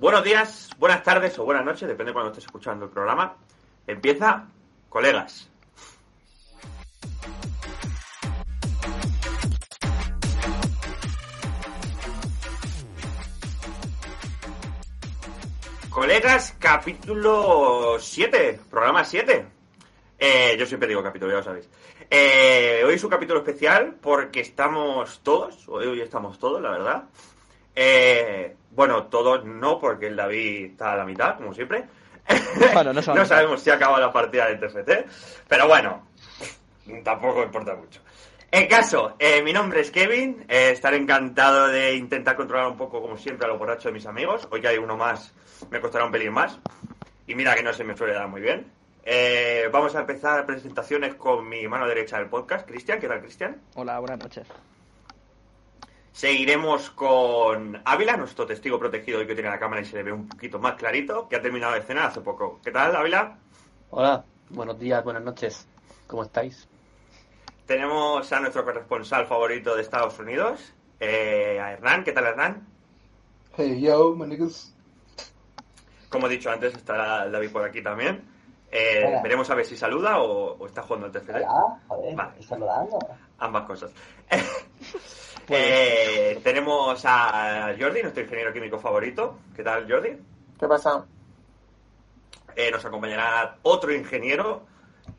Buenos días, buenas tardes o buenas noches, depende de cuando estés escuchando el programa. Empieza, colegas. Colegas, capítulo 7, programa 7. Eh, yo siempre digo capítulo, ya lo sabéis. Eh, hoy es un capítulo especial porque estamos todos, hoy estamos todos, la verdad. Eh, bueno, todos no, porque el David está a la mitad, como siempre. Bueno, no, no sabemos si acaba la partida de TFT, pero bueno, tampoco importa mucho. En caso, eh, mi nombre es Kevin, eh, estaré encantado de intentar controlar un poco, como siempre, a los borrachos de mis amigos. Hoy que hay uno más, me costará un pelín más. Y mira que no se me suele dar muy bien. Eh, vamos a empezar presentaciones con mi mano derecha del podcast, Cristian. ¿Qué tal, Cristian? Hola, buenas noches. Seguiremos con Ávila, nuestro testigo protegido hoy que tiene la cámara y se le ve un poquito más clarito, que ha terminado de cenar hace poco. ¿Qué tal, Ávila? Hola, buenos días, buenas noches. ¿Cómo estáis? Tenemos a nuestro corresponsal favorito de Estados Unidos, eh, a Hernán. ¿Qué tal, Hernán? Hey, yo, my niggas. Como he dicho antes, estará David por aquí también. Eh, veremos a ver si saluda o, o está jugando al TFT. Hola, joder, Vale. saludando. Ambas cosas. Eh, tenemos a Jordi, nuestro ingeniero químico favorito. ¿Qué tal, Jordi? ¿Qué pasa? Eh, nos acompañará otro ingeniero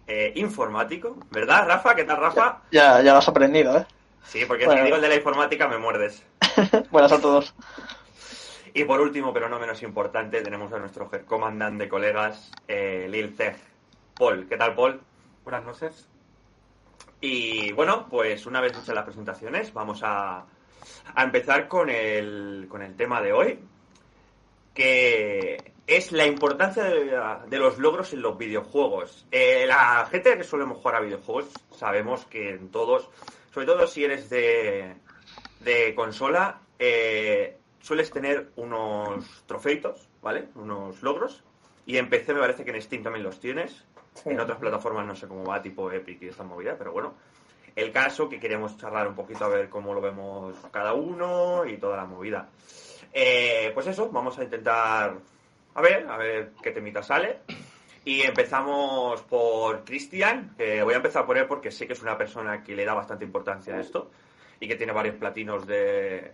eh, informático, ¿verdad, Rafa? ¿Qué tal, Rafa? Ya, ya lo has aprendido, ¿eh? Sí, porque Bueno. si digo el de la informática me muerdes. Buenas a todos. Y por último, pero no menos importante, tenemos a nuestro comandante de colegas, eh, Lil Zeg. Paul, ¿qué tal, Paul? Buenas noches. Y bueno, pues una vez hechas las presentaciones, vamos a, a empezar con el, con el tema de hoy, que es la importancia de, los logros en los videojuegos. Eh, la gente que solemos jugar a videojuegos sabemos que en todos, sobre todo si eres de, de consola, eh, sueles tener unos trofeitos, ¿vale? Unos logros. Y en PC me parece que en Steam también los tienes. Sí. En otras plataformas no sé cómo va, tipo Epic y esta movida, pero bueno. El caso que queremos charlar un poquito a ver cómo lo vemos cada uno y toda la movida. Eh, pues eso, vamos a intentar a ver, a ver qué temita sale. Y empezamos por Cristian, que voy a empezar por él porque sé que es una persona que le da bastante importancia a esto y que tiene varios platinos de,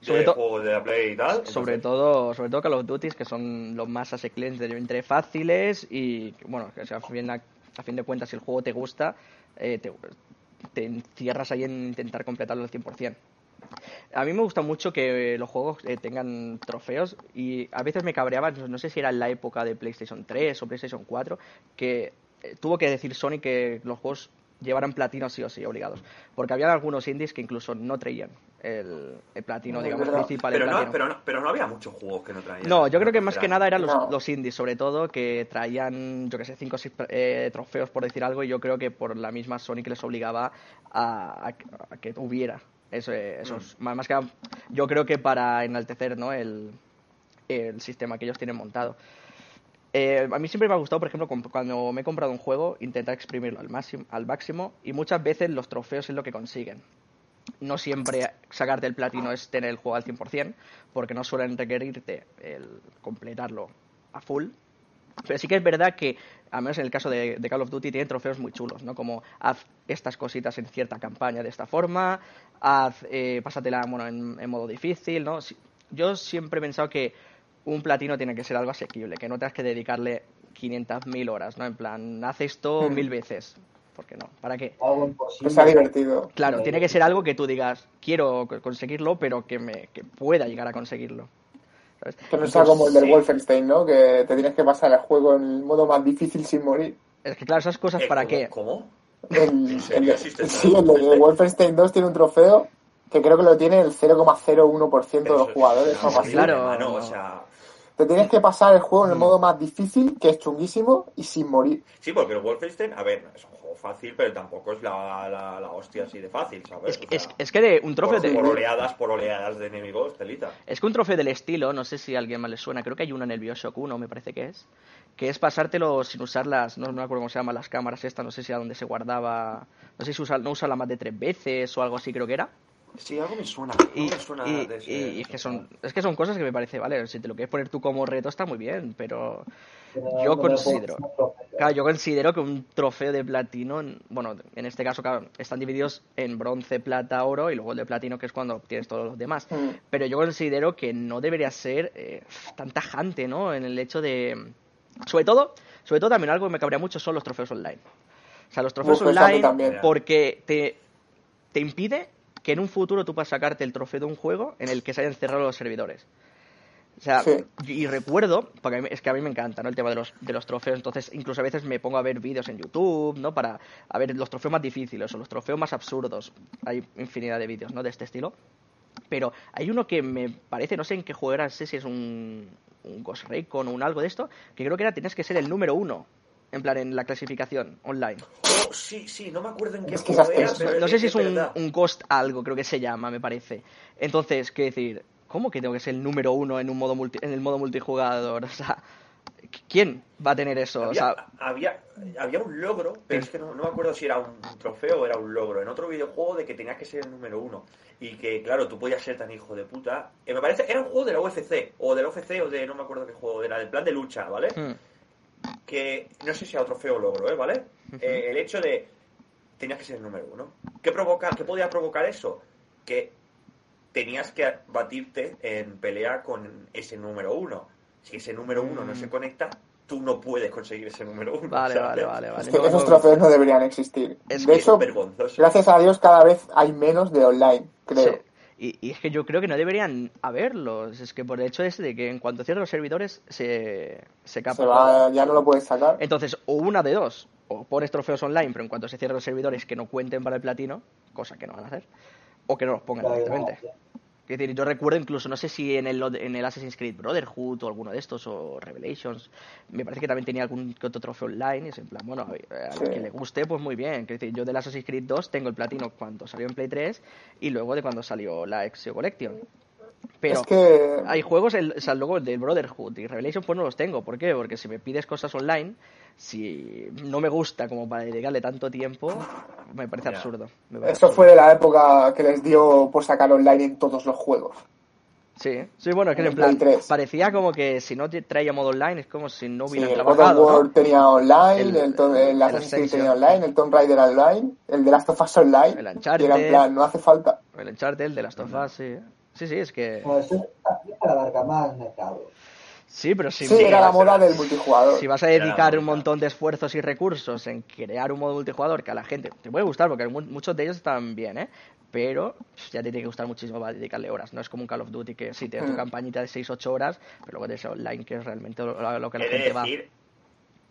Sobre de juegos de la Play y tal. Sobre Entonces, todo, sobre todo Call of Duty, que son los más asequibles entre fáciles y, bueno, a fin, a, a fin de cuentas, si el juego te gusta, eh, te, te encierras ahí en intentar completarlo al 100%. A mí me gusta mucho que los juegos eh, tengan trofeos y a veces me cabreaba, no, no sé si era en la época de PlayStation 3 o PlayStation 4, que eh, tuvo que decir Sony que los juegos llevaran platino sí o sí, obligados. Porque había algunos indies que incluso no traían el, el platino, No, digamos, principal. el pero, no, pero, no, pero no había muchos juegos que no traían. No, yo creo que más que nada eran los, No. los indies, sobre todo, que traían, yo que sé, 5 o 6 trofeos, por decir algo, y yo creo que por la misma Sony que les obligaba a, a- a que hubiera eso, esos. Más, más que nada, yo creo que para enaltecer ¿no? el, el sistema que ellos tienen montado. Eh, a mí siempre me ha gustado, por ejemplo, cuando me he comprado un juego, intentar exprimirlo al máximo, al máximo y muchas veces los trofeos es lo que consiguen. No siempre sacarte el platino es tener el juego al 100%, porque no suelen requerirte el completarlo a full. Pero sí que es verdad que, al menos en el caso de, Call of Duty, tiene trofeos muy chulos, ¿no? Como haz estas cositas en cierta campaña de esta forma, haz, eh, pásatela bueno, en, modo difícil, ¿no? Yo siempre he pensado que un platino tiene que ser algo asequible, que no tengas que dedicarle 500.000 horas, ¿no? En plan, haz esto Hmm. mil veces. ¿Por qué no? ¿Para qué? Algo imposible. Sea divertido. Claro, Sí. tiene que ser algo que tú digas, quiero co- conseguirlo, pero que, me, que pueda llegar a conseguirlo. ¿sabes? Que no sea como el del Sí. Wolfenstein, ¿no? Que te tienes que pasar el juego en el modo más difícil sin morir. Es que claro, esas cosas Eh, para ¿cómo- qué. ¿Cómo? El, ¿En serio el- sí, el de Wolfenstein 2 tiene un trofeo que creo que lo tiene el 0,01% de los jugadores. Claro. o sea, Te tienes que pasar el juego en Mm. el modo más difícil, que es chunguísimo, y sin morir. sí, porque el Wolfenstein, a ver, es un juego fácil, pero tampoco es la, la, la hostia así de fácil, ¿sabes? Es, que- O sea, es, es que de un trofeo por, por de, oleadas, por oleadas de enemigos, telita. es que un trofeo del estilo, no sé si a alguien más le suena, creo que hay uno en el Bioshock 1, me parece que es, que es pasártelo sin usar las, no, no me acuerdo cómo se llaman las cámaras estas, no sé si a dónde se guardaba, no sé si usa, no usarla más de tres veces o algo así creo que era. Sí, algo me suena. Y, algo me suena y- de ese- y- y es, que son, es que son cosas que me parece, vale, si te lo quieres poner tú como reto está muy bien, pero Pero yo considero, claro, yo considero que un trofeo de platino, en- bueno, en este caso, claro, están divididos en bronce, plata, oro y luego el de platino que es cuando obtienes todos los demás. Mm. Pero yo considero que no debería ser eh, tan tajante, ¿no? En el hecho de, sobre todo, sobre todo también algo que me cabría mucho son los trofeos online. O sea, los trofeos online también. porque te, te impide que en un futuro tú puedas sacarte el trofeo de un juego en el que se hayan cerrado los servidores. O sea, Sí. y recuerdo, porque es que a mí me encanta, ¿no? El tema de los, de los trofeos, entonces incluso a veces me pongo a ver vídeos en YouTube, ¿no? Para a ver los trofeos más difíciles o los trofeos más absurdos. Hay infinidad de vídeos, ¿no? De este estilo. Pero hay uno que me parece, no sé en qué juego era, no sé si es un, un Ghost Recon o un algo de esto, que creo que era, tenías que ser el número uno, en plan, en la clasificación online. Oh, sí, sí, no me acuerdo en qué Es que juego era, pero No sé si es un, Ghost algo, creo que se llama, me parece. Entonces, quiero decir, ¿cómo que tengo que ser el número uno en un modo multi- en el modo multijugador? O sea, ¿quién va a tener eso? O Había, sea, había, había un logro, pero es que no, no me acuerdo si era un trofeo o era un logro. En otro videojuego de que tenías que ser el número uno. Y que, claro, tú podías ser tan hijo de puta. Eh, me parece, era un juego de la UFC, o del UFC, o de no me acuerdo qué juego, era del plan de lucha, ¿vale? hmm, Que no sé si era trofeo o logro, ¿eh? ¿Vale? Eh, el hecho de tenías que ser el número uno. ¿Qué, provoca, ¿Qué podía provocar eso? Que tenías que batirte en pelea con ese número uno. Si ese número uno no se conecta, tú no puedes conseguir ese número uno. Mm. vale, ¿sabes? vale, vale, vale. Es que esos trofeos no deberían existir. Es de que- hecho, Vergonzoso. gracias a Dios cada vez hay menos de online, creo. sí. Y, y es que yo creo que no deberían haberlos. Es que por el hecho es de que en cuanto cierren los servidores se, se capa Se va, ya no lo puedes sacar. Entonces, o una de dos, o pones trofeos online, pero en cuanto se cierren los servidores que no cuenten para el platino, cosa que no van a hacer, o que no los pongan Claro, directamente. no, Es decir, yo recuerdo incluso, no sé si en el, en el Assassin's Creed Brotherhood o alguno de estos, o Revelations, me parece que también tenía algún que otro trofeo online, y es en plan, bueno, a, Sí. que le guste, pues muy bien. Es decir, yo del Assassin's Creed 2 tengo el platino cuando salió en Play 3 y luego de cuando salió la Exio Collection. Pero es que hay juegos, el, o sea, luego el del Brotherhood y Revelation, pues no los tengo. ¿Por qué? Porque si me pides cosas online, si no me gusta como para dedicarle tanto tiempo, me parece Ya. absurdo. me parece esto absurdo. fue de la época que les dio por sacar online en todos los juegos. Sí, sí, bueno, es que En en plan, Play 3. parecía como que si no te traía modo online es como si no Sí, hubieran el of trabajado, War ¿no? tenía online, El- el, el el Assassin's Creed tenía online, el Tomb Raider online, el de Last of Us online. El y Uncharted. era en plan, no hace falta. El Uncharted, el de las Us, sí. Sí, sí, es que... No, eso es para abarcar más mercado. Sí, pero si, Sí, era la moda del multijugador. si vas a dedicar un montón de esfuerzos y recursos en crear un modo multijugador que a la gente te puede gustar, porque mu- muchos de ellos están bien, ¿eh? Pero pff, ya te tiene que gustar muchísimo para dedicarle horas. No es como un Call of Duty que sí tiene tu Mm. campañita de 6-8 horas, pero luego tienes online que es realmente lo, lo que la He de, gente va. decir,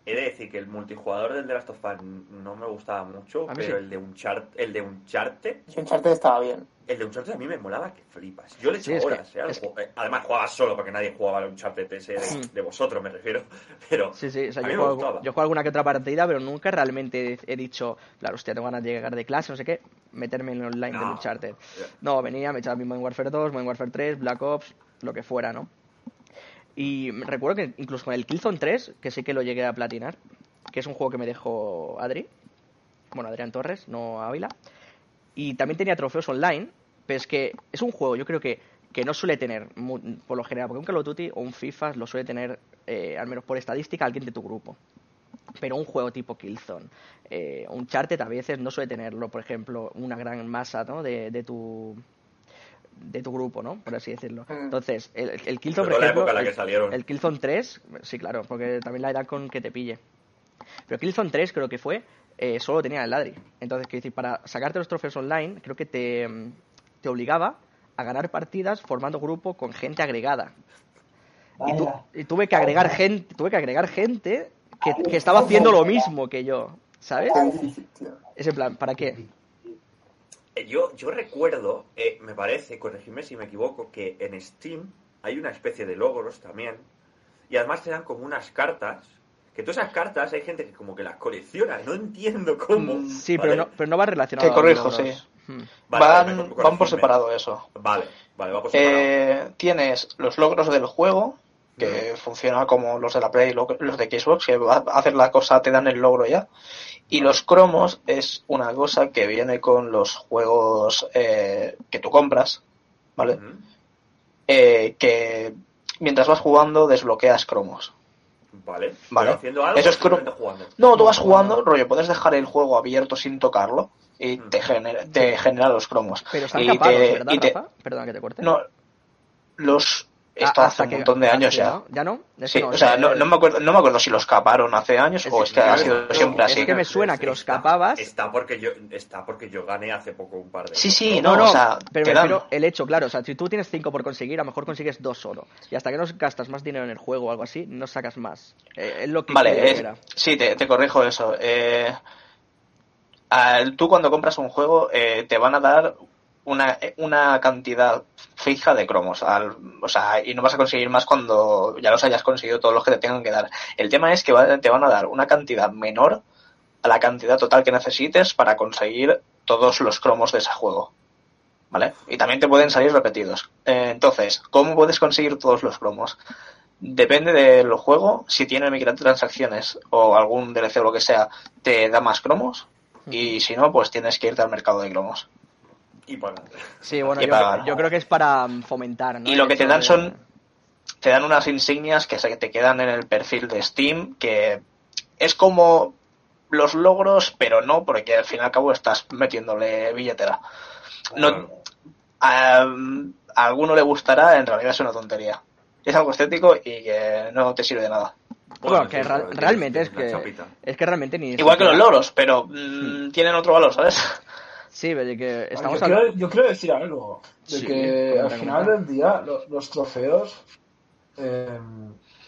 he de decir que el multijugador del The Last of Us no me gustaba mucho, pero sí. el de Uncharted, el de Uncharted, Sí, Uncharted estaba bien. El de Uncharted a mí me molaba que flipas. Yo le Sí, echo es que- horas, ¿eh? Además jugaba solo porque nadie jugaba al Uncharted ese de, de vosotros, me refiero. Pero Sí, sí, o sea, a mí yo me juego, gustaba. yo juego alguna que otra partida, pero nunca realmente he, dicho, claro, hostia, tengo ganas de llegar de clase, no sé qué, meterme en el online No. del Uncharted. No, venía, me echaba mi Modern Warfare 2, Modern Warfare 3, Black Ops, lo que fuera, ¿no? Y recuerdo que incluso con el Killzone 3, que sí que lo llegué a platinar, que es un juego que me dejó Adri, bueno, Adrián Torres, no Ávila, y también tenía trofeos online, pero es que es un juego, yo creo que, que no suele tener, mu- por lo general, porque un Call of Duty o un FIFA lo suele tener, eh, al menos por estadística, alguien de tu grupo. Pero un juego tipo Killzone, eh, un Charted a veces no suele tenerlo, por ejemplo, una gran masa ¿no? de, de tu de tu grupo, ¿no? Por así decirlo. Mm. Entonces, el, el Killzone, por todo la ejemplo, época en la el- que salieron. el Killzone 3, sí, claro, porque también la edad con que te pille. Pero Killzone 3 creo que fue, eh, solo tenía el ladri. Entonces, quiero decir, para sacarte los trofeos online, creo que te, mm, te obligaba a ganar partidas formando grupo con gente agregada. Y, tu- Vaya. y tuve que agregar gente, tuve que agregar gente que, que estaba haciendo lo mismo que yo, ¿sabes? Es en plan, ¿para qué? Eh, Yo, yo recuerdo, eh, me parece, corregidme si me equivoco, que en Steam hay una especie de logros también. Y además te dan como unas cartas. Que todas esas cartas hay gente que como que las colecciona. No entiendo cómo. Mm, Sí, ¿vale? pero no, pero no va relacionado Te corrijo, sí. Hmm. Vale, van, vale, van por separado eso. Vale, vale, va por separado. Eh, tienes los logros del juego, que funciona como los de la Play y lo- los de Xbox, que va a hacer la cosa, te dan el logro ya. Y los cromos es una cosa que viene con los juegos eh, que tú compras, ¿vale? Eh, que mientras vas jugando desbloqueas cromos. Vale. Vale. Haciendo algo Eso es jugando. No, tú vas jugando, rollo, puedes dejar el juego abierto sin tocarlo y Mm. te genera, te genera los cromos. Pero están Y capados, te- ¿verdad, y te- Rafa? Perdona que te corte. No, los... Esto hace un montón de años ya. ¿Ya no? Es Sí, no, o sea, es- no, no me acuerdo, no me acuerdo si los caparon hace años Es o es que ha Yo sido siempre es así. que me suena que los Está- capabas. Está porque yo, está porque yo gané hace poco un par de. Sí, sí, No, no, no, o sea, pero me refiero el hecho, claro, o sea, si tú tienes 5 por conseguir, a lo mejor consigues 2 solo. Y hasta que no gastas más dinero en el juego o algo así, no sacas más. Eh, es lo que Vale, es- sí, te, te corrijo eso. Eh, al- tú cuando compras un juego eh, te van a dar una, una cantidad fija de cromos. al- o sea, y no vas a conseguir más cuando ya los hayas conseguido todos los que te tengan que dar. El tema es que va- te van a dar una cantidad menor a la cantidad total que necesites para conseguir todos los cromos de ese juego. ¿Vale? Y también te pueden salir repetidos. Eh, entonces, ¿cómo puedes conseguir todos los cromos? Depende del juego, si tiene microtransacciones o algún DLC o lo que sea, te da más cromos. Y si no, pues tienes que irte al mercado de cromos. Y pagar. Sí, bueno, y yo, pagar. yo creo que es para mm, fomentar, ¿no? Y lo que te dan son- Te dan unas insignias que se te quedan en el perfil de Steam, que es como los logros, pero no, porque al fin y al cabo estás metiéndole billetera. No, a, a alguno le gustará, en realidad es una tontería. Es algo estético y que no te sirve de nada. Bueno, que sí, realmente es que es que realmente ni Igual que los logros, pero mm, tienen otro valor, ¿sabes? Sí, de que estamos yo, quiero, yo quiero decir algo. De Sí, que al final comenta. del día lo- los, trofeos eh,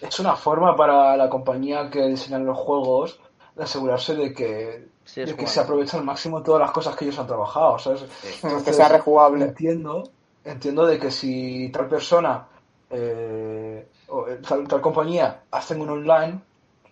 es una forma para la compañía que diseña los juegos de asegurarse de que, Sí, de que jugable. se aprovechan al máximo todas las cosas que ellos han trabajado. ¿sabes? Mm, que sea rejugable. Entiendo, entiendo de que si tal persona eh, o eh, tal, tal compañía hacen un online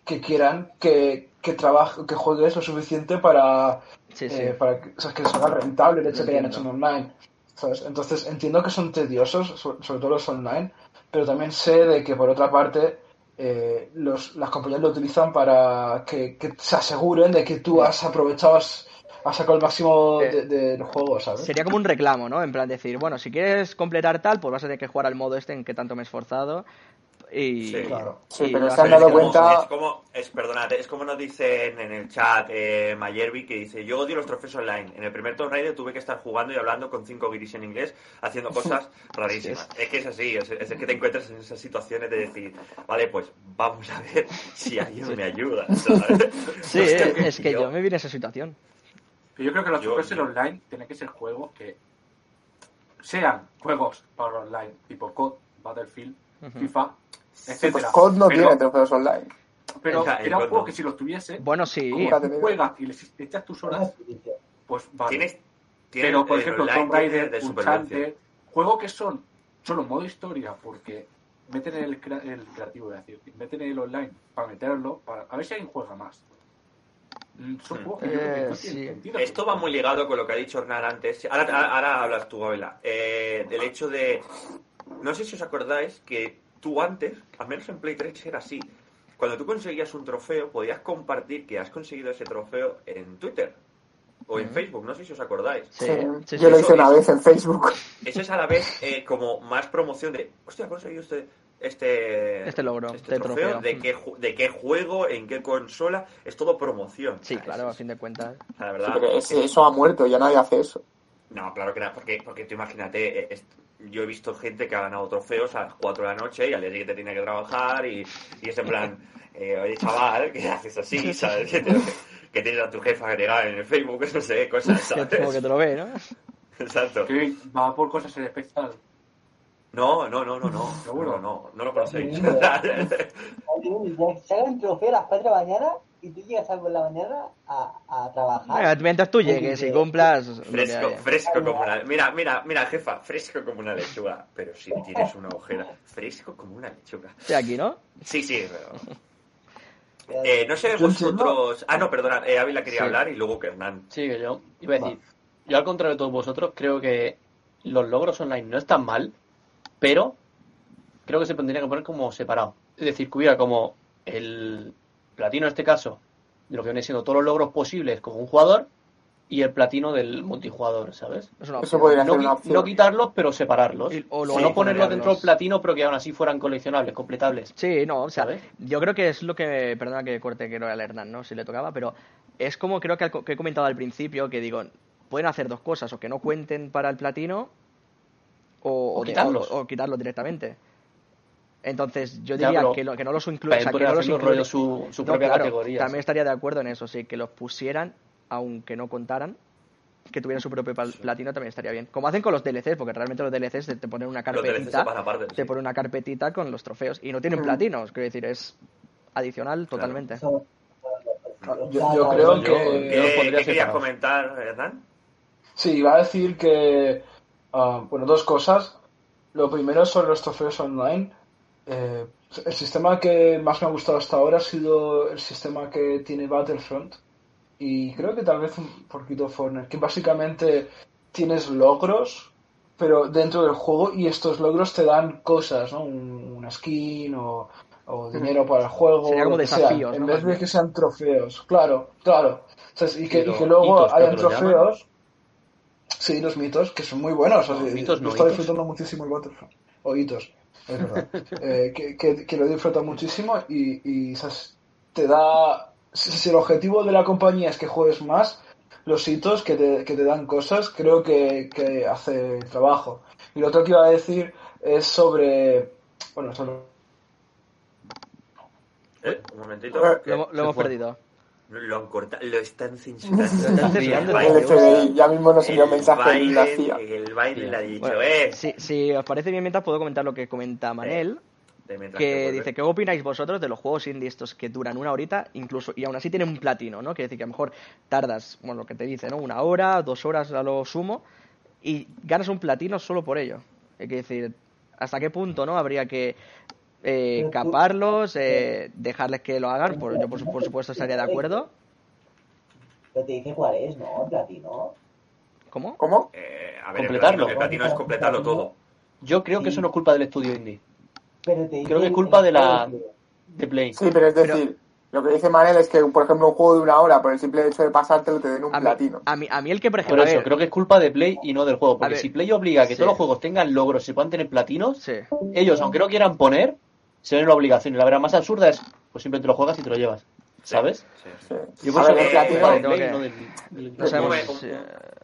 que quieran que, que trabaje, que juegues lo suficiente para Sí, sí. eh, para que, o sea, que rentable el hecho Lo que hayan hecho un online. ¿sabes? Entonces entiendo que son tediosos, so- sobre todo los online, pero también sé de que por otra parte eh, los, las compañías lo utilizan para que, que se aseguren de que tú has aprovechado, has, sacado el máximo Eh, de- del juego, ¿sabes? Sería como un reclamo, ¿no? En plan decir, bueno, si quieres completar tal, pues vas a tener que jugar al modo este en que tanto me he esforzado. Y, Sí, claro. Sí, y pero se han dado es como- cuenta- Es como, es, perdónate, es como nos dicen en el chat eh, Mayerby, que dice, yo odio los trofeos online. En el primer Tomb Raider tuve que estar jugando y hablando con cinco guiris en inglés, haciendo cosas rarísimas. Es que es así, es, es que te encuentras en esas situaciones de decir, vale, pues vamos a ver si alguien me ayuda. ¿sabes? Sí, Hostia, eh, es que yo- yo me vi en esa situación. Pero yo creo que los Yo- juegos en online tienen que ser juegos que sean juegos para online, tipo COD, Battlefield, FIFA, Pues etcétera. COD no pero, tiene trofeos online. pero era un juego no. que si los tuviese, Bueno, sí. como juegas y les echas tus horas, pues vale. Tienes, tienes Pero, por ejemplo, online Tomb Raider, de. Uncharted, juegos que son solo modo historia porque meten el, crea- el creativo, voy a decir, meten el online para meterlo, para a ver si alguien juega más. Son juegos que yo creo que Eh, no sí. tienen sentido. Esto va muy ligado con lo que ha dicho Hernán antes. Ahora, ahora- ahora hablas tú, Abela. Eh, del hecho de. No sé si os acordáis que tú antes, al menos en Play 3, era así. Cuando tú conseguías un trofeo, podías compartir que has conseguido ese trofeo en Twitter o en. Facebook. No sé si os acordáis. Sí, Sí, sí, yo sí. lo hice una es- vez en Facebook. Eso es a la vez eh, como más promoción de. Hostia, he conseguido este. Este, Este logro, este este trofeo, trofeo. ¿De, qué, de qué juego, en qué consola, es todo promoción. Sí, claro, es- a fin de cuentas. la Sí, verdad, pero es ese- que- eso ha muerto, ya nadie hace eso. No, claro que no, porque, porque tú imagínate, eh, yo he visto gente que ha ganado trofeos a las 4 de la noche y al día siguiente tiene que trabajar y, y es en plan, eh, oye chaval, ¿qué haces así? ¿Sabes? Que, te- que tienes a tu jefa agregada en el Facebook, no sé, cosas, Que, como que ¿sabes? te lo ve, ¿no? Exacto. Que va por cosas en especial. No, no, no, no, no, ¿Seguro? no, no, no lo conocéis. Oye, Sale un trofeo a las 4 de la mañana y tú llegas a por la mañana a, a trabajar. Mientras tú llegues y cumplas. que Fresco, fresco como una... Mira, mira, mira, jefa, fresco como una lechuga. Pero si tienes una ojera, fresco como una lechuga. Estoy aquí, ¿no? Sí, sí, pero... Eh, no sé vosotros... Ah, no, perdonad, eh, Ávila quería Sí. hablar y luego que Hernán. Sí, que yo iba a decir, yo al contrario de todos vosotros, creo que los logros online no están mal, pero creo que se tendría que poner como separado. Es decir, que hubiera como el platino en este caso, de lo que viene siendo todos los logros posibles con un jugador, y el platino del multijugador, ¿sabes? Eso podría No, ser una qui- opción. no quitarlos, pero separarlos. Y- o no ponerlos dentro del platino, pero que aún así fueran coleccionables, completables. Sí, no, o sea, ¿Sabes? yo creo que es lo que, perdona que corte que no al Hernán, ¿no? Si le tocaba, pero es como creo que, he comentado al principio, que digo, pueden hacer dos cosas, o que no cuenten para el platino, o, O quitarlos. o- o quitarlos directamente. Entonces, yo diría que, lo- que no los incluyan, o él sea, que poder no los hacerlo incluyan. rollo su, su No, propia claro, categoría. También estaría de acuerdo en eso, sí, que los pusieran, aunque no contaran, que tuvieran su propio pal- platino también estaría bien. Como hacen con los DLCs, porque realmente los DLCs te, te ponen una carpetita, aparte, te sí. ponen una carpetita con los trofeos y no tienen Mm. platinos, quiero decir, es adicional totalmente. Yo, yo creo Yo- que... ¿Qué, qué querías comentar, Hernán? Sí, iba a decir que, ah, bueno, dos cosas. Lo primero sobre los trofeos online. Eh, el sistema que más me ha gustado hasta ahora ha sido el sistema que tiene Battlefront. Y creo que tal vez un poquito Fortnite, que básicamente tienes logros, pero dentro del juego, y estos logros te dan cosas, ¿no? Un- una skin o, o dinero para el juego. Sería como sea, desafíos, En vez de que sean trofeos. Claro, claro. O sea, y, que, Pero y que luego hitos, hayan que lo llaman. trofeos. Sí, los mitos, que son muy buenos. o sea, No, mitos no, estoy hitos. disfrutando muchísimo el Battlefront. O hitos, es verdad. Eh, que, que, que lo disfruto muchísimo y, y ¿sabes? te da. Si, si el objetivo de la compañía es que juegues más, los hitos que te, que te dan cosas, creo que, que hace el trabajo. Y lo otro que iba a decir es sobre. Bueno, sobre. Eh, un momentito. Lo, hemos- lo hemos fue. perdido. Lo han cortado, lo están censurando. están censurando. El El baile- FBI ya mismo nos envió un mensaje en la baile- CIA. El baile le ha dicho, Bueno, eh. si, si os parece bien, mientras puedo comentar lo que comenta Manel, que dice, ¿qué opináis vosotros de los juegos indie estos que duran una horita, incluso, y aún así tienen un platino, ¿no? Quiere decir que a lo mejor tardas, bueno, lo que te dice, ¿no? Una hora, dos horas a lo sumo, y ganas un platino solo por ello. Es decir, ¿hasta qué punto, no? Habría que eh, caparlos, eh, dejarles que lo hagan, por, yo por, su- por supuesto estaría de acuerdo. Pero te dice cuál es, ¿no? Platino. ¿Cómo? ¿Cómo? Eh, a ver, el Completarlo. platino, el platino es completarlo todo. Yo creo que eso no es culpa del estudio indie, Pero te dice Creo que es culpa de la- de Play. Sí, pero es decir, lo que dice Manel es que, por ejemplo, un juego de una hora, por el simple hecho de pasártelo, te den un A mí, platino. a, mí, a mí el que, por ejemplo, a eso, ver, creo que es culpa de Play y no del juego. Porque ver, si Play obliga a que sí. todos los juegos tengan logros y se puedan tener platinos, sí. ellos, aunque no quieran poner, se ven en la obligación. Y la verdad más absurda es, pues simplemente lo juegas y te lo llevas. ¿Sabes? Sí. Sí. Yo A por ver, Play, que- no del- del- No Un sabemos si- un-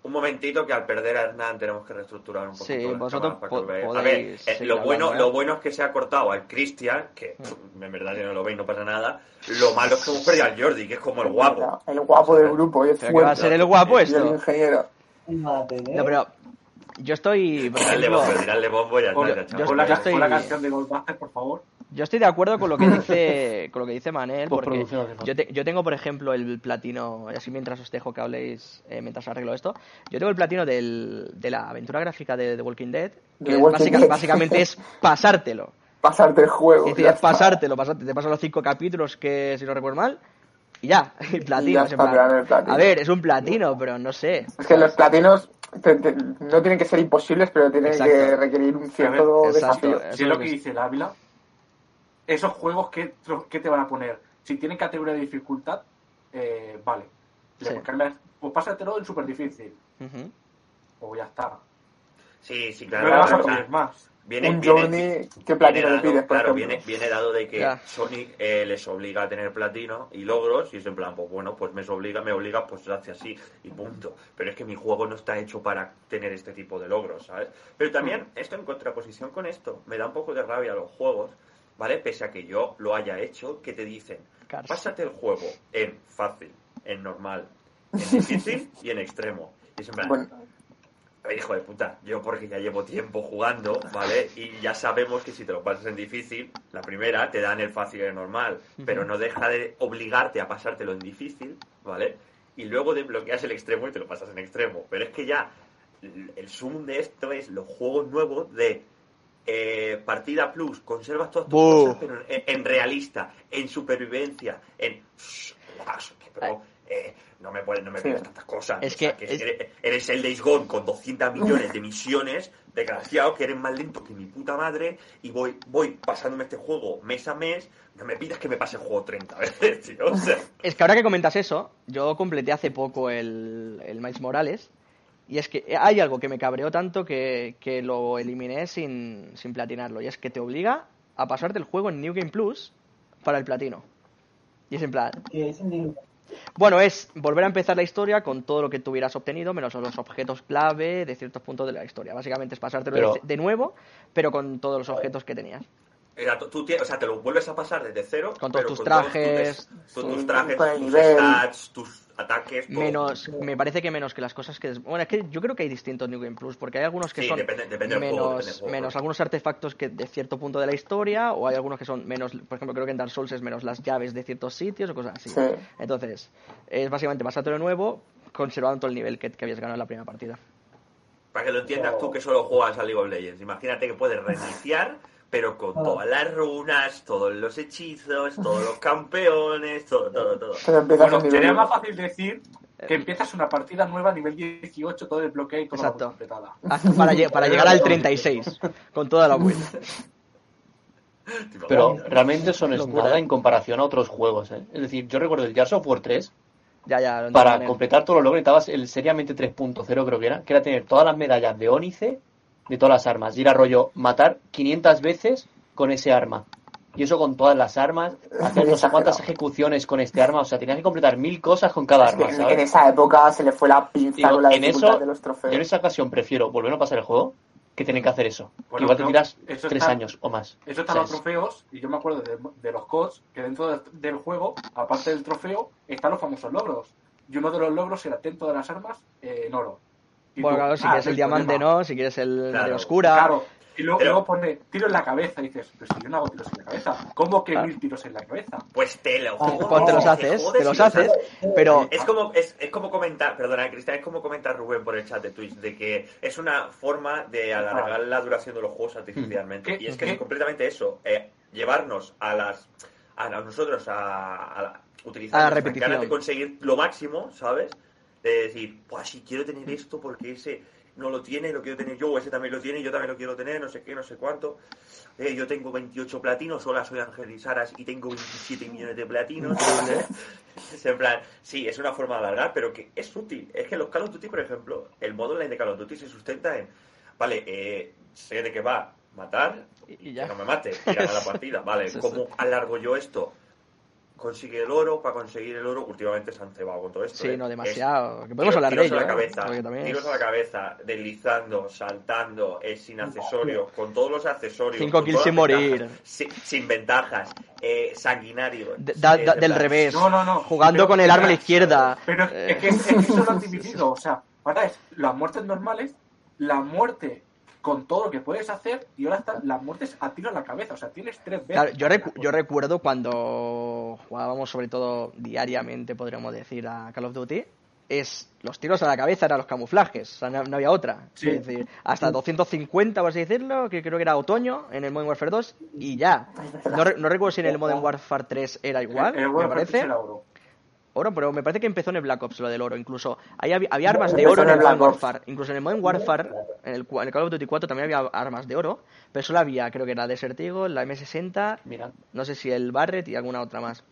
un momentito que al perder a Hernán tenemos que reestructurar un poquito Sí, vosotros para po- que lo veáis. A podéis ver, eh, lo bueno, ¿eh? lo bueno es que se ha cortado al Cristian, que pff, en verdad si no lo veis no pasa nada. Lo malo es que hemos perdido al Jordi, que es como el guapo. El guapo del grupo, y es que va a fuerte. ser el guapo Y el esto. ingeniero. Madre No, pero yo estoy, por Tirarle ejemplo, bombo, tirarle bombo y yo- pon la, yo pon la canción de Goldbuster, por favor. Yo estoy de acuerdo con lo que dice, con lo que dice Manel, porque hace falta. yo, te- yo tengo, por ejemplo, el platino, y así mientras os dejo que habléis, eh, mientras arreglo esto, yo tengo el platino del, de la aventura gráfica de The Walking Dead, que Walking básica- Dead. básicamente es pasártelo. Pasarte el juego. Es decir, pasártelo, pasarte, te pasan los cinco capítulos que, si no recuerdo mal, y ya, platino. ya es en está, plan, te dan el platino. a ver, es un platino, pero no sé. Es que los platinos te- te- no tienen que ser imposibles, pero tienen Exacto. que requerir un cierto Exacto. desafío. Si es es lo que- dice el Ávila, esos juegos, ¿qué, tro- qué te van a poner? Si tienen categoría de dificultad, eh, vale. Le Sí. cambias- pues pásatelo en súper difícil. Ujú. O ya está. Sí, sí, No claro. le vas a pedir más. Viene, Un viene- Journey, ¿qué viene platino le dado- pides, Claro, viene, viene dado de que Ya. Sonic eh, les obliga a tener platino y logros y es en plan, pues bueno, pues me obliga, me obliga, pues hace así y punto. Pero es que mi juego no está hecho para tener este tipo de logros, ¿sabes? Pero también esto en contraposición con esto, me da un poco de rabia a los juegos, ¿vale? Pese a que yo lo haya hecho, que te dicen, Cars. pásate el juego en fácil, en normal, en difícil y en extremo. Y es en plan, Bueno, hijo de puta, yo porque ya llevo tiempo jugando, ¿vale? Y ya sabemos que si te lo pasas en difícil, la primera te dan el fácil y el normal, pero no deja de obligarte a pasártelo en difícil, ¿vale? Y luego desbloqueas el extremo y te lo pasas en extremo. Pero es que ya el el zoom de esto es los juegos nuevos de eh, partida plus, conservas todas tus cosas, pero en, en realista, en supervivencia, en... Pero, eh, no me puedes, no me Sí. pides tantas cosas. Es O sea, que es es- que eres, eres el Days Gone con 200 millones de misiones, desgraciado, que eres más lento que mi puta madre, y voy, voy pasándome este juego mes a mes, no me pidas que me pase el juego 30 veces, tío. O sea, Es que ahora que comentas eso, yo completé hace poco el, el Miles Morales. Y es que hay algo que me cabreó tanto que, que lo eliminé sin, sin platinarlo. Y es que te obliga a pasarte el juego en New Game Plus para el platino. Y es en plan, Bueno, es volver a empezar la historia con todo lo que tuvieras obtenido, menos los objetos clave de ciertos puntos de la historia. Básicamente es pasártelo Pero- de nuevo, pero con todos los objetos que tenías. Era, tú, o sea, te lo vuelves a pasar desde cero. Con todos pero tus todos trajes, tus, sí, tus trajes, tus stats, tus ataques. todo. Menos, me parece que menos que las cosas que... des- Bueno, es que yo creo que hay distintos New Game Plus, porque hay algunos que Sí, son depende- depende del juego, menos, depende juego, menos algunos artefactos que de cierto punto de la historia, o hay algunos que son menos, por ejemplo, creo que en Dark Souls es menos las llaves de ciertos sitios o cosas así. Sí. Entonces, es básicamente pasártelo de nuevo, conservando todo el nivel que, que habías ganado en la primera partida. Para que lo entiendas tú que solo juegas a League of Legends. Imagínate que puedes reiniciar, pero con Ah. todas las runas, todos los hechizos, todos los campeones, todo, todo, todo. Bueno, sería más fácil decir que empiezas una partida nueva a nivel 18, todo el bloqueo y la Exacto. completada. Hasta para, para llegar al 36, con toda la vuelta. Pero realmente eso no es Locura. nada en comparación a otros juegos. ¿eh? Es decir, yo recuerdo el Gears of War 3, Ya, ya, lo para completar todos los logros necesitabas el seriamente 3.0 creo que era, que era tener todas las medallas de Ónice de todas las armas. Y era rollo matar 500 veces con ese arma. Y eso con todas las armas, hacer no sé cuántas ejecuciones con este arma. O sea, tenías que completar mil cosas con cada Es que arma, en, en ¿sabes? esa época se le fue la pinza Digo, con la en dificultad eso, de los yo trofeos. en esa ocasión prefiero volver a pasar el juego que tener que hacer eso. Bueno, igual te tiras eso tres está- años o más. Eso están los trofeos, y yo me acuerdo de, de los CODs, que dentro de- del juego, aparte del trofeo, están los famosos logros. Y uno de los logros era ten todas las armas eh, en oro. Bueno, claro, si ah, quieres el diamante problema. no, si quieres el Claro, de oscura. Claro. Y luego, Pero- luego pone tiro en la cabeza. Y dices, pero si yo no hago tiros en la cabeza. ¿Cómo que Claro. mil tiros en la cabeza? Pues te lo Pues te los haces, te los haces, pero Es como, es, es como comentar, perdona Cristian, es como comentar Rubén por el chat de Twitch, de que es una forma de alargar la duración de los juegos artificialmente. ¿Qué- Y es que qué? es completamente eso, eh, llevarnos a las a nosotros a, a la- utilizar A la repetición. de conseguir lo máximo, ¿sabes? De decir, pues si quiero tener esto porque ese no lo tiene, lo quiero tener yo, o ese también lo tiene, yo también lo quiero tener, no sé qué, no sé cuánto. Eh, yo tengo 28 platinos, sola soy Ángel y Saras y tengo 27 millones de platinos. Es en plan, sí, es una forma de alargar, pero que es útil. Es que los Call of Duty, por ejemplo, el modo online de Call of Duty se sustenta en, vale, eh, sé de qué va, matar Y- ya. que no me mate, y ganar la partida. Vale, ¿cómo alargo yo esto? Consigue el oro, para conseguir el oro, últimamente se han cebado con todo esto. Sí, ¿eh? no Es demasiado. Que podemos hablar de ello. a la ¿eh? cabeza, también tiros es a la cabeza, deslizando, saltando, eh, sin accesorios, con todos los accesorios. Cinco kills sin morir. ventajas, sin, sin ventajas, eh, sanguinario. de- da- eh, del revés. No, no, no. Jugando Pero- con el arma a la izquierda. Pero Eh, es que, es que eso lo han dividido. O sea, ahora es las muertes normales, la muerte con todo lo que puedes hacer y ahora están las muertes a tiro a la cabeza. O sea, tienes tres veces. Claro, yo, recu- yo recuerdo cuando jugábamos, sobre todo diariamente, podríamos decir, a Call of Duty, es los tiros a la cabeza eran los camuflajes, o sea, no, no había otra. Sí. Es decir, hasta 250, por así decirlo, que creo que era otoño en el Modern Warfare 2, y ya. No, re- no recuerdo si en el Modern Warfare 3 era igual, El- el me parece. War era oro. Oro, pero me parece que empezó en el Black Ops lo del oro. Incluso ahí había, había armas de oro en el Modern. Warfare. Incluso en el Modern Warfare, en el, en el Call of Duty 4 también había armas de oro, pero solo había, creo que era Desert Eagle, la M60 Mira, no sé si el Barret y alguna otra más.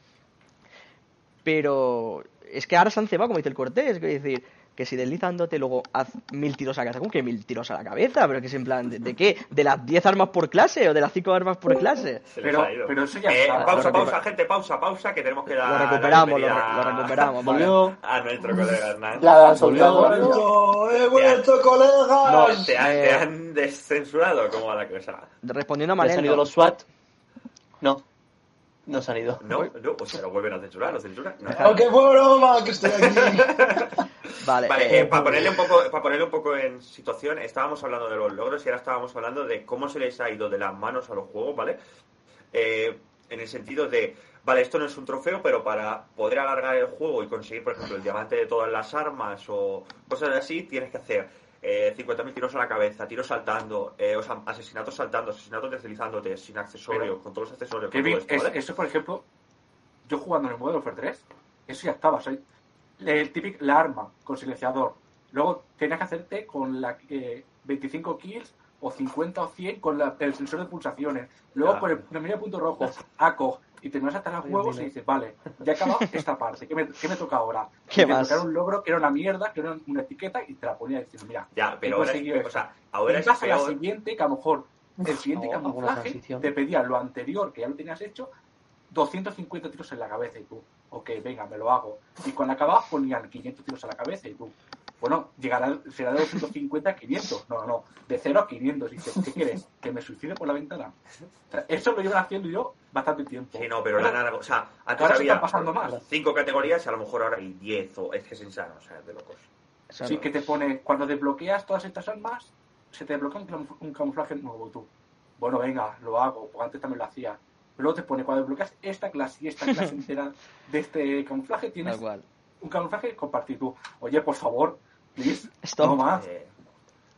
Pero es que ahora se han cebado, como dice el Cortés, es decir, que si deslizándote luego haz mil tiros a la cabeza. ¿Cómo que mil tiros a la cabeza? ¿Pero que es en plan, ¿de, de qué? ¿De las 10 armas por clase o de las 5 armas por clase? Pero- pero eso ya Eh, está. pausa, Lo pausa, gente, pausa, pausa, que tenemos que dar Lo la recuperamos, lo, bienvenida lo recuperamos. vale. volvió. A nuestro colega Hernán. La. ¡Vuelto! ¡He vuelto, colegas! No, Te, han- Eh, te han descensurado, ¿cómo va la cosa? Respondiendo a ¿Ya han salido los SWAT? No, no se han ido. No, no, o sea, lo vuelven a censurar, lo censuran. No. ¡Aunque broma que estoy aquí! Vale, Vale, eh, eh, para ponerle un poco, para ponerle un poco en situación, estábamos hablando de los logros y ahora estábamos hablando de cómo se les ha ido de las manos a los juegos, ¿vale? Eh, en el sentido de, vale, esto no es un trofeo, pero para poder alargar el juego y conseguir, por ejemplo, el diamante de todas las armas o cosas así, tienes que hacer eh, 50.000 tiros a la cabeza, tiros saltando, eh, o sea, asesinatos saltando, asesinatos deslizándote, sin accesorios, Pero- con todos los accesorios, Kevin, todo esto, es- ¿vale? eso, por ejemplo, yo jugando en el Modern Warfare 3, eso ya estaba. O sea, el típico, la arma con silenciador. Luego tenías que hacerte con la eh, 25 kills o 50 o 100 con la- el sensor de pulsaciones. Luego Ah. con el primer punto rojo, ACO, y te vas a estar a huevos y dices, vale, ya he acabado esta parte, ¿qué me, qué me toca ahora? ¿Qué y te más? tocará un logro que era una mierda, que era una etiqueta y te la ponía diciendo, mira, Ya, pero ahora, es, o sea, ahora es a la peor. siguiente, que a lo mejor el siguiente camuflaje te pedía lo anterior, que ya lo tenías hecho, 250 tiros en la cabeza y tú, ok, venga, me lo hago. Y cuando acabas ponían 500 tiros a la cabeza y tú, bueno, llegará, será de 250 a 500. No, no, no, de 0 a 500. Y dices, ¿qué quieres? ¿Que me suicide por la ventana? O sea, eso lo llevan haciendo yo bastante tiempo. Sí, no, pero la nada, o sea, antes Ahora se había están pasando más. cinco categorías y a lo mejor ahora hay 10 o es que es insano, o sea, es de locos. Sí, no. que te pone, cuando desbloqueas todas estas armas, se te desbloquea un, un camuflaje nuevo tú. Bueno, venga, lo hago, porque antes también lo hacía. Luego te pone, cuando desbloqueas esta clase y esta clase entera de este camuflaje, tienes un camuflaje compartir tú. Oye, por favor, please, Stop. no más. Eh,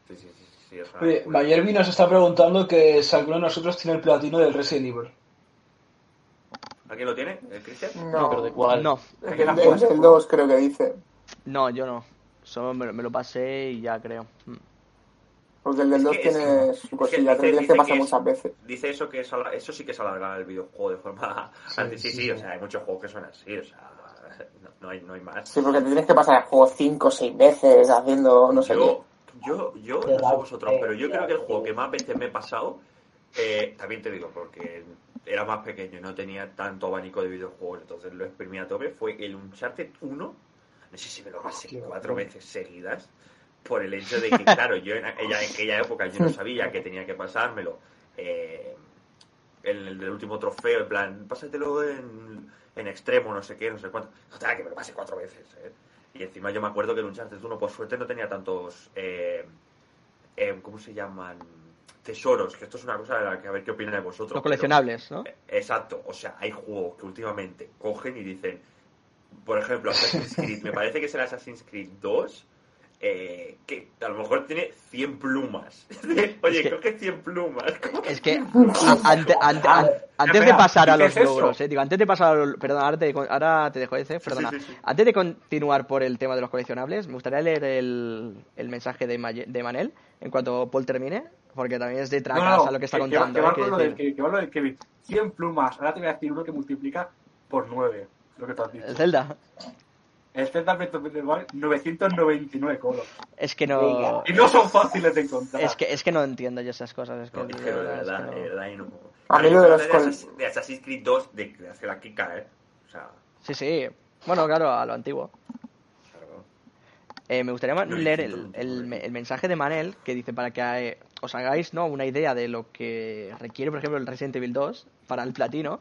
sí, sí, sí, sí, Oye. Mayervi nos está preguntando que si alguno de nosotros tiene el platino del Resident Evil. ¿Alguien lo tiene? ¿El Cristian? No, No, pero de cuál. No, el, el del 2 creo que dice. no, yo no. Solo me, me lo pasé y ya creo. Mm. Porque el del Es 2 que tiene es- su cosilla, que tienes dice que es- muchas veces. Dice eso que es eso sí que es alargar el videojuego de forma anti- sí, sí, sí, o sí. sea, hay muchos juegos que son así, o sea, no, hay, no hay más. Sí, porque te tienes que pasar el juego 5 o 6 veces haciendo no sé yo, yo, yo, Qué no sé vosotros, pero yo qué creo que el juego que más veces me he pasado, eh, también te digo, porque era más pequeño y no tenía tanto abanico de videojuegos, entonces lo exprimí a tope, fue el Uncharted 1, no sé si me lo pasé cuatro veces seguidas, por el hecho de que, claro, yo en aquella, en aquella época yo no sabía que tenía que pasármelo. Eh, el, el del último trofeo, en plan, pásatelo en, en extremo, no sé qué, no sé cuánto. Total, que me lo pasé cuatro veces. ¿eh? Y encima yo me acuerdo que el Uncharted 1, por suerte, no tenía tantos. Eh, eh, ¿Cómo se llaman? Tesoros, que esto es una cosa de la que a ver qué opinan vosotros. Los pero- coleccionables, ¿no? eh, Exacto, o sea, hay juegos que últimamente cogen y dicen, por ejemplo, Assassin's Creed, me parece que es el Assassin's Creed 2, eh, que a lo mejor tiene 100 plumas. Oye, Es que- coge 100 plumas. ¿cómo Es que que 100 plumas? ante- ante- an- antes de pasar a ¿qué los logros, eh, digo, antes de pasar a los, perdón, ahora te, ahora te dejo ese, perdona. sí, sí. Antes de continuar por el tema de los coleccionables, me gustaría leer el, el mensaje de, Maye- de Manel en cuanto Paul termine, porque también es de tracas a lo que está que- que contando. Que, va eh, lo que que, que va lo del Kevin. 100 plumas. Ahora te voy a decir uno que multiplica por 9. Lo que tú has dicho. El Zelda, El Zelda Breath of the Wild, 999 colos. es que no... Y no son fáciles de encontrar. Es que, es que no entiendo yo esas cosas. Es que No, de es que de verdad, es verdad, que de no. verdad, y no. A mí lo de col- Assassin- de Assassin's Creed 2 de, de hacer la Kika, ¿eh? O sea, Sí, sí. Bueno, claro, a lo antiguo. claro. Eh, me gustaría No, leer el, el, el mensaje de Manel que dice para que eh, os hagáis ¿no? una idea de lo que requiere, por ejemplo, el Resident Evil 2 para el platino.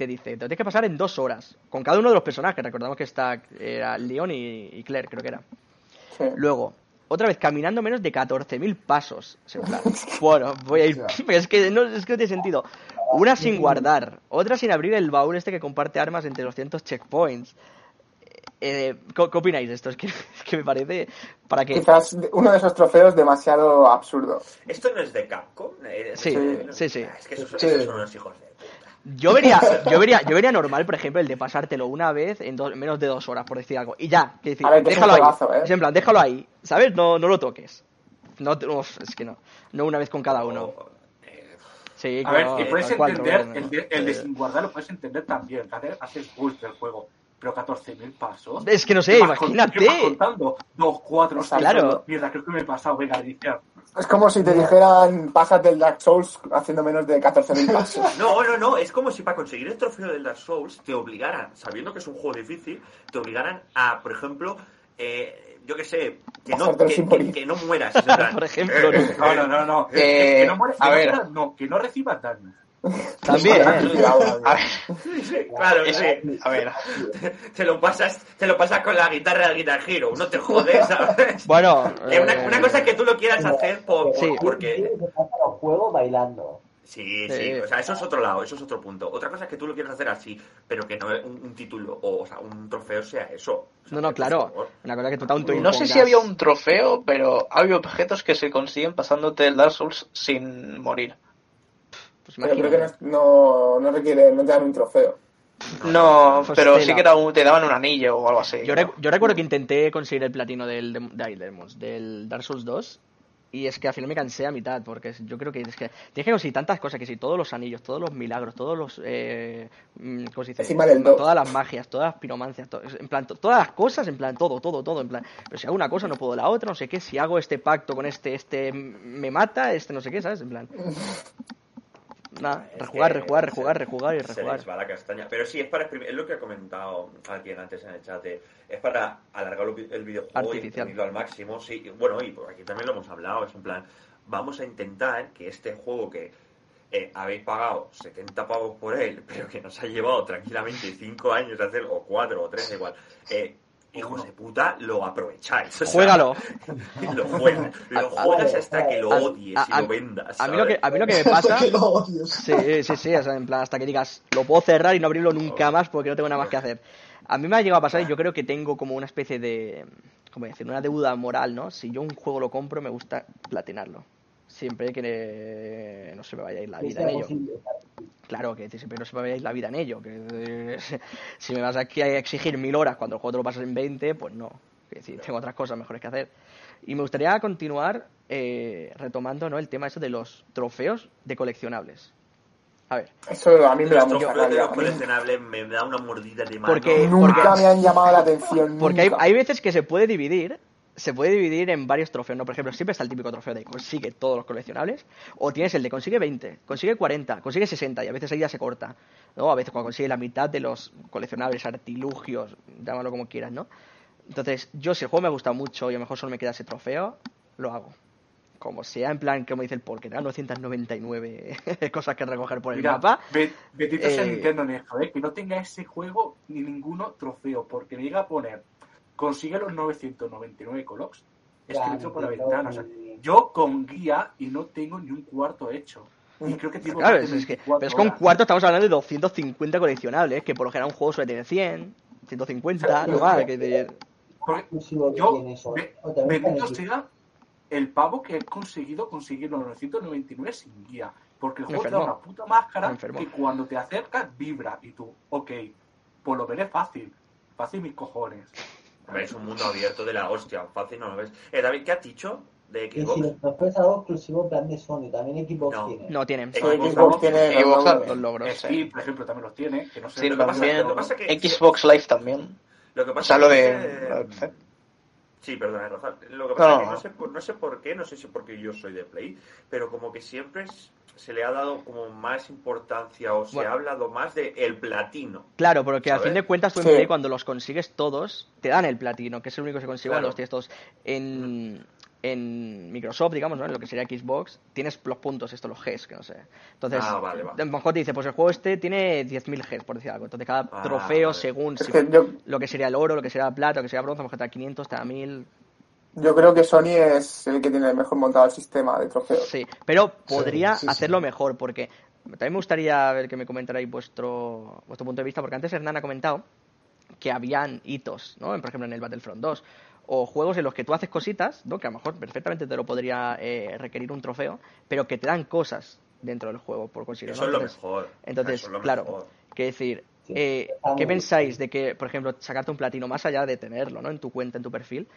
Te dice, te lo tienes que pasar en dos horas, con cada uno de los personajes. Recordamos que está era Leon y, y Claire, creo que era. Sí. Luego, otra vez, caminando menos de 14.000 pasos. Bueno, voy a ir. Es que, no, es que no tiene sentido. Una sin guardar, otra sin abrir el baúl este que comparte armas entre 200 checkpoints. Eh, ¿qué, qué opináis de esto? Es que, es que me parece. Para que. Quizás uno de esos trofeos demasiado absurdo. ¿Esto no es de Capcom? Eh, Sí, eh, sí, sí. Es que esos, Sí. esos son unos hijos de. Yo vería, yo vería, yo vería normal, por ejemplo, el de pasártelo una vez en dos- menos de dos horas, por decir algo. Y ya, que decir, ver, déjalo ahí. ¿eh? Es en plan, déjalo ahí, ¿sabes? No, no lo toques. No, te- uf, es que no. No una vez con cada uno. O, eh, Sí, A ver, no, y puedes entender, el de, el de eh, sin guardar lo puedes entender también. que haces- Haces boost del juego. Pero 14.000 pasos. Es que no sé, ¿Qué vas con- imagínate. ¿Qué vas contando? Dos, cuatro, seis. Claro. Mierda, creo que me he pasado. Venga, iniciar. Es como si te dijeran, pásate el Dark Souls haciendo menos de 14.000 pasos. No, no, no, es como si para conseguir el trofeo del Dark Souls te obligaran, sabiendo que es un juego difícil, te obligaran a, por ejemplo, eh, yo qué sé, que no, que, no mueras. Por ejemplo, eh, No, no, no, no. Eh, que, que no mueres, a que no ver. mueras, no, que no recibas daño. También, ¿eh? cuidado. A ver, Claro, sí. a ver, Te lo pasas, te lo pasas con la guitarra del Guitar Hero, no te jodes, ¿sabes? Bueno, Eh, una, eh, una cosa es que tú lo quieras hacer por, por- Sí. porque los juegos bailando. Sí, Sí. sí, o sea, eso es otro lado, eso es otro punto. Otra cosa es que tú lo quieras hacer así, pero que no un, un título o, o sea, un trofeo sea eso. O sea, No, no, claro. favor. Una cosa que tú tanto no sé si había un trofeo, pero hay objetos que se consiguen pasándote el Dark Souls sin morir. Pues Pero creo que no, no, requiere, no te dan un trofeo. No, Pues pero tela. sí que era un- te daban un anillo o algo así. Yo, ¿no? rec- yo recuerdo que intenté conseguir el platino del, de, del Dark Souls 2 y es que al final me cansé a mitad porque yo creo que es que tienes que conseguir tantas cosas que si todos los anillos, todos los milagros, todos los eh, mm, ¿cómo se dice? Encima del todas las magias, todas las piromancias, to- en plan to- todas las cosas, en plan todo, todo, todo, en plan, pero si hago una cosa no puedo la otra, no sé qué, si hago este pacto con este este me mata, este no sé qué, ¿sabes? En plan Nada, rejugar, rejugar, se- rejugar, rejugar y Se rejugar. les va la castaña. Pero sí, es para. Es lo que ha comentado alguien antes en el chat. de- es para alargar el videojuego y Artificial. exprimirlo al máximo. Sí, y bueno, y por aquí también lo hemos hablado. Es un plan. Vamos a intentar que este juego que eh, habéis pagado 70 pavos por él, pero que nos ha llevado tranquilamente 5 años hacer, o 4 o 3, da igual. Eh, hijos de puta, lo aprovecháis. o sea, Juégalo. Lo juegas, lo juegas hasta que lo a- odies a- y lo vendas. A mí lo que, ¿sabes? a mí lo que me pasa... que lo odies. Sí, sí, sí, o sea, en plan, hasta que digas, lo puedo cerrar y no abrirlo nunca más porque no tengo nada más que hacer. A mí me ha llegado a pasar y yo creo que tengo como una especie de, ¿cómo decir? Una deuda moral, ¿no? Si yo un juego lo compro, me gusta platinarlo. Siempre que no se me vaya a ir la vida en ello. posible. Claro, que siempre no se me vaya a ir la vida en ello. Que eh, si me vas aquí a exigir mil horas cuando el juego te lo pasas en 20, pues no. Es decir, tengo otras cosas mejores que hacer. Y me gustaría continuar eh, retomando ¿no? el tema eso de los trofeos de coleccionables. A ver, Eso a mí me da mucha trofeos de rabia. los coleccionables me da una mordida de mano. Porque- Nunca me han llamado la atención. Porque hay, hay veces que se puede dividir, se puede dividir en varios trofeos, ¿no? Por ejemplo, siempre está el típico trofeo de consigue todos los coleccionables, o tienes el de consigue 20, consigue 40, consigue 60, y a veces ahí ya se corta, ¿no? A veces cuando consigue la mitad de los coleccionables, artilugios, llámalo como quieras, ¿no? Entonces, yo si el juego me gusta mucho y a lo mejor solo me queda ese trofeo, lo hago. Como sea, en plan, como dice el Paul, que te dan 999 cosas que recoger por el Mira, mapa. be- bendito sea eh, Nintendo en esto, ¿eh? que no tenga ese juego ni ninguno trofeo, porque me llega a poner, consigue los 999 colocs, es que entro por la ventana. o sea, muy- yo con guía y no tengo ni un cuarto hecho. Y creo que tengo Claro, es, que, 24 pero es que un cuarto estamos hablando de 250 coleccionables, que por lo general un juego suele tener 100, 150, no más. Que Porque que yo, bendito el- sea el pavo que he conseguido conseguir los 999 sin guía. Porque el juego te da una puta máscara que cuando te acercas vibra y tú, ok, pues lo veré fácil. Fácil mis cojones. Hombre, es un mundo abierto de la hostia. Fácil no lo ves. Eh, David, ¿qué has dicho de Y si Xbox? los trofeos es algo exclusivo en plan de Sony, también Xbox No. tiene. No tienen. Eh, Sí, Xbox Xbox tiene Xbox los también. Los logros. Steam, por ejemplo, también los tiene. Que no sé Sí, lo que pasa, lo que pasa que- Xbox Live también. Lo que O pasa sea, lo es de... que- Sí, perdona, Rafa. Lo que pasa No. es que no sé, por, no sé por qué, no sé si porque yo soy de Play, pero como que siempre es- se le ha dado como más importancia o se Bueno. ha hablado más de el platino. Claro, porque al ¿Sabes? fin de cuentas tú en Sí. Play cuando los consigues todos, te dan el platino, que es el único que se consigue Claro. cuando los tienes todos. En, en Microsoft, digamos, ¿no? En lo que sería Xbox, tienes los puntos, estos, los Gs, que no sé. Entonces, Ah, vale, vale. a lo mejor te dice, pues el juego este tiene 10.000 Gs, por decir algo. Entonces cada Ah, trofeo, vale. según si- que yo, lo que sería el oro, lo que sería la plata, lo que sería bronce, a lo mejor te da 500, te da 1000. Yo creo que Sony es el que tiene mejor montado el sistema de trofeos. Sí, pero podría sí, sí. hacerlo mejor, porque también me gustaría ver que me comentarais vuestro, vuestro punto de vista, porque antes Hernán ha comentado que habían hitos, ¿no? Por ejemplo, en el Battlefront 2, o juegos en los que tú haces cositas, ¿no? Que a lo mejor perfectamente te lo podría eh, requerir un trofeo, pero que te dan cosas dentro del juego por conseguirlo. Eso ¿no? es lo Entonces- mejor. Entonces, Eso es lo claro, mejor. que decir, eh, ¿qué pensáis de que, por ejemplo, sacarte un platino más allá de tenerlo, ¿no? En tu cuenta, en tu perfil,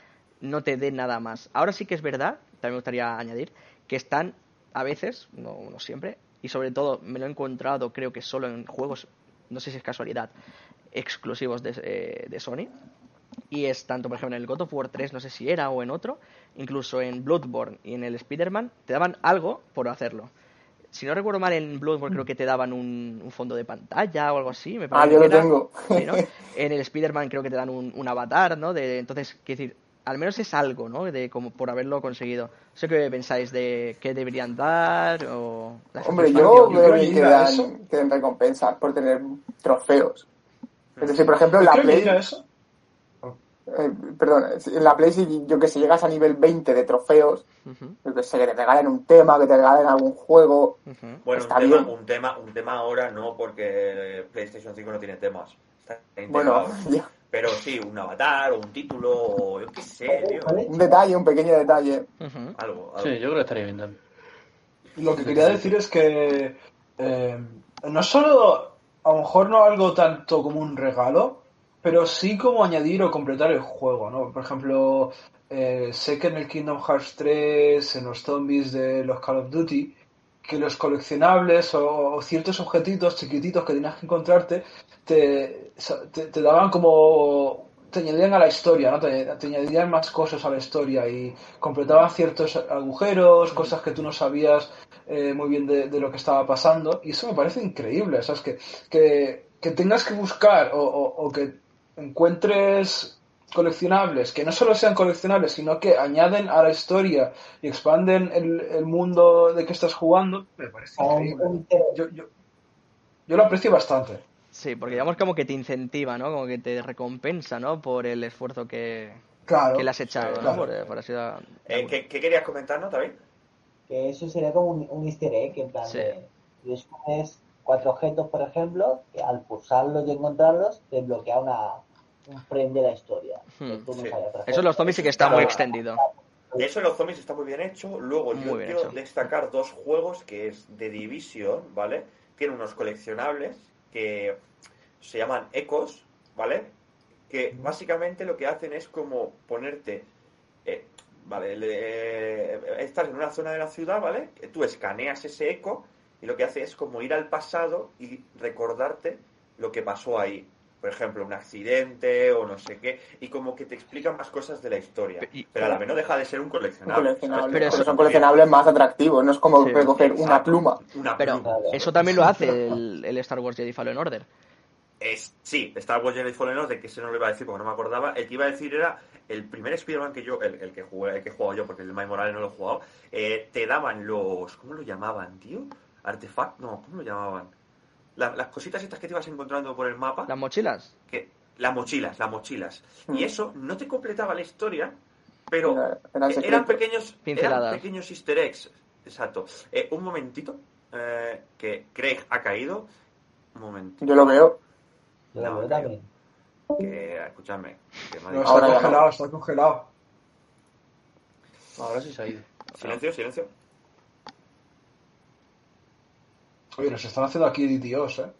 no te dé nada más. Ahora sí que es verdad, también me gustaría añadir, que están a veces, no, no siempre, y sobre todo me lo he encontrado creo que solo en juegos, no sé si es casualidad, exclusivos de, eh, de Sony. Y es tanto, por ejemplo, en el God of War 3, no sé si era o en otro, incluso en Bloodborne y en el Spider-Man, te daban algo por hacerlo. Si no recuerdo mal, en Bloodborne creo que te daban un, un fondo de pantalla o algo así. Me Ah, parece yo que lo tengo. Sí, ¿no? En el Spider-Man creo que te dan un, un avatar, ¿no? De, entonces, quiero decir, al menos es algo, ¿no? De como por haberlo conseguido. No sé qué pensáis de qué deberían dar o... Hombre, yo creo que dan, recompensas por tener trofeos. Es decir, por ejemplo, en la Play, eso. eh, perdón, en la Play si yo que sé, llegas a nivel 20 de trofeos, yo que sé, que te regalen un tema, que te regalen algún juego. Bueno, Está un tema, bien. un tema, un tema ahora no, porque PlayStation 5 no tiene temas. Está bueno, integrado. ya, Pero sí, un avatar o un título o yo qué sé, tío. Un detalle, un pequeño detalle. Algo. Sí, yo creo que estaría bien también. Lo que quería decir es que eh, no solo a lo mejor no algo tanto como un regalo, pero sí como añadir o completar el juego, ¿no? Por ejemplo, eh, sé que en el Kingdom Hearts 3, en los zombies de los Call of Duty, que los coleccionables o, o ciertos objetitos chiquititos que tenías que encontrarte te, te, te daban como te añadían a la historia, ¿no? Te, te añadían más cosas a la historia y completaban ciertos agujeros, cosas que tú no sabías eh, muy bien de, de lo que estaba pasando. Y eso me parece increíble, ¿sabes? Que, que, que tengas que buscar o, o- o que encuentres coleccionables que no solo sean coleccionables, sino que añaden a la historia y expanden el, el mundo de que estás jugando, me parece increíble. un interés. Yo, yo, yo lo aprecio bastante. Sí, porque digamos como que te incentiva, ¿no? Como que te recompensa, ¿no? Por el esfuerzo que, Claro. que le has echado, ¿no? claro. Por, por así da- Eh, ¿qué, qué querías comentarnos, David? Que eso sería como un, un easter egg, en plan Sí. de... tú descubres cuatro objetos, por ejemplo, que al pulsarlos y encontrarlos, te bloquea una, un frame de la historia. Hmm, sí. Eso en los zombies sí que está muy extendido. Eso en los zombies está muy bien hecho. Luego Muy yo quiero hecho. destacar dos juegos que es de Division, ¿vale? Tiene unos coleccionables que se llaman Ecos, ¿vale? Que básicamente lo que hacen es como ponerte, eh, ¿vale? Le- estás en una zona de la ciudad, ¿vale? Que Tú escaneas ese eco y lo que hace es como ir al pasado y recordarte lo que pasó ahí. Por ejemplo, un accidente o no sé qué, y como que te explican más cosas de la historia. Y- Pero a la vez no deja de ser un Un coleccionable. coleccionable. Pero Pero, eso- son coleccionables más atractivos, no es como Sí. recoger una pluma. Una Pero pluma. eso también lo hace el, el Star Wars Jedi Fallen Order. Es, sí, Star Wars Jedi Fallen Order, que ese no lo iba a decir porque no me acordaba. El que iba a decir era el primer Spider-Man que yo, el, el que jugué, el que he jugado yo, porque el de Morales no lo he jugado. eh, te daban los. ¿Cómo lo llamaban, tío? Artefact, no, ¿cómo lo llamaban? La- las cositas estas que te ibas encontrando por el mapa. Las mochilas. que Las mochilas, las mochilas. Mm. Y eso no te completaba la historia, pero Era- eran eran secretos. pequeños, eran Pinceladas. pequeños easter eggs. Exacto. Eh, un momentito, eh, que Craig ha caído. Un momento. Yo lo veo. Yo lo veo también. Que, escúchame. que me ha No, dicho- está congelado, está congelado. Ahora sí se ha ido. Silencio, silencio. Oye, nos están haciendo aquí DTOs, ¿eh?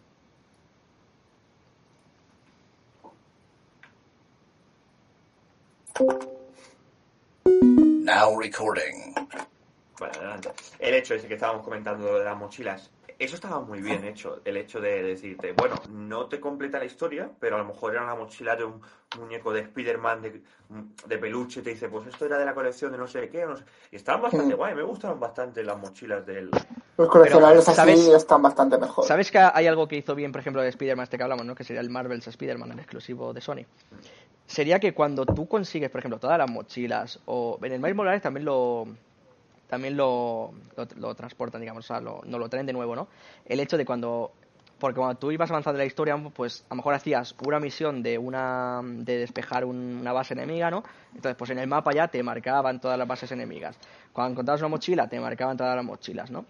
Now recording. Bueno, adelante. El hecho ese que estábamos comentando de las mochilas. Eso estaba muy bien hecho. El hecho de decirte, bueno, no te completa la historia, pero a lo mejor era una mochila de un muñeco de Spider-Man de, de peluche. Te dice, pues esto era de la colección de no sé qué. No sé. Y estaban bastante guay. Me gustaron bastante las mochilas del. Los coleccionables Pero, así ¿sabes? están bastante mejor. ¿Sabes que hay algo que hizo bien, por ejemplo, de Spider-Man este que hablamos, ¿no? Que sería el Marvel's Spider-Man, el exclusivo de Sony. Sería que cuando tú consigues, por ejemplo, todas las mochilas, o en el Miles Morales también lo también lo, lo, transportan, digamos, o sea, lo, no lo traen de nuevo, ¿no? El hecho de cuando porque cuando tú ibas avanzando en la historia, pues a lo mejor hacías una misión de una de despejar un- una base enemiga, ¿no? Entonces, pues en el mapa ya te marcaban todas las bases enemigas. Cuando encontrabas una mochila, te marcaban todas las mochilas, ¿no?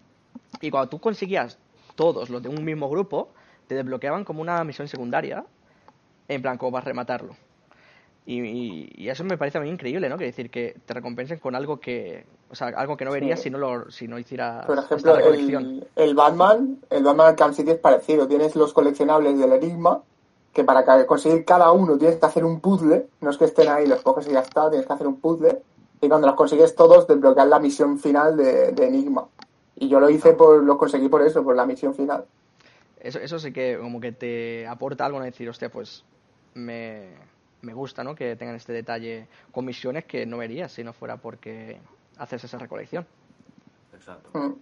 Y cuando tú conseguías todos los de un mismo grupo, te desbloqueaban como una misión secundaria, en plan, como para rematarlo. Y, y- y eso me parece a mí increíble, ¿no? Que decir que te recompensen con algo que, o sea, algo que no verías Sí. si no lo, si no hicieras Por esta ejemplo, recolección. el, el Batman, el Batman Arkham City es parecido. Tienes los coleccionables del Enigma, que para conseguir cada uno tienes que hacer un puzzle. No es que estén ahí, los coges y ya está, tienes que hacer un puzzle. Y cuando los consigues todos, desbloqueas la misión final de, de Enigma. Y yo lo hice por, lo conseguí por eso, por la misión final. Eso, eso sí que como que te aporta algo, ¿no? Decir, hostia, pues me, me gusta, ¿no? Que tengan este detalle con misiones que no verías si no fuera porque haces esa recolección. Exacto. Mm.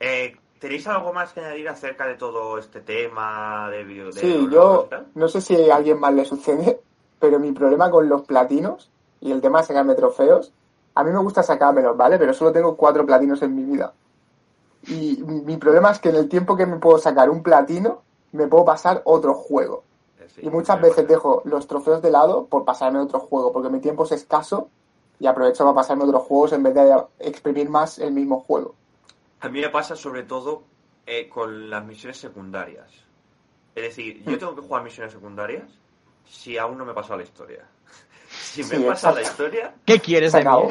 Eh, ¿Tenéis algo más que añadir acerca de todo este tema de video? de Sí, yo no sé si a alguien más le sucede, pero mi problema con los platinos y el tema de sacarme trofeos, a mí me gusta sacármelos, ¿vale? Pero solo tengo cuatro platinos en mi vida. Y mi problema es que en el tiempo que me puedo sacar un platino, me puedo pasar otro juego. Sí, Y muchas veces pasa. dejo los trofeos de lado por pasarme otro juego, porque mi tiempo es escaso y aprovecho para pasarme otros juegos en vez de exprimir más el mismo juego. A mí me pasa sobre todo eh, con las misiones secundarias. Es decir, yo tengo que jugar misiones secundarias si aún no me he pasado la historia. Si me Sí, he pasado la historia, ¿Qué quieres de mí? acabó.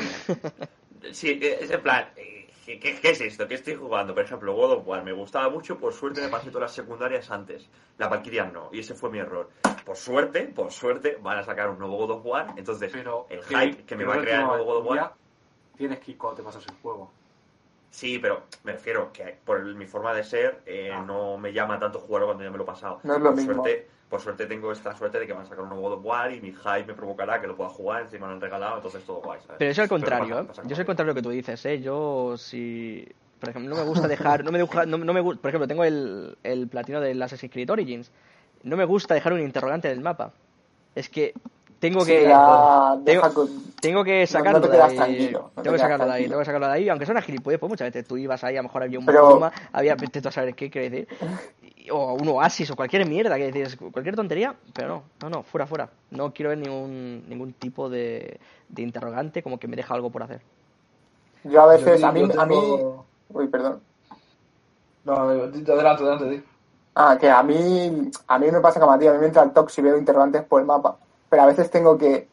sí, es en plan, eh, ¿Qué, qué, qué es esto? ¿Qué estoy jugando? Por ejemplo, God of War me gustaba mucho, por suerte me pasé todas las secundarias antes. La Valkyria no, y ese fue mi error. Por suerte, por suerte, van a sacar un nuevo God of War, entonces Pero el hype que me va a crear el nuevo God of War... Tienes que ir cuando te pasas el juego. Sí, pero me refiero que por mi forma de ser eh, Ah. no me llama tanto jugarlo cuando ya me lo he pasado. No es lo por mismo. Suerte, por suerte tengo esta suerte de que van a sacar un nuevo God of War y mi hype me provocará que lo pueda jugar, encima lo han regalado, entonces todo guay, ¿sabes? Pero eso al contrario, pasa- ¿eh? Yo soy el contrario de lo que tú dices, ¿eh? Yo, si... Por ejemplo, no me gusta dejar... No me, deja- no, no me Por ejemplo, tengo el, el platino del Assassin's Creed Origins. No me gusta dejar un interrogante en el mapa. Es que tengo Sí, que... ya tengo- Tengo que no sacarlo te de ahí. tranquilo, no te tengo que sacarlo de ahí, tengo que sacarlo de ahí. Aunque sea una gilipollez, pues muchas veces tú ibas ahí, a lo mejor había un Pero- Moctezuma, había vete tú a saber qué quiere decir. O un oasis o cualquier mierda, que dices, cualquier tontería, pero no, no, no, fuera, fuera. No quiero ver ningún, ningún tipo de, de interrogante como que me deja algo por hacer. Yo a veces, Yo- a mí, a mí, uy, perdón. No, adelante, adelante, di. Ah, que a mí, a mí me pasa ti, a mí me entra el toque si veo interrogantes por el mapa, pero a veces tengo que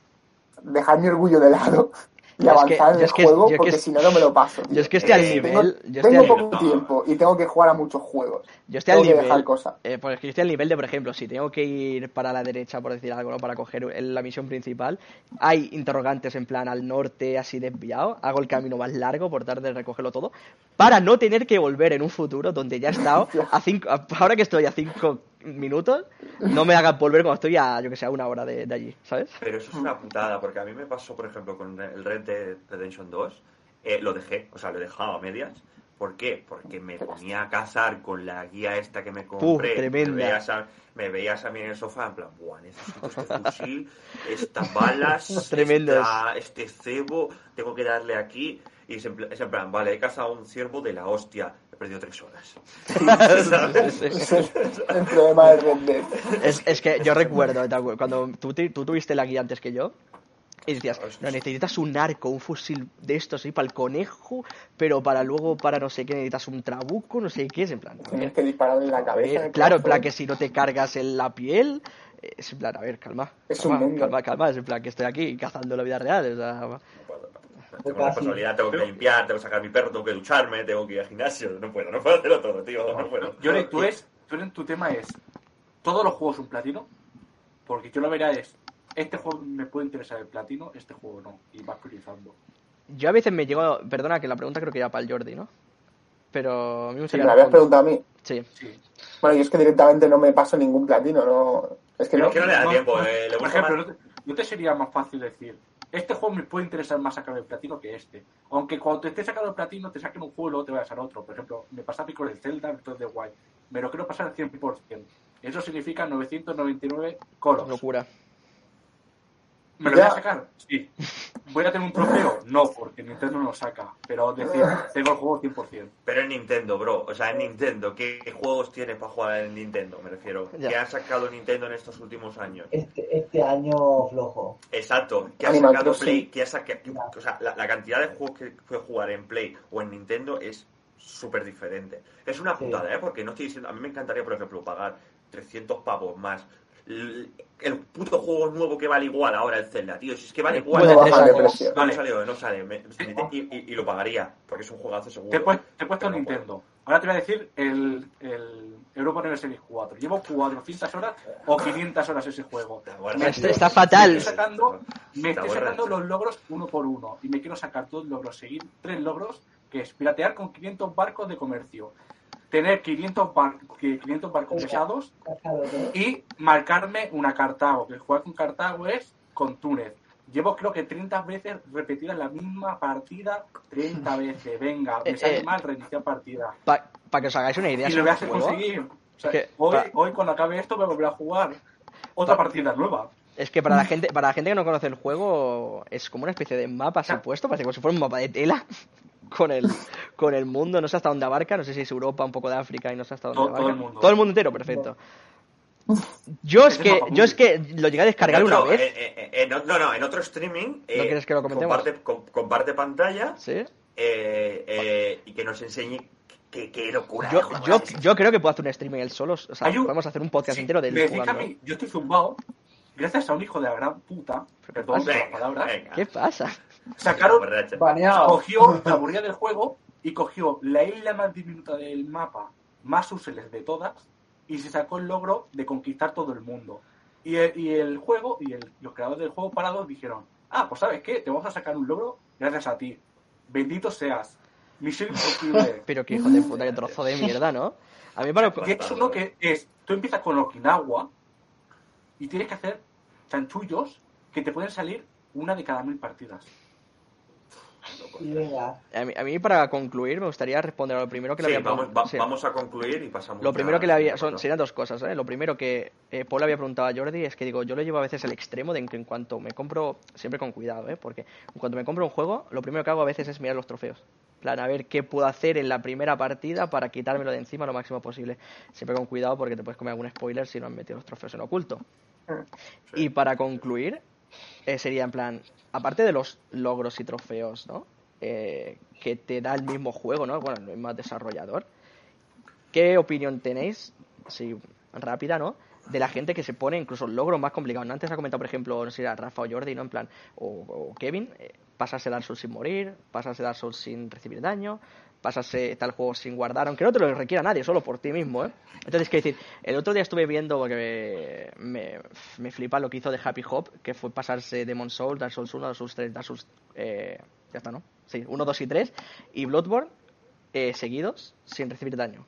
dejar mi orgullo de lado y Yo es que- avanzar en el juego que porque si no, no me lo paso. tío. Yo es que estoy al Eh, Tengo, nivel. Yo tengo al, poco tiempo y tengo que jugar a muchos juegos. yo estoy al que nivel. dejar cosas. eh, pues es que yo estoy al nivel de, por ejemplo, si tengo que ir para la derecha, por decir algo, ¿no? Para coger la misión principal, hay interrogantes en plan al norte, así desviado, hago el camino más largo por tratar de recogerlo todo, para no tener que volver en un futuro donde ya he estado, a cinco, ahora que estoy a cinco minutos, no me hagan volver cuando estoy a, yo que sé, a una hora de, de allí, ¿sabes? Pero eso es una putada, porque a mí me pasó, por ejemplo, con el Red Dead Redemption 2, eh, lo dejé, o sea, lo he dejado a medias. ¿Por qué? Porque me ponía a cazar con la guía esta que me compré. tremenda. Me veías, a, me veías a mí en el sofá, en plan, buah, necesito este fusil, estas balas, esta- este cebo, tengo que darle aquí. Y es en, pl- es en plan, vale, he cazado un ciervo de la hostia, he perdido tres horas. El problema del Red Dead. Es, es que yo recuerdo, cuando tú, tú tuviste la guía antes que yo, y decías, no, necesitas un arco, un fusil de estos ahí para el conejo, pero para luego, para no sé qué, necesitas un trabuco, no sé qué, es en plan. a Tienes que disparar en la cabeza. eh, claro, en plan que si no te cargas en la piel, eh, es en plan, a ver, calma. Es un calma, mundo. calma, calma, es en plan que estoy aquí cazando la vida real, o sea, Tengo responsabilidad, tengo que limpiar, tengo que sacar mi perro, tengo que ducharme, tengo que ir al gimnasio. No puedo, no puedo hacerlo todo, tío, no puedo. Yo, tú, es, tú en tu tema es, ¿todos los juegos un platino? Porque yo lo vería es, este juego me puede interesar el platino, este juego no. Y vas priorizando. yo a veces me llego, perdona que la pregunta creo que era para el Jordi, ¿no? Pero a mí me me lo habías preguntado a mí. Sí. Sí. Bueno, yo es que directamente no me paso ningún platino, no. Es que no. es que no le da tiempo, eh, le por ejemplo, más- ¿no te, no te sería más fácil decir, este juego me puede interesar más sacar el platino que este? Aunque cuando te estés sacando el platino te saquen un juego y luego te vayas al otro. Por ejemplo, me pasa a mí con el Zelda of the Wild. Me lo quiero pasar al 100%. Eso significa 999 coros. Locura. ¿Me lo Ya. voy a sacar? Sí. ¿Voy a tener un trofeo? No, porque Nintendo no lo saca. Pero decir, tengo el juego 100%. Pero en Nintendo, bro. O sea, en Nintendo, ¿qué, qué juegos tienes para jugar en Nintendo? Me refiero. Ya. ¿Qué ha sacado Nintendo en estos últimos años? Este, este año flojo. Exacto. ¿Qué ha Animal sacado Crossing. Play? ¿Qué ha sacado? O sea, la, la cantidad de juegos que puedes jugar en Play o en Nintendo es súper diferente. Es una Sí. putada, ¿eh? Porque no estoy diciendo... A mí me encantaría, por ejemplo, pagar 300 pavos más. El puto juego nuevo que vale igual ahora el Zelda, tío. Si es que vale igual. Puede No bajar de sale. No no sale. me- y, y- y lo pagaría, porque es un juegazo seguro. Te te he puesto no Nintendo. Ahora te voy a decir el, el Europa Universalis 4. Llevo 400 horas o 500 horas ese juego. Está bueno. Me Está, está fatal. estoy sacando, me Está estoy sacando los logros uno por uno. Y me quiero sacar dos logros, seguir tres logros, que es piratear con 500 barcos de comercio. Tener 500, bar- que 500 barcos pesados y marcarme una Cartago, que jugar con Cartago es con Túnez. Llevo creo que 30 veces repetida la misma partida, 30 veces. Venga, me Eh, sale eh. mal, reiniciar partida. Para que os hagáis una idea, Y lo voy a hacer conseguir. O sea, que- hoy, hoy cuando acabe esto me volveré a jugar otra Pa- partida nueva. Es que para la gente, para la gente que no conoce el juego, es como una especie de mapa así Ah. puesto, parece como si fuera un mapa de tela con el, con el mundo, no sé hasta dónde abarca, no sé si es Europa, un poco de África y no sé hasta dónde Todo- abarca. todo el mundo. Todo el mundo entero, perfecto. Yo es que, yo es que lo llegué a descargar una vez, eh, eh, eh, en- no, no, en otro streaming. eh, quieres que lo comentemos? Comparte, com- comparte pantalla ¿sí? eh, eh, y que nos enseñe qué, qué locura. Yo, yo, creo que puedo hacer un streaming él solo, o sea, un- podemos hacer un podcast Sí, entero me del decís que a jugando. mí, yo estoy zumbado gracias a un hijo de la gran puta, perdón por las Venga, palabras, venga. ¿Qué pasa? Sacaron, cogió la aburrida del juego y cogió la isla más diminuta del mapa, más útiles de todas, y se sacó el logro de conquistar todo el mundo. Y el, y el juego, y el- los creadores del juego parados dijeron, ah, pues sabes qué, te vamos a sacar un logro gracias a ti. Bendito seas. Misión imposible. Pero que hijo de puta, que trozo de mierda, ¿no? A mí para... Y es uno que es, tú empiezas con Okinawa y tienes que hacer chanchullos que te pueden salir una de cada mil partidas. A mí, a mí, para concluir me gustaría responder a lo primero que le había vamos, preguntado. va- Sí. vamos a concluir y pasamos Lo primero que le había, son, serían dos cosas, ¿eh? Lo primero que eh, Paul había preguntado a Jordi es que digo, yo lo llevo a veces al extremo de que en cuanto me compro, siempre con cuidado, ¿eh? Porque en cuanto me compro un juego, lo primero que hago a veces es mirar los trofeos. En plan, a ver qué puedo hacer en la primera partida para quitármelo de encima lo máximo posible. Siempre con cuidado porque te puedes comer algún spoiler si no han metido los trofeos en oculto. Y para concluir, eh, sería en plan, aparte de los logros y trofeos, ¿no? Eh, que te da el mismo juego, ¿no? Bueno, el mismo desarrollador. ¿Qué opinión tenéis, así rápida, ¿no? De la gente que se pone incluso logros más complicados. ¿no? Antes ha comentado, por ejemplo, no sé si Rafa o Jordi, ¿no? En plan, o, o Kevin, eh, pasarse Dark Souls sin morir, pasarse Dark Souls sin recibir daño, pasarse tal juego sin guardar, aunque no te lo requiera nadie, solo por ti mismo, ¿eh? Entonces, qué decir, el otro día estuve viendo, porque me, me flipa lo que hizo de Happy Hop, que fue pasarse Demon Souls, Dark Souls 1, Dark Souls 3, Dark Souls... Eh, ya está, ¿no? Sí, 1, 2 y 3, y Bloodborne eh, seguidos sin recibir daño.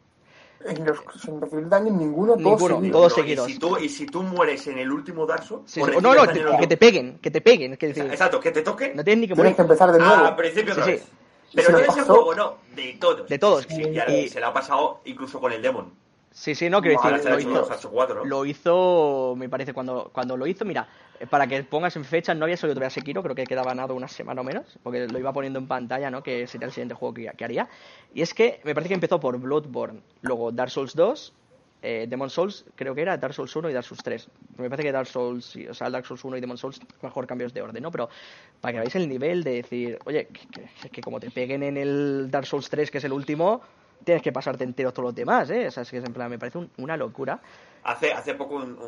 Los- sin recibir daño ninguno, todos Ninguno, seguidos. todos seguidos. Y si, tú, y si tú mueres en el último Darso, Sí, sí, no, no, te- que te peguen, que te peguen, es que decir, Exacto, que te toque no tienes ni que Tienes morir. que empezar de nuevo. Ah, al principio otra Sí, vez. Pero no de ese juego, no, de todos. De todos. Sí, ya Y- se lo ha pasado incluso con el Demon. Sí, sí, no, quiero decir, lo hizo, los Dark 4, ¿no? lo hizo, me parece, cuando, cuando lo hizo, mira, para que pongas en fecha, no había salido todavía Sekiro, creo que quedaba nada una semana o menos, porque lo iba poniendo en pantalla, ¿no? Que sería el siguiente juego que, que haría. Y es que me parece que empezó por Bloodborne, luego Dark Souls 2, eh, Demon Souls, creo que era Dark Souls 1 y Dark Souls 3. Me parece que Dark Souls, o sea, Dark Souls 1 y Demon Souls, mejor cambios de orden, ¿no? Pero para que veáis el nivel de decir, oye, que, que- que como te peguen en el Dark Souls 3, que es el último, tienes que pasarte entero todos los demás, ¿eh? O sea, es que es en plan, me parece un- una locura. Hace, hace poco un,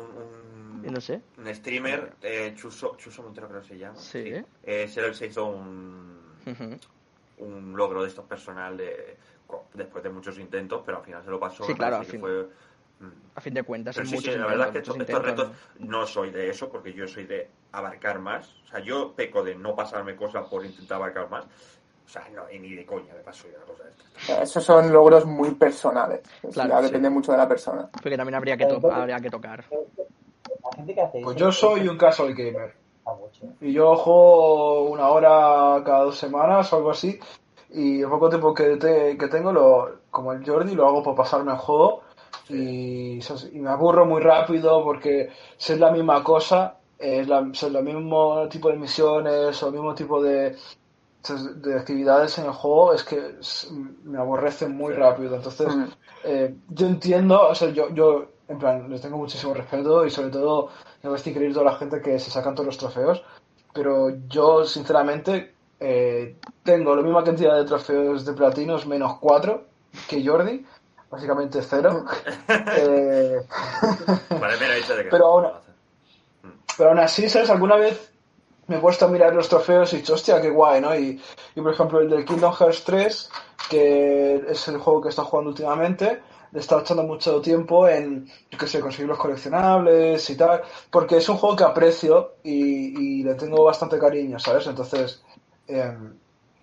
no sé. un streamer, eh, Chuso, Chuso Montero creo que se llama. Sí. Eh, se, se hizo un, un logro de estos personal de, después de muchos intentos, pero al final se lo pasó. Sí, claro, al que fin. fue, mm, A fin de cuentas, Pero en sí, muchos sí, la verdad es que estos, retos no soy de eso, porque yo soy de abarcar más. O sea, yo peco de no pasarme cosas por intentar abarcar más. O sea, no, y ni de coña me paso yo una cosa de esta. Esos son logros muy personales. Claro, sí. depende mucho de la persona. Porque también habría que, to- habría que tocar. Pues yo soy un casual gamer. gusta mucho. Y yo juego una hora cada dos semanas o algo así. Y el poco tiempo que, te- que tengo, lo, como el Jordi, lo hago por pasarme el juego. Y, me aburro muy rápido porque si es la misma cosa, es la, son el mismo tipo de misiones o el mismo tipo de, de actividades en el juego, es que es- me aborrecen muy rápido. Entonces, Mm. eh, yo entiendo, o sea, yo, yo en plan, les tengo muchísimo respeto y sobre todo me parece increíble toda la gente que se sacan todos los trofeos, pero yo sinceramente eh, tengo la misma cantidad de trofeos de platinos menos 4 que Jordi, básicamente cero. Eh, Vale, mira, Pero aún- hace. pero aún así, ¿sabes? Alguna vez me he puesto a mirar los trofeos y he dicho, hostia, qué guay, ¿no? Y, y, por ejemplo, el del Kingdom Hearts 3, que es el juego que he estado jugando últimamente, le he estado echando mucho tiempo en, yo qué sé, conseguir los coleccionables y tal, porque es un juego que aprecio y, y le tengo bastante cariño, ¿sabes? Entonces, em,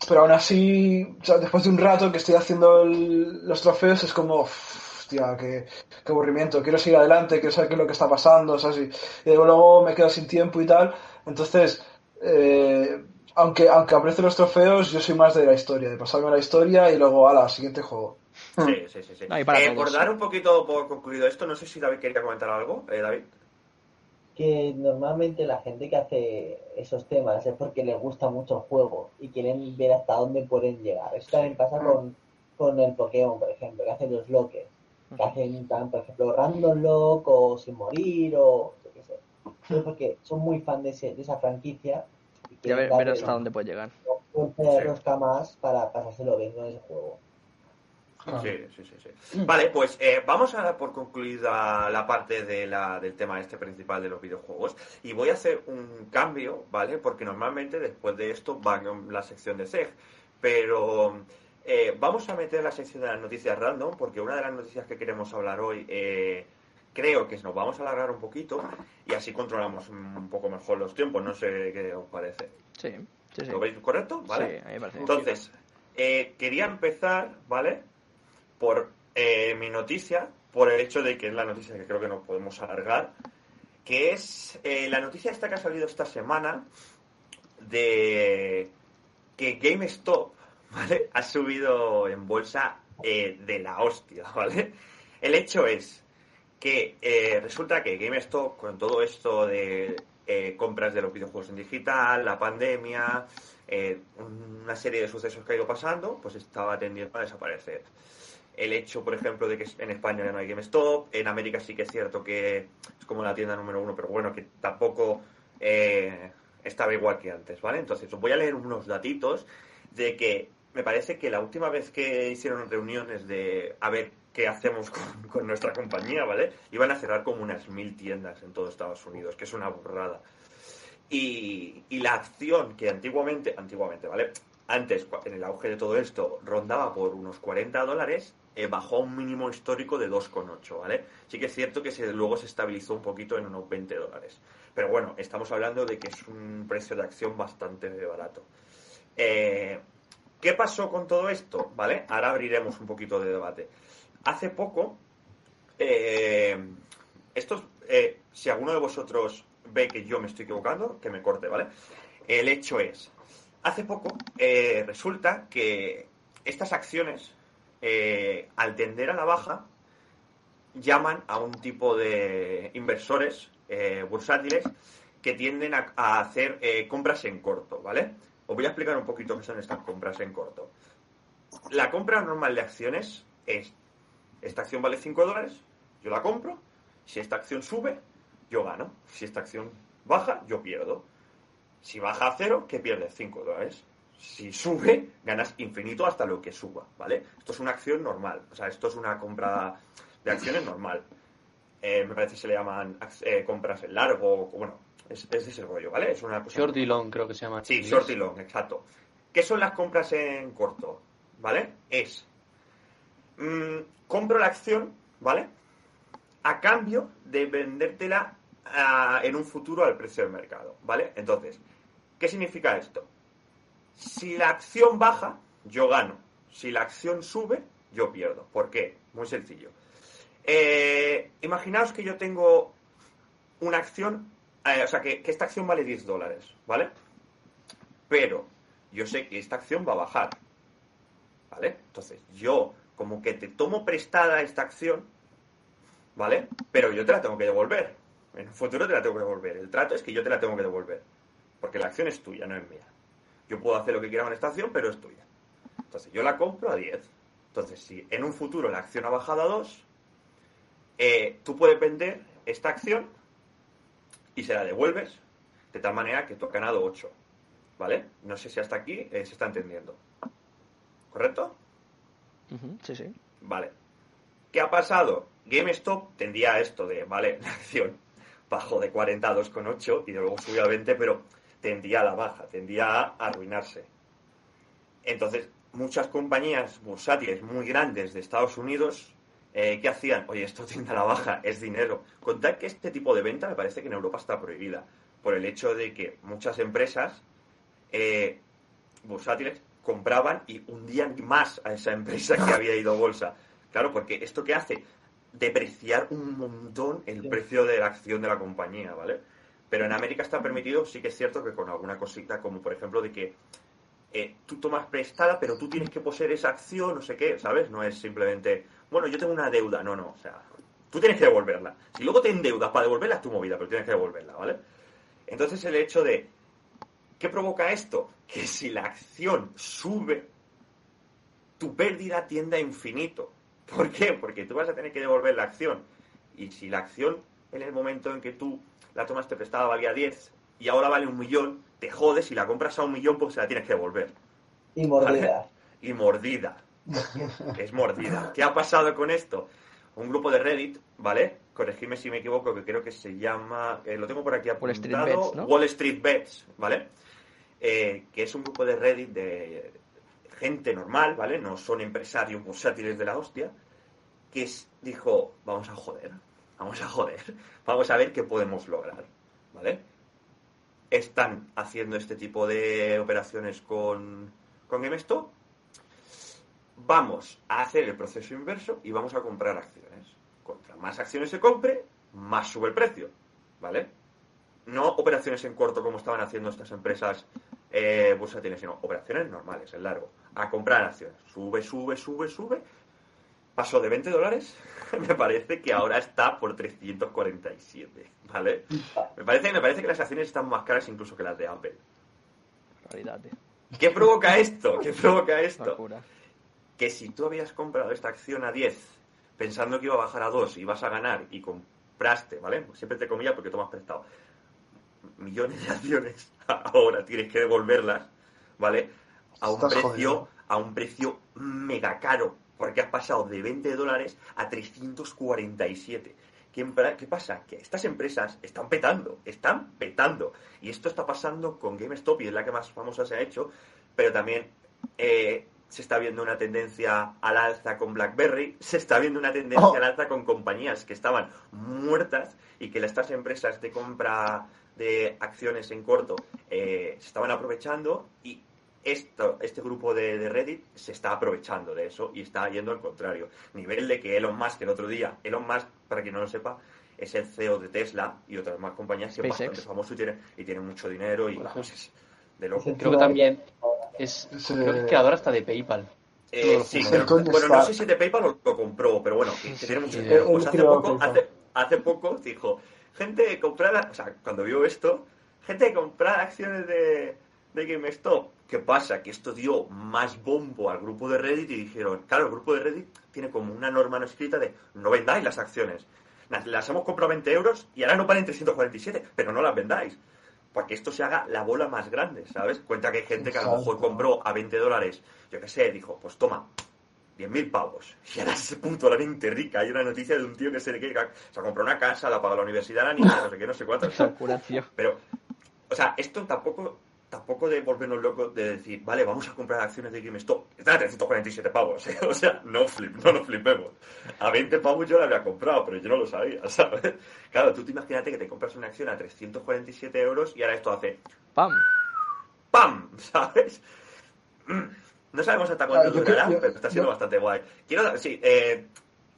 pero aún así, o sea, después de un rato que estoy haciendo el- los trofeos, es como, "Uf, hostia, qué, qué aburrimiento, quiero seguir adelante, quiero saber qué es lo que está pasando, ¿sabes? Y, y luego me quedo sin tiempo y tal. Entonces, eh, aunque, aunque aprecio los trofeos, yo soy más de la historia, de pasarme la historia y luego, ala, siguiente juego. Sí, sí, sí. sí. No, Eh, todos. por dar un poquito por concluido esto, no sé si David quería comentar algo. Eh, David. Que normalmente la gente que hace esos temas es porque les gusta mucho el juego y quieren ver hasta dónde pueden llegar. Eso también pasa con, con el Pokémon, por ejemplo, que hacen los loques. Que hacen, tan, por ejemplo, random lock o sin morir o yo qué sé. Es porque son muy fan de, ese- de esa franquicia y Ya quieren ver, ver hasta dónde puede llegar. un rosca más para pasárselo bien con ese juego. Sí, sí, sí, sí. Vale, pues eh, vamos a dar por concluida la parte de la, del tema este principal de los videojuegos y voy a hacer un cambio, ¿vale? Porque normalmente después de esto va la sección de SEG, pero eh, vamos a meter la sección de las noticias random, porque una de las noticias que queremos hablar hoy, eh, creo que nos vamos a alargar un poquito y así controlamos un poco mejor los tiempos. No sé qué os parece. Sí, sí, sí. ¿Lo veis correcto? ¿Vale? Sí, a mí me parece. Entonces, eh, quería empezar, ¿vale? Por eh, mi noticia, por el hecho de que es la noticia que creo que nos podemos alargar, que es eh, la noticia esta que ha salido esta semana de que GameStop, ¿vale? Ha subido en bolsa eh, de la hostia, ¿vale? El hecho es que eh, resulta que GameStop, con todo esto de eh, compras de los videojuegos en digital, la pandemia, eh, una serie de sucesos que ha ido pasando, pues estaba tendiendo a desaparecer. El hecho, por ejemplo, de que en España ya no hay GameStop, en América sí que es cierto que es como la tienda número uno, pero bueno, que tampoco eh, estaba igual que antes, ¿vale? Entonces, os voy a leer unos datitos de que me parece que la última vez que hicieron reuniones de a ver qué hacemos con, nuestra compañía, ¿vale? Iban a cerrar como unas mil tiendas en todo Estados Unidos, que es una burrada. Y, la acción que antiguamente, antiguamente, ¿vale? Antes, en el auge de todo esto, rondaba por unos 40 dólares, eh, bajó a un mínimo histórico de 2,8, ¿vale? Sí que es cierto que luego se estabilizó un poquito en unos 20 dólares. Pero bueno, estamos hablando de que es un precio de acción bastante barato. Eh, ¿Qué pasó con todo esto? ¿Vale? Ahora abriremos un poquito de debate. Hace poco, eh, estos, eh, si alguno de vosotros ve que yo me estoy equivocando, que me corte, ¿vale? El hecho es, hace poco eh, resulta que estas acciones, eh, al tender a la baja, llaman a un tipo de inversores eh, bursátiles que tienden a, hacer eh, compras en corto, ¿vale? Os voy a explicar un poquito qué son estas compras en corto. La compra normal de acciones es, esta acción vale 5 dólares, yo la compro, si esta acción sube, yo gano, si esta acción baja, yo pierdo. Si baja a cero, ¿qué pierdes? 5 dólares. Si sube, ganas infinito hasta lo que suba, ¿vale? Esto es una acción normal, o sea, esto es una compra de acciones normal. Eh, me parece que se le llaman eh, compras en largo, bueno, es, es ese rollo, ¿vale? Es una cosa... Short y long creo que se llama. Sí, short y long, exacto. ¿Qué son las compras en corto? ¿Vale? Es, mm, compro la acción, ¿vale? A cambio de vendértela ah, en un futuro al precio del mercado, ¿vale? Entonces, ¿qué significa esto? Si la acción baja, yo gano. Si la acción sube, yo pierdo. ¿Por qué? Muy sencillo. Eh, imaginaos que yo tengo una acción, eh, o sea, que, que esta acción vale 10 dólares, ¿vale? Pero yo sé que esta acción va a bajar, ¿vale? Entonces, yo como que te tomo prestada esta acción, ¿vale? Pero yo te la tengo que devolver. En un futuro te la tengo que devolver. El trato es que yo te la tengo que devolver. Porque la acción es tuya, no es mía. Yo puedo hacer lo que quiera con esta acción, pero es tuya. Entonces, yo la compro a 10. Entonces, si en un futuro la acción ha bajado a 2, eh, tú puedes vender esta acción y se la devuelves de tal manera que tú has ganado 8. ¿Vale? No sé si hasta aquí eh, se está entendiendo. ¿Correcto? Sí, sí. Vale. ¿Qué ha pasado? GameStop tendía esto de, vale, la acción bajó de 40 a 2,8 y luego subió a 20, pero tendía a la baja, tendía a arruinarse. Entonces, muchas compañías bursátiles muy grandes de Estados Unidos, eh, ¿qué hacían? Oye, esto tiende a la baja, es dinero. Contad que este tipo de venta me parece que en Europa está prohibida, por el hecho de que muchas empresas eh, bursátiles compraban y hundían más a esa empresa que había ido a bolsa. Claro, porque esto que hace depreciar un montón el precio de la acción de la compañía, ¿vale? Pero en América está permitido, sí que es cierto que con alguna cosita, como por ejemplo de que eh, tú tomas prestada, pero tú tienes que poseer esa acción, no sé qué, ¿sabes? No es simplemente, bueno, yo tengo una deuda, no, no, o sea, tú tienes que devolverla. Si luego te endeudas para devolverla es tu movida, pero tienes que devolverla, ¿vale? Entonces el hecho de, ¿qué provoca esto? Que si la acción sube, tu pérdida tiende a infinito. ¿Por qué? Porque tú vas a tener que devolver la acción. Y si la acción en el momento en que tú la tomaste prestada valía 10 y ahora vale un millón, te jodes y la compras a un millón pues se la tienes que devolver. Y mordida. Y mordida. es mordida. ¿Qué ha pasado con esto? Un grupo de Reddit, ¿vale? Corregidme si me equivoco, que creo que se llama, eh, lo tengo por aquí Wall apuntado, Street Bets, ¿no? Wall Street Bets, ¿vale? Eh, que es un grupo de Reddit de gente normal, ¿vale? No son empresarios bursátiles de la hostia, que es- dijo, vamos a joder, vamos a joder, vamos a ver qué podemos lograr, ¿vale? Están haciendo este tipo de operaciones con, con GameStop. Vamos a hacer el proceso inverso y vamos a comprar acciones. Contra más acciones se compre, más sube el precio, ¿vale? No operaciones en corto como estaban haciendo estas empresas eh, bursátiles, sino operaciones normales, en largo. A comprar acciones. Sube, sube, sube, sube. Pasó de 20 dólares, me parece que ahora está por 347, ¿vale? Me parece, me parece que las acciones están más caras incluso que las de Apple. Realidad. ¿Qué provoca esto? ¿Qué provoca esto? Locura. que si tú habías comprado esta acción a 10 pensando que iba a bajar a 2 y vas a ganar y compraste, ¿vale? Siempre te comillas porque tomas prestado millones de acciones, ahora tienes que devolverlas, ¿vale? A un Estás precio, jodido. a un precio mega caro, porque has pasado de 20 dólares a 347. ¿Qué, empra- ¿Qué pasa? Que estas empresas están petando, están petando. Y esto está pasando con GameStop y es la que más famosa se ha hecho, pero también eh, se está viendo una tendencia al alza con BlackBerry, se está viendo una tendencia Oh. al alza con compañías que estaban muertas y que estas empresas de compra de acciones en corto eh, se estaban aprovechando y esto, este grupo de, de Reddit se está aprovechando de eso y está yendo al contrario. Nivel de que Elon Musk el otro día, Elon Musk, para quien no lo sepa, es el CEO de Tesla y otras más compañías que es bastante famoso y tiene, y tiene mucho dinero y vamos, es de loco. Creo que también es, Ese- creo que es creador hasta de PayPal. Eh, sí, lo pero- bueno, no sé si de PayPal o lo compró, pero bueno, que, que tiene mucho Sí, dinero. Pues hace poco, hace, hace poco dijo, gente comprada, o sea, cuando vio esto, gente comprar acciones de, de GameStop. ¿Qué pasa? Que esto dio más bombo al grupo de Reddit y dijeron, claro, el grupo de Reddit tiene como una norma no escrita de no vendáis las acciones. Las, hemos comprado a 20 euros y ahora no valen 347, pero no las vendáis. Para que esto se haga la bola más grande, ¿sabes? Cuenta que hay gente que a lo mejor compró a 20 dólares, yo qué sé, dijo, pues toma, 10.000 pavos. Y ahora se puto la mente rica. Hay una noticia de un tío que se le quiere... Se ha comprado una casa, la paga la universidad la niña, no sé qué, no sé cuánto. Pero, o sea, esto tampoco tampoco de volvernos locos de decir, vale, vamos a comprar acciones de GameStop. Están a 347 pavos, ¿eh? O sea, no, flip, no nos flipemos. A 20 pavos yo la había comprado, pero yo no lo sabía, ¿sabes? Claro, tú te imagínate que te compras una acción a 347 euros y ahora esto hace ¡Pam! ¡pam! ¿Sabes? No sabemos hasta cuándo durará, pero está siendo yo- bastante guay. Quiero dar- sí, eh,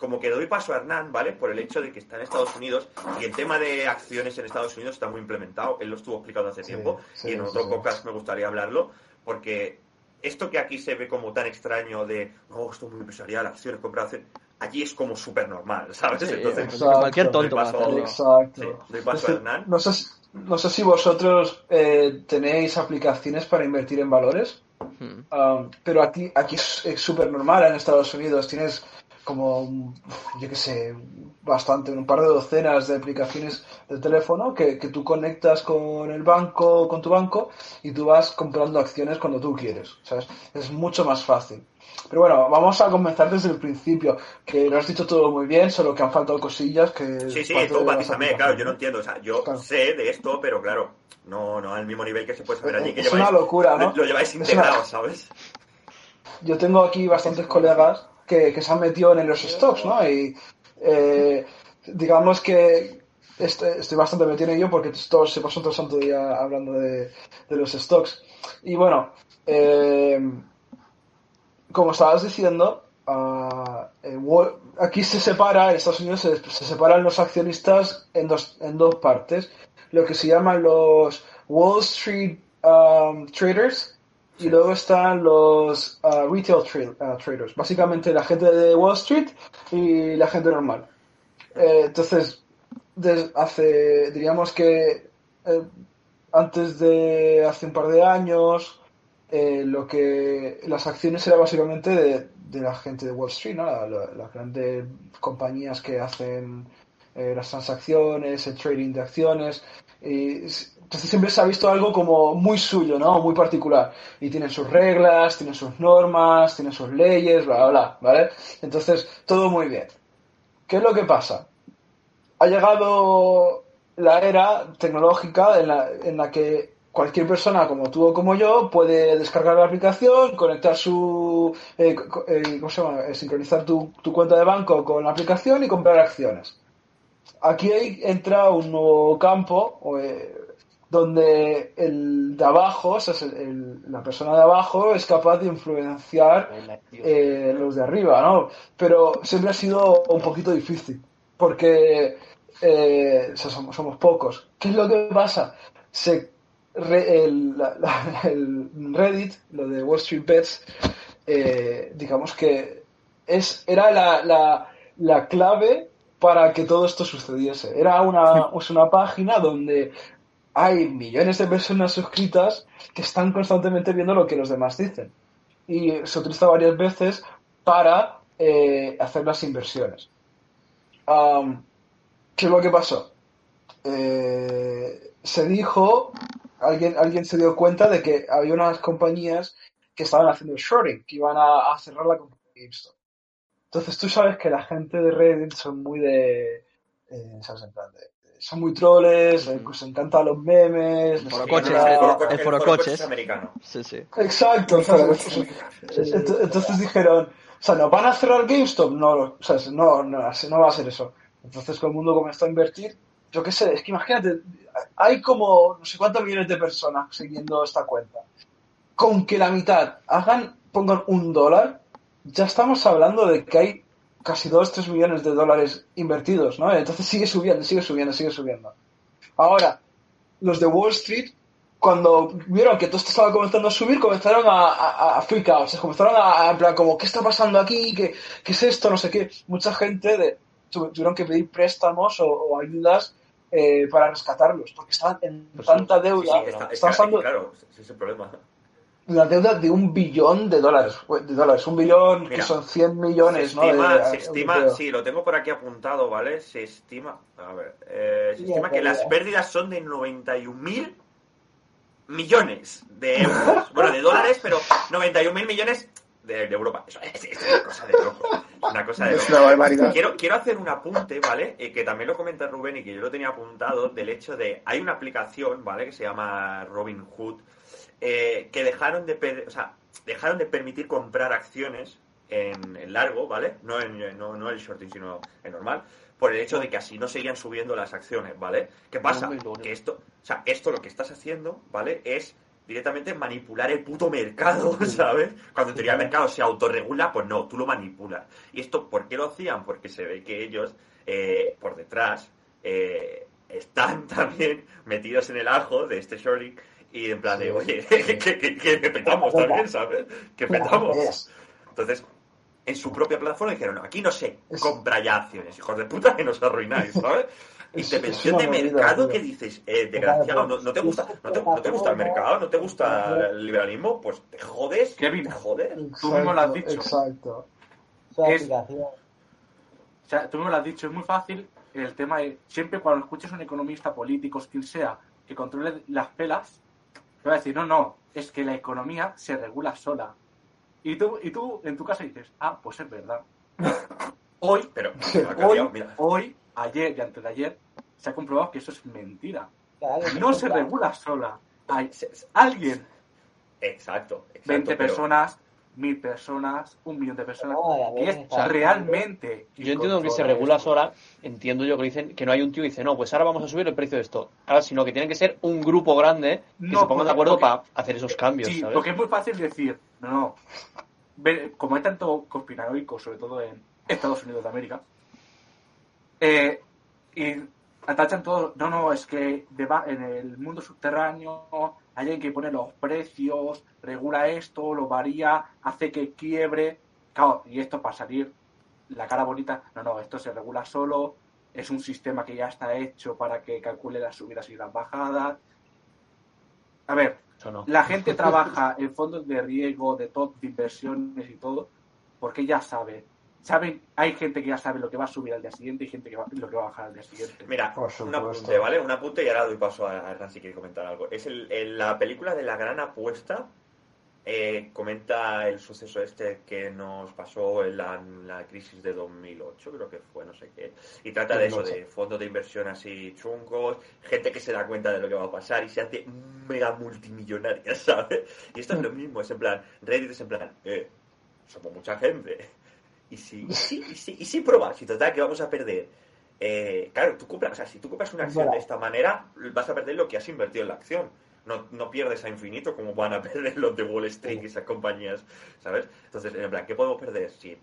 como que doy paso a Hernán, ¿vale? Por el hecho de que está en Estados Unidos y el tema de acciones en Estados Unidos está muy implementado. Él lo estuvo explicando hace Sí, tiempo sí, y en sí, otro sí. podcast me gustaría hablarlo porque esto que aquí se ve como tan extraño de, no, esto es muy empresarial, acciones, comprar acciones, allí es como súper normal, ¿sabes? Sí, Entonces, Exacto. cualquier tonto doy va a paso-. Exacto. Sí, doy paso a Hernán. no, sé, si- no sé si vosotros eh, tenéis aplicaciones para invertir en valores, Hmm. um, pero aquí, aquí es súper normal en Estados Unidos. Tienes como, yo qué sé, bastante, un par de docenas de aplicaciones de teléfono que, que tú conectas con el banco, con tu banco, y tú vas comprando acciones cuando tú quieres. ¿sabes? Es mucho más fácil. Pero bueno, vamos a comenzar desde el principio, que lo has dicho todo muy bien, solo que han faltado cosillas que... Sí, sí, tú matízame, claro, yo no entiendo, o sea, yo Claro. sé de esto, pero claro, no, no al mismo nivel que se puede saber allí, que Es lleváis, una locura, ¿no? lo, lo lleváis integrado, una- ¿sabes? Yo tengo aquí bastantes colegas que, que se han metido en los stocks, ¿no? Y eh, digamos que este- estoy bastante metido en ello porque todos se pasan todo el santo día hablando de, de los stocks. Y bueno, eh, como estabas diciendo, ah, eh, Wall- aquí se separa, en Estados Unidos se, se separan los accionistas en dos, en dos partes. Lo que se llaman los Wall Street um, Traders y luego están los ah, Retail tra- ah, Traders. Básicamente la gente de Wall Street y la gente normal. Eh, entonces, hace, diríamos que eh, antes de hace un par de años, eh, lo que las acciones era básicamente de, de la gente de Wall Street, ¿no? La- la- las grandes compañías que hacen las transacciones, el trading de acciones. Y, entonces siempre se ha visto algo como muy suyo, ¿no? Muy particular. Y tienen sus reglas, tienen sus normas, tienen sus leyes, bla, bla, bla, ¿vale? Entonces, todo muy bien. ¿Qué es lo que pasa? Ha llegado la era tecnológica en la, en la que cualquier persona como tú o como yo puede descargar la aplicación, conectar su, eh, eh, ¿cómo se llama? Eh, sincronizar tu, tu cuenta de banco con la aplicación y comprar acciones. Aquí entra un nuevo campo donde el de abajo, o sea, el- el- la persona de abajo es capaz de influenciar eh, los de arriba, ¿no? Pero siempre ha sido un poquito difícil, porque eh, o sea, somos, somos pocos. ¿Qué es lo que pasa? Se, re- el, la- la- el Reddit, lo de Wall Street Bets, eh, digamos que es, era la, la, la clave para que todo esto sucediese. Era una, es una página donde hay millones de personas suscritas que están constantemente viendo lo que los demás dicen y se utiliza varias veces para eh, hacer las inversiones. ¿Qué es lo que pasó? Eh, se dijo, alguien, alguien se dio cuenta de que había unas compañías que estaban haciendo shorting, que iban a, cerrar la compañía GameStop. Entonces tú sabes que la gente de Reddit son muy de... eh, de- son muy troles, les les encantan los memes, les Forocoches, el- el forocoches. es americano. Sí, sí. Exacto, entonces, ent- entonces dijeron, o sea, ¿nos van a cerrar GameStop? No, o sea, no, no, no va a ser eso. Entonces todo el mundo comenzó a invertir. Yo qué sé, es que imagínate, hay como no sé cuántos millones de personas siguiendo esta cuenta. Con que la mitad hagan, pongan un dólar, ya estamos hablando de que hay casi 2, 3 millones de dólares invertidos, ¿no? Entonces sigue subiendo, sigue subiendo, sigue subiendo. Ahora, los de Wall Street, cuando vieron que todo esto estaba comenzando a subir, comenzaron a, a, a freak out, o sea, comenzaron a, a- en plan como, ¿qué está pasando aquí? ¿Qué, qué es esto? No sé qué. Mucha gente de, tuvieron que pedir préstamos o, o ayudas eh, para rescatarlos, porque estaban en Pues tanta Sí, sí, deuda. está- Estamos está- hablando claro, ese es el problema. Una deuda de un billón de dólares. De dólares. Un billón que Mira, son 100 millones, se ¿no? estima, De- se estima sí, lo tengo por aquí apuntado, ¿vale? Se estima, a ver, eh, se estima es que las pérdidas son de 91 mil millones de euros. Bueno, de dólares, pero 91 mil millones de, de Europa. Eso es, es una cosa de loco. Una cosa de Es loco. una barbaridad. Quiero, quiero hacer un apunte, ¿vale? Eh, que también lo comenta Rubén y que yo lo tenía apuntado del hecho de. Hay una aplicación, ¿vale? Que se llama Robin Hood, eh, que dejaron de, per- o sea, dejaron de permitir comprar acciones en, en largo, ¿vale? No en no, no el shorting, sino en normal, por el hecho de que así no seguían subiendo las acciones, ¿vale? ¿Qué pasa? Que esto, o sea, esto lo que estás haciendo, ¿vale? Es directamente manipular el puto mercado, ¿sabes? Cuando en teoría el mercado se autorregula, pues no, tú lo manipulas. ¿Y esto por qué lo hacían? Porque se ve que ellos, eh, por detrás, eh, están también metidos en el ajo de este shorting y en plan de, oye, que, que, que- que petamos también, ¿sabes? Que petamos. Entonces, en su propia plataforma dijeron, no, aquí no se Es- compra ya acciones, hijos de puta, que nos arruináis, ¿sabes? Es- Intervención de mercado que dices, eh, desgraciado, ¿no, no te gusta, no, te, no te gusta el mercado? ¿No te gusta el liberalismo? Pues te jodes, Kevin. te jodes. Tú mismo lo has dicho. Exacto. Es-. O sea, tú me lo has dicho, es muy fácil. El tema es, siempre cuando escuches a un economista político, quien sea, que controle las pelas, te va a decir, no, no, es que la economía se regula sola. Y tú, y tú en tu casa dices, ah, pues es verdad. Hoy, Pero, hoy, mira, hoy, ayer y antes de ayer, se ha comprobado que eso es mentira. Claro, No se regula sola. Hay alguien, exacto, exacto. 20 pero- personas, 1000 personas, un millón de personas, No, y a que es realmente. Yo entiendo que se regula esto. sola, entiendo yo que dicen que no hay un tío que dice, no, pues ahora vamos a subir el precio de esto. Ahora, sino que tiene que ser un grupo grande que No, se pongan de acuerdo porque- para hacer esos cambios, Sí, ¿sabes? porque es muy fácil decir, no, no. Ve- Como hay tanto conspiranoico, sobre todo en Estados Unidos de América, eh, y atachan todo, no, no, es que deba- en el mundo subterráneo alguien que pone los precios, regula esto, lo varía, hace que quiebre. Claro, y esto para salir la cara bonita, no, no, esto se regula solo, es un sistema que ya está hecho para que calcule las subidas y las bajadas. A ver, no. la gente trabaja en fondos de riesgo, de todo, de inversiones y todo, porque ya sabe. Saben, hay gente que ya sabe lo que va a subir al día siguiente y gente que va, lo que va a bajar al día siguiente. Mira, un apunte, ¿vale? Un apunte y ahora doy paso a Hernán si quiere comentar algo. Es el, el- la película de la gran apuesta, eh, comenta el suceso este que nos pasó en la, en la crisis de 2008, creo que fue, no sé qué, y trata de eso, 2008. de fondos de inversión así chungos, gente que se da cuenta de lo que va a pasar y se hace mega multimillonaria, ¿sabes? Y esto es lo mismo, es en plan, Reddit es en plan, eh, somos mucha gente, y si, y si, y si, y si probar, si total que vamos a perder. Eh, claro, tú compras, o sea, si tú compras una acción de esta manera, vas a perder lo que has invertido en la acción. No, no pierdes a infinito como van a perder los de Wall Street y esas compañías, ¿sabes? Entonces, en plan, ¿qué podemos perder? Si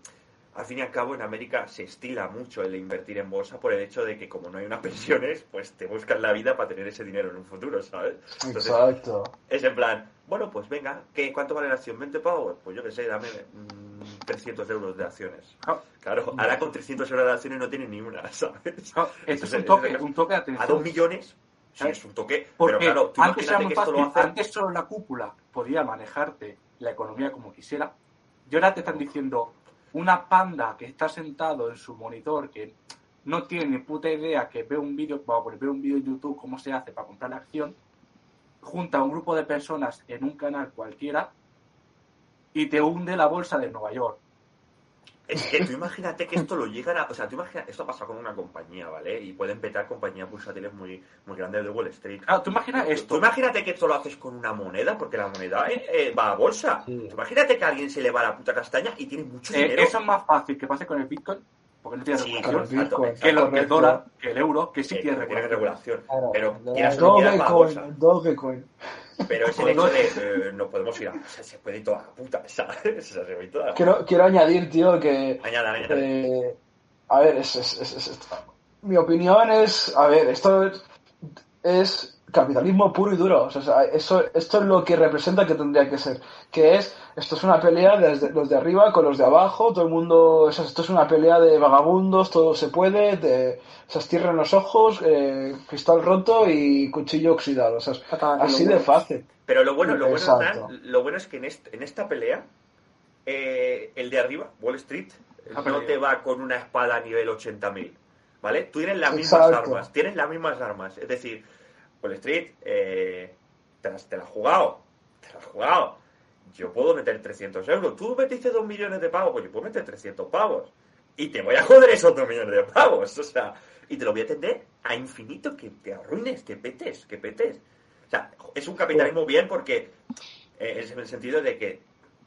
al fin y al cabo en América se estila mucho el invertir en bolsa por el hecho de que como no hay unas pensiones, pues te buscan la vida para tener ese dinero en un futuro, ¿sabes? Entonces, Exacto. es en plan, bueno, pues venga, ¿qué, ¿cuánto vale la acción? ¿20 pavos? Pues yo qué sé, dame mm, 300 euros de acciones. Claro, Claro, ahora con 300 euros de acciones no tiene ni una, ¿sabes? claro, esto es Entonces, un toque, es- un toque de A atención. dos millones, sí, es un toque, Porque pero claro, tú antes era muy fácil, lo hace... antes solo la cúpula podía manejarte la economía como quisiera. Y ahora te están diciendo una panda que está sentado en su monitor que no tiene ni puta idea que ve un vídeo, vamos a poner, ve un vídeo en YouTube cómo se hace para comprar la acción, junta a un grupo de personas en un canal cualquiera y te hunde la bolsa de Nueva York. Es que tú imagínate que esto lo llegan a... O sea, tú imagina, esto pasa con una compañía, ¿vale? Y pueden petar compañías bursátiles muy, muy grandes de Wall Street. Claro, tú imaginas Tú esto. imagínate que esto lo haces con una moneda, porque la moneda eh, eh, va a bolsa. Sí. Tú imagínate que a alguien se le va la puta castaña y tiene mucho Eh, dinero. eso es más fácil que pase con el Bitcoin, porque no tiene Sí, regulación. El Bitcoin. que, lo- que el dólar, que el euro, que sí tiene no tiene regulación. Claro, pero quieras no bolsa. Dogecoin, Dogecoin. Pero es el hecho de eh, no podemos ir a... Se puede ir toda la puta, ¿sabes? Se puede ir toda la Quiero, quiero añadir, tío, que Añada, añada. Eh, a ver, es, es- es- es- mi opinión es, a ver, esto es, capitalismo puro y duro. O sea, eso, esto es lo que representa que tendría que ser. Que es, esto es una pelea desde los de arriba con los de abajo, todo el mundo, o sea, esto es una pelea de vagabundos, todo se puede, de, se cierran los ojos, eh, cristal roto y cuchillo oxidado. O sea, así de fácil. Pero lo bueno, lo bueno, lo es que en, este- en esta pelea, eh, el de arriba, Wall Street, no te va con una espada a nivel 80.000, ¿vale? Tú tienes las mismas Exacto. armas, tienes las mismas armas. Es decir, Wall Street, eh, te, las, te la has jugado, te la has jugado. Yo puedo meter 300 euros. Tú metiste 2 millones de pavos, pues yo puedo meter 300 pavos. Y te voy a joder esos 2 millones de pavos. O sea, y te lo voy a tender a infinito, que te arruines, que petes, que petes. O sea, es un capitalismo bien porque eh, es en el sentido de que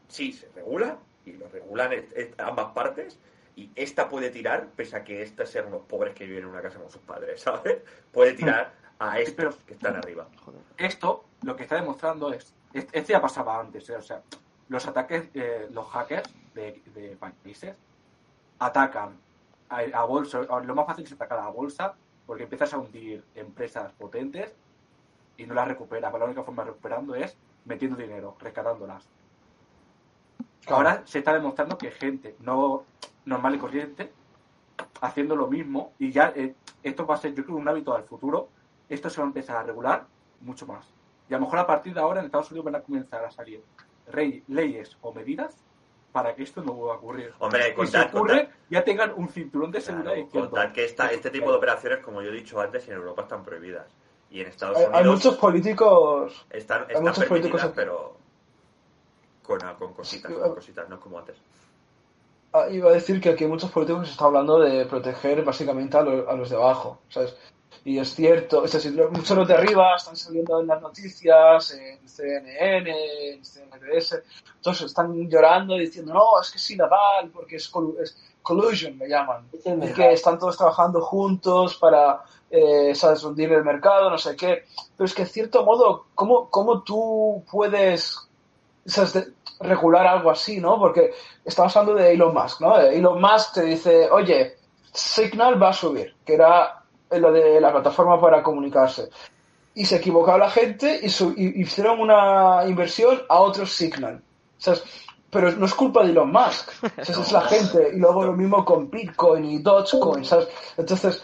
sí, se regula y lo regulan ambas partes y esta puede tirar, pese a que esta sean unos pobres que viven en una casa con sus padres, ¿sabes? Puede tirar a estos que están arriba. Esto lo que está demostrando es, es- esto ya pasaba antes, ¿eh? o sea, los ataques, eh, los hackers de, de países atacan a, a bolsa, lo más fácil es atacar a la bolsa porque empiezas a hundir empresas potentes y no las recuperas, pero la única forma de recuperando es metiendo dinero, rescatándolas. Ahora se está demostrando que gente no normal y corriente haciendo lo mismo y ya eh, esto va a ser yo creo un hábito del futuro. Esto se va a empezar a regular mucho más. Y a lo mejor a partir de ahora en Estados Unidos van a comenzar a salir rey- leyes o medidas para que esto no vuelva a ocurrir. Hombre, si contad, ocurre contad, ya tengan un cinturón de seguridad claro, contad que esta, este tipo de operaciones, como yo he dicho antes, en Europa están prohibidas. Y en Estados Hay, Unidos hay muchos políticos están, están muchos políticos pero con, con cositas, Sí, con cositas, no es como antes. Ah, iba a decir que aquí muchos políticos que se está hablando de proteger básicamente a, lo- a los de abajo, ¿sabes? Y es cierto, es decir, muchos de los de arriba están saliendo en las noticias, en CNN, en CNBS, todos están llorando diciendo, no, es que es ilegal, porque es, es collusion, le llaman. Es que están todos trabajando juntos para, eh, ¿sabes?, hundir el mercado, no sé qué. Pero es que, en cierto modo, ¿cómo, cómo tú puedes regular algo así, ¿no? Porque estamos hablando de Elon Musk, ¿no? Elon Musk te dice, oye, Signal va a subir, que era lo de la plataforma para comunicarse. Y se equivocó la gente y, su- y hicieron una inversión a otro Signal. ¿Sabes? Pero no es culpa de Elon Musk, ¿sabes? es la gente. Y luego lo mismo con Bitcoin y Dogecoin, ¿sabes? Entonces,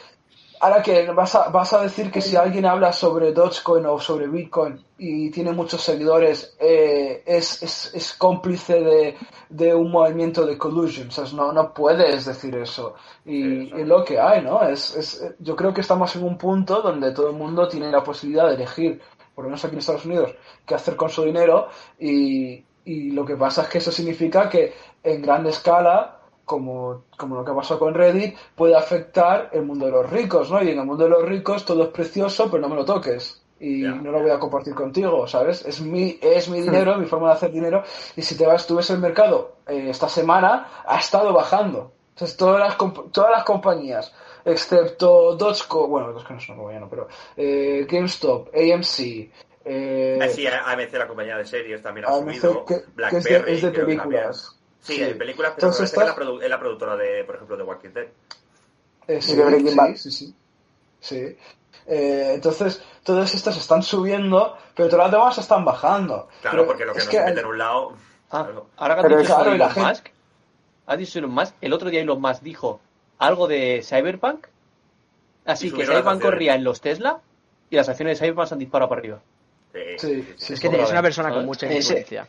ahora que vas a, vas a decir que si alguien habla sobre Dogecoin o sobre Bitcoin y tiene muchos seguidores, eh, es, es, es cómplice de, de un movimiento de collusion, ¿sabes? No, no puedes decir eso. Y, Eso. y lo que hay, ¿no? Es, es, yo creo que estamos en un punto donde todo el mundo tiene la posibilidad de elegir, por lo menos aquí en Estados Unidos, qué hacer con su dinero y, y lo que pasa es que eso significa que en gran escala, como, como lo que pasó con Reddit, puede afectar el mundo de los ricos, ¿no? Y en el mundo de los ricos todo es precioso, pero no me lo toques. Y no lo voy a compartir contigo, ¿sabes? Es mi, es mi dinero, mi forma de hacer dinero. Y si te vas, tú ves el mercado eh, esta semana, ha estado bajando. Entonces, todas las, todas las compañías, excepto Dogecoin, bueno, Dogecoin no es una compañía, no, pero eh, GameStop, AMC, eh, Ah, sí, AMC, la compañía de series, también ha AMC, subido. que, que es de, Blackberry, es de películas. Sí, de películas, pero Entonces me que es la, es la productora de, por ejemplo, de Walking Dead. Eh, sí, de sí, sí, sí. Sí. Eh, entonces, todas estas están subiendo, pero todas las demás están bajando. Claro, Pero porque lo que es no que se hay- mete en un lado. Ah, claro. ahora que Pero has dicho claro, Elon gente- Musk, has dicho Elon Musk, el otro día Elon Musk dijo algo de Cyberpunk, así que Cyberpunk corría en los Tesla y las acciones de Cyberpunk se han disparado para arriba. Sí, Sí, sí, sí, sí. Es que es una persona con mucha influencia.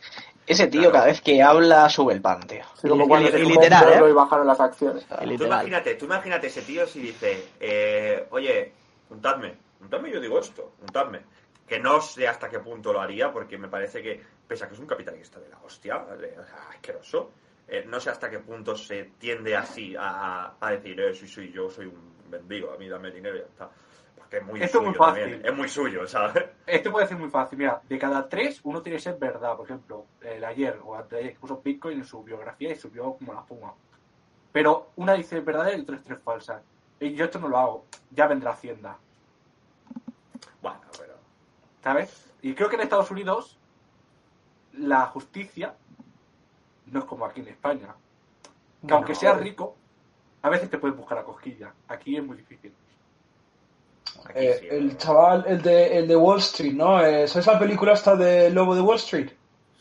Ese tío Claro. cada vez que habla sube el pan, tío. Sí, como Y- cuando y- se y fue literal, ¿eh? y bajaron las acciones. Tú literal. imagínate, tú imagínate ese tío si dice, eh, oye, untadme, untadme, yo digo esto, untadme. Que no sé hasta qué punto lo haría, porque me parece que, pese a que es un capitalista de la hostia, de- o sea, asqueroso, eh, no sé hasta qué punto se tiende así a, a- decir, eh, sí, sí, yo soy un mendigo, a mí dame dinero y ya está. Porque es muy Esto es suyo muy fácil. también, es muy suyo, ¿sabes? Esto puede ser muy fácil. Mira, de cada tres, uno tiene que ser verdad. Por ejemplo, el ayer o antes de ayer que puso Bitcoin en su biografía y subió como la puma. Pero una dice verdadera y otra es tres falsas. Y yo esto no lo hago. Ya vendrá Hacienda. Bueno, pero... ¿Sabes? Y creo que en Estados Unidos la justicia no es como aquí en España. Que aunque seas rico, a veces te puedes buscar a cosquilla. Aquí es muy difícil. Eh, el chaval, el de, el de Wall Street, ¿no? Eh, ¿Sabes la película esta de Lobo de Wall Street?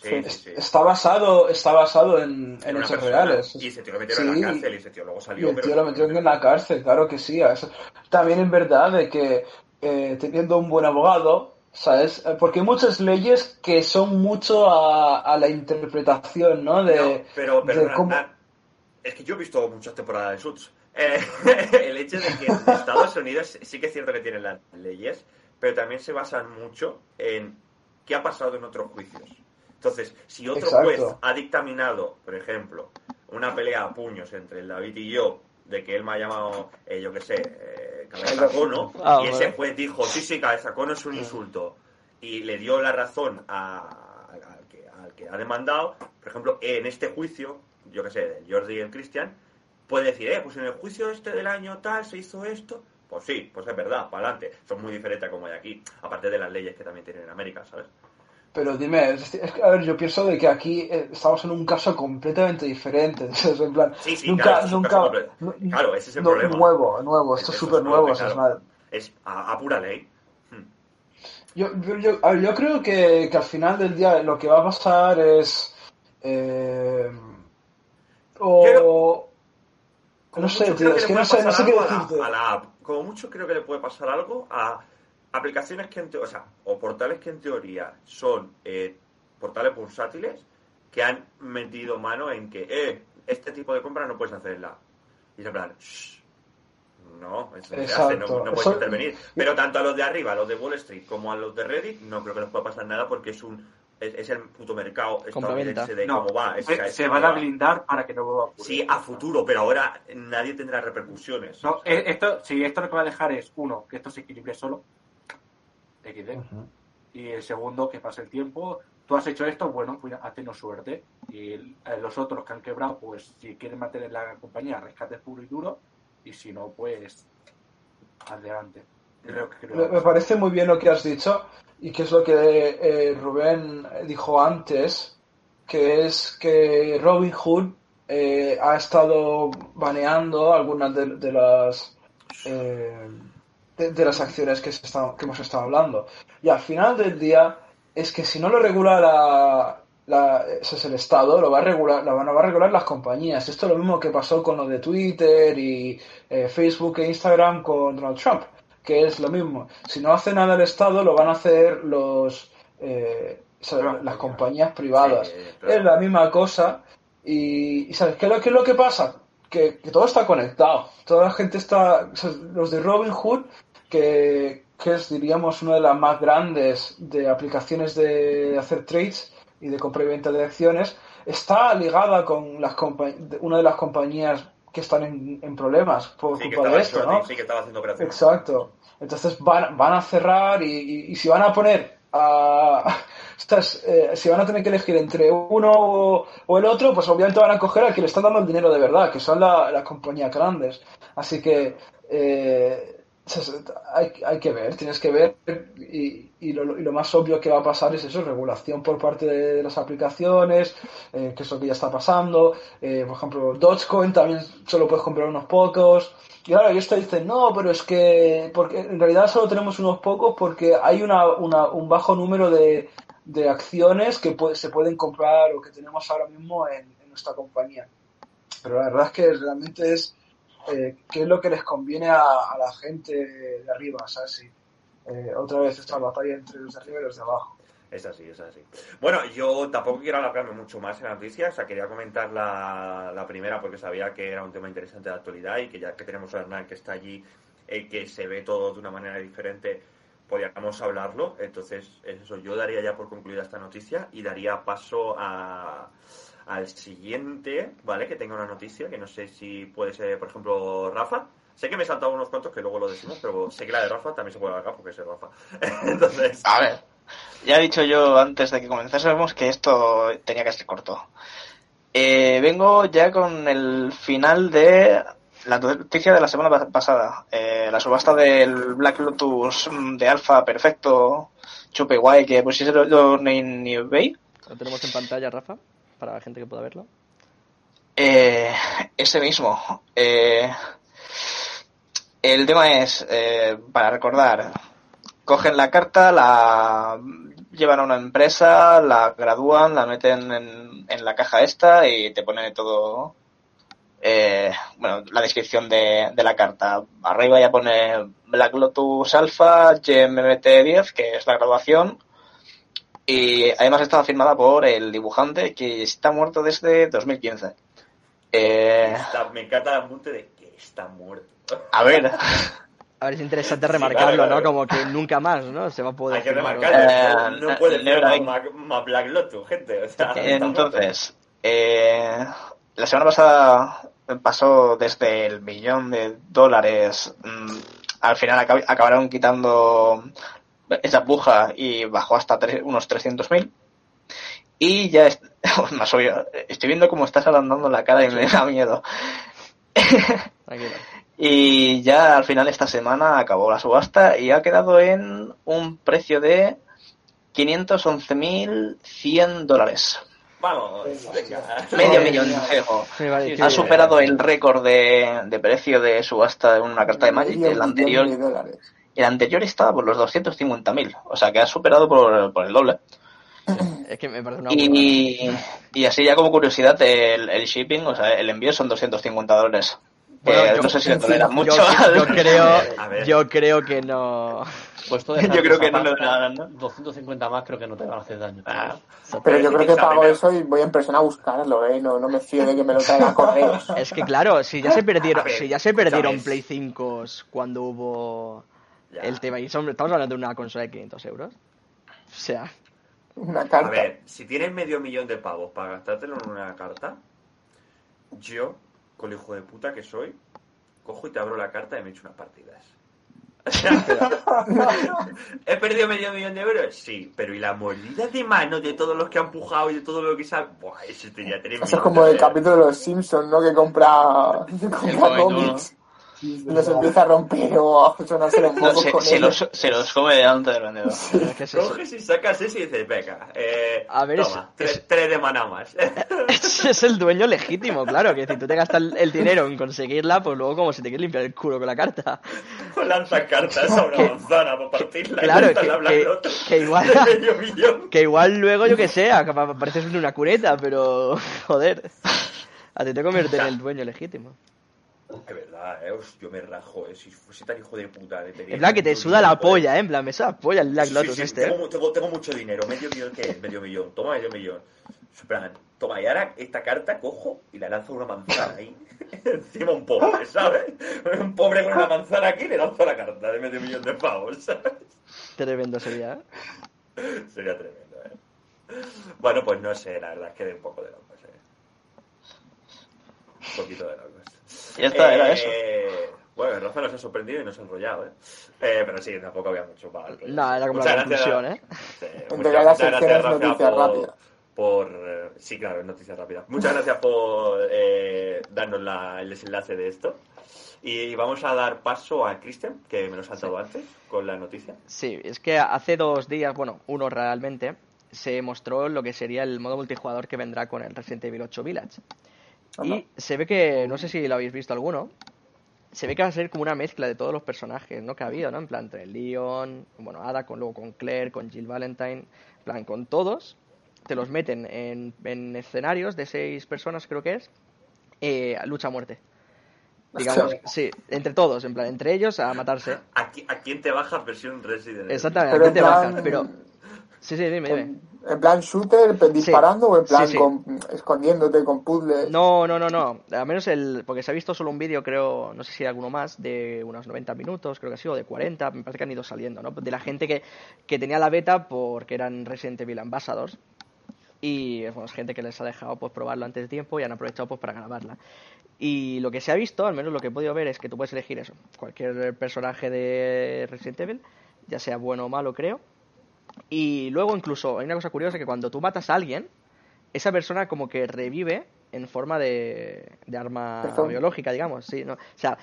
Sí, sí, Es- sí. Está basado, está basado en, en hechos persona. reales. Y ese tío lo metieron en la cárcel y ese tío luego Y salió. el pero tío lo metieron en la cárcel, claro que sí. eso- También es verdad de que eh, teniendo un buen abogado, ¿sabes? Eh, Porque hay muchas leyes que son mucho a, a la interpretación, ¿no? De, No, pero, pero de cómo- es que yo he visto muchas temporadas de Suits. Eh, el hecho de que Estados Unidos sí que es cierto que tienen las leyes, pero también se basan mucho en qué ha pasado en otros juicios. Entonces, si otro Exacto. juez ha dictaminado, por ejemplo, una pelea a puños entre el David y yo, de que él me ha llamado, eh, yo qué sé, eh, cabezacono, Ah, y ese juez dijo, sí, sí, cabezacono es un insulto, y le dio la razón a- al, que, al que ha demandado, por ejemplo, en este juicio, yo qué sé, del Jordi y el Cristian, puede decir, eh, pues en el juicio este del año tal se hizo esto. Pues sí, pues es verdad, para adelante. Son muy diferentes a como hay aquí, aparte de las leyes que también tienen en América, ¿sabes? Pero dime, es, es que, a ver, yo pienso de que aquí eh, estamos en un caso completamente diferente. Entonces, en plan, Sí, sí, nunca, claro, es un nunca, Claro, ese es el no, problema. Nuevo, nuevo, esto es súper nuevo. claro. es a, a pura ley. Hmm. Yo, yo, yo- a ver, yo creo que, que al final del día lo que va a pasar es. eh, o. Como No sé, mucho tío, es que no sé, no sé qué algo a la- decirte. A la app. Como mucho creo que le puede pasar algo a aplicaciones que en te- o sea, o portales que en teoría son eh, portales bursátiles que han metido mano en que, eh, este tipo de compras no puedes hacerla. Y es en plan, "Shh, no, eso no se hace, no, puedes Eso- intervenir. Pero tanto a los de arriba, a los de Wall Street, como a los de Reddit, no creo que les pueda pasar nada porque es un es, es el puto mercado estadounidense de No, cómo va. es- se, es se van a va. blindar para que no vuelva a ocurrir. Sí, a futuro, pero ahora nadie tendrá repercusiones. No, eh, esto, sí, esto lo que va a dejar es, uno, que esto se equilibre solo, XD, y el segundo, que pase el tiempo, tú has hecho esto, bueno, pues has tenido suerte, y los otros que han quebrado, pues si quieren mantener la compañía, rescate puro y duro, y si no, pues adelante. Creo que creo Me, me parece muy bien lo que has dicho y que es lo que eh, Rubén dijo antes, que es que Robin Hood eh, ha estado baneando algunas de, las eh, de, las acciones que, hemos estado hablando. Y al final del día es que si no lo regula la, la- es el Estado, lo va a regular, lo van a va a regular las compañías. Esto es lo mismo que pasó con lo de Twitter y eh, Facebook e Instagram con Donald Trump que es lo mismo. Si no hace nada el Estado, lo van a hacer los eh, las compañías privadas. Sí. Es la misma cosa. Y, ¿sabes qué es lo, qué es lo que pasa? Que, que todo está conectado. Toda la gente está. los de Robin Hood, que, que es, diríamos, una de las más grandes de aplicaciones de hacer trades, y de compra y venta de acciones, está ligada con las una de las compañías que están en, en problemas por Sí, culpa de esto, ¿no? sí, que estaba haciendo operaciones. Exacto. Entonces van, van a cerrar y, y- si van a poner a... Estas, eh, si van a tener que elegir entre uno o, el otro, pues obviamente van a coger al que le están dando el dinero de verdad, que son la- las compañías grandes. Así que eh, hay, hay que ver, tienes que ver y, y lo, y lo más obvio que va a pasar es eso, regulación por parte de las aplicaciones, eh, que es lo que ya está pasando. Eh, por ejemplo, Dogecoin también solo puedes comprar unos pocos. Y ahora ellos te dicen, no, pero es que porque en realidad solo tenemos unos pocos porque hay una, una- un bajo número de, de acciones que puede- se pueden comprar o que tenemos ahora mismo en, en nuestra compañía. Pero la verdad es que realmente es eh, qué es lo que les conviene a, la gente de arriba, ¿sabes? Sí. Eh, otra vez esta batalla entre los de arriba y los de abajo. Es así, es así. Bueno, yo tampoco quiero alargarme mucho más en la noticia, o sea, quería comentar la, la primera porque sabía que era un tema interesante de actualidad y que ya que tenemos a Hernán que está allí, eh, que se ve todo de una manera diferente, podríamos hablarlo. Entonces, eso, yo daría ya por concluida esta noticia y daría paso a, al siguiente, ¿vale? Que tenga una noticia, que no sé si puede ser, por ejemplo, Rafa. Sé que me he saltado unos cuantos que luego lo decimos, pero sé que la de Rafa también se puede alargar porque es de Rafa. Entonces, A ver, ya he dicho yo antes de que comenzásemos que esto tenía que ser corto. Eh, vengo ya con el final de la noticia de la semana pa- pasada. Eh, la subasta del Black Lotus de Alfa Perfecto Chupe Guay que pusieron en eBay. Lo tenemos en pantalla, Rafa, para la gente que pueda verlo. Eh, ese mismo. Eh, el tema es, eh, para recordar, cogen la carta, la llevan a una empresa, la gradúan, la meten en, en la caja esta y te pone todo, eh, bueno, la descripción de, de la carta. Arriba ya pone Black Lotus Alpha GMT10, que es la graduación. Y además estaba firmada por el dibujante que está muerto desde 2015. Eh, Está- me encanta el apunte de que está muerto. a ver, A ver, es interesante Sí, remarcarlo, claro, claro. ¿no? Como que nunca más, ¿no? Se va a poder Hay que firmar remarcarlo. Eh, no, no puede eh, ser más, más Black Lotus, gente. O sea, entonces, eh, la semana pasada pasó desde el millón de dólares, mm, al final acab- acabaron quitando esa puja y bajó hasta tre- unos 300.000. Y ya, es- más obvio, estoy viendo cómo estás agrandando la cara y me da miedo. Y ya al final esta semana acabó la subasta y ha quedado en un precio de 511.100 dólares. Vamos, venga. Medio millón de juego. Ha superado el récord de, de precio de subasta de una carta de Magic. El anterior, millón de dólares. El anterior estaba por los 250.000. O sea que ha superado por, por el doble. Es que me parece una. Y, y así ya como curiosidad, el, el shipping, o sea, el envío son 250 dólares. Bueno, Eh, yo- no sé si le toleran mucho. yo creo, yo creo que no. Pues Yo creo que no le darán, ¿no? 250 más creo que no te van a hacer daño. Ah, Pero yo creo que pago eso y voy en persona a buscarlo, ¿eh? No, no me fío de que me lo traiga a correos. Es que claro, si ya se perdieron, si ya se perdieron. Play 5 cuando hubo Ya. el tema, y son- estamos hablando de una consola de 500 euros. O sea, Una A carta. ver, si tienes medio millón de pavos para gastártelo en una carta, yo, con el hijo de puta que soy, cojo y te abro la carta y me echo unas partidas. O sea, ¿He perdido medio millón de euros? Sí, pero ¿y la mordida de mano de todos los que han pujado y de todo lo que sabe? Buah, eso tenía tres Eso es como el capítulo de los Simpsons, ¿no? Que compra, que compra cómic, cómics los empieza a romper o a sonarse los no, se, con se ellos. los, se los come delante del vendedor. es que es eso. Coges y sacas ese y dices, venga, eh, A ver, toma, es- tres, es- tres de maná más. Ese es el dueño legítimo, claro, que si tú te gastas el, el dinero en conseguirla, pues luego como si te quieres limpiar el culo con la carta. Pues lanzas cartas a una manzana para partirla Claro, y que- la que- que igual- de. Que igual luego, yo que sé, pareces una cureta, pero joder, a ti te convierte en el dueño legítimo. Es verdad, eh, yo me rajo, eh, si fuese tan hijo de puta de tener En plan que te suda la polla, ¿eh? En plan, me suda la polla el Black Lotus sí, este, tengo, ¿eh? tengo, tengo mucho dinero, medio millón, ¿qué es? Medio millón, toma medio millón. En plan, toma, y ahora esta carta cojo y la lanzo a una manzana ahí. Encima un pobre, ¿sabes? Un pobre con una manzana aquí le lanzo la carta de medio millón de pavos, ¿sabes? Tremendo sería, ¿eh? Sería tremendo, ¿eh? Bueno, pues no sé, la verdad es que de un poco de locos. Eh. Un poquito de locos. Ya está, era Eh, eso. Bueno, Rafa nos ha sorprendido y nos ha enrollado, ¿eh? Eh, Pero sí, tampoco había mucho para el rollo. No, era como Muchas la gracias. conclusión, ¿eh? Sí, muchas- gracias, Rafa, por-. Por, eh, sí, claro, noticias rápidas. Muchas gracias por eh, darnos la- el desenlace de esto. Y vamos a dar paso a Cristian, que me lo ha saltado antes con la noticia. Sí, es que hace dos días, bueno, uno realmente, se mostró lo que sería el modo multijugador que vendrá con el Resident Evil 8 Village. Anda. Y se ve que, no sé si lo habéis visto alguno, se ve que va a ser como una mezcla de todos los personajes, ¿no? Que ha habido, ¿no? En plan, entre Leon, bueno, Ada, con, luego con Claire, con Jill Valentine, en plan, con todos, te los meten en, en escenarios de seis personas, creo que es, eh, lucha a muerte. Digamos, sí, entre todos, en plan, entre ellos a matarse. ¿A, qui- a quién te bajas versión Resident Evil? Exactamente, ¿a quién te bajas? Pero, sí, sí, dime, dime. en plan shooter, disparando o en plan sí, sí. con- escondiéndote con puzzles. No, no, no, no. Al menos el. Porque se ha visto solo un vídeo, creo, no sé si hay alguno más, de unos 90 minutos, creo que ha sido, de 40, me parece que han ido saliendo, ¿no? De la gente que, que tenía la beta porque eran Resident Evil Ambassadors. Y bueno, es gente que les ha dejado pues probarlo antes de tiempo y han aprovechado pues para grabarla. Y lo que se ha visto, al menos lo que he podido ver, es que tú puedes elegir eso. Cualquier personaje de Resident Evil, ya sea bueno o malo, creo. Y luego incluso hay una cosa curiosa que cuando tú matas a alguien, esa persona como que revive en forma de, de arma biológica, digamos, sí, ¿no? O sea,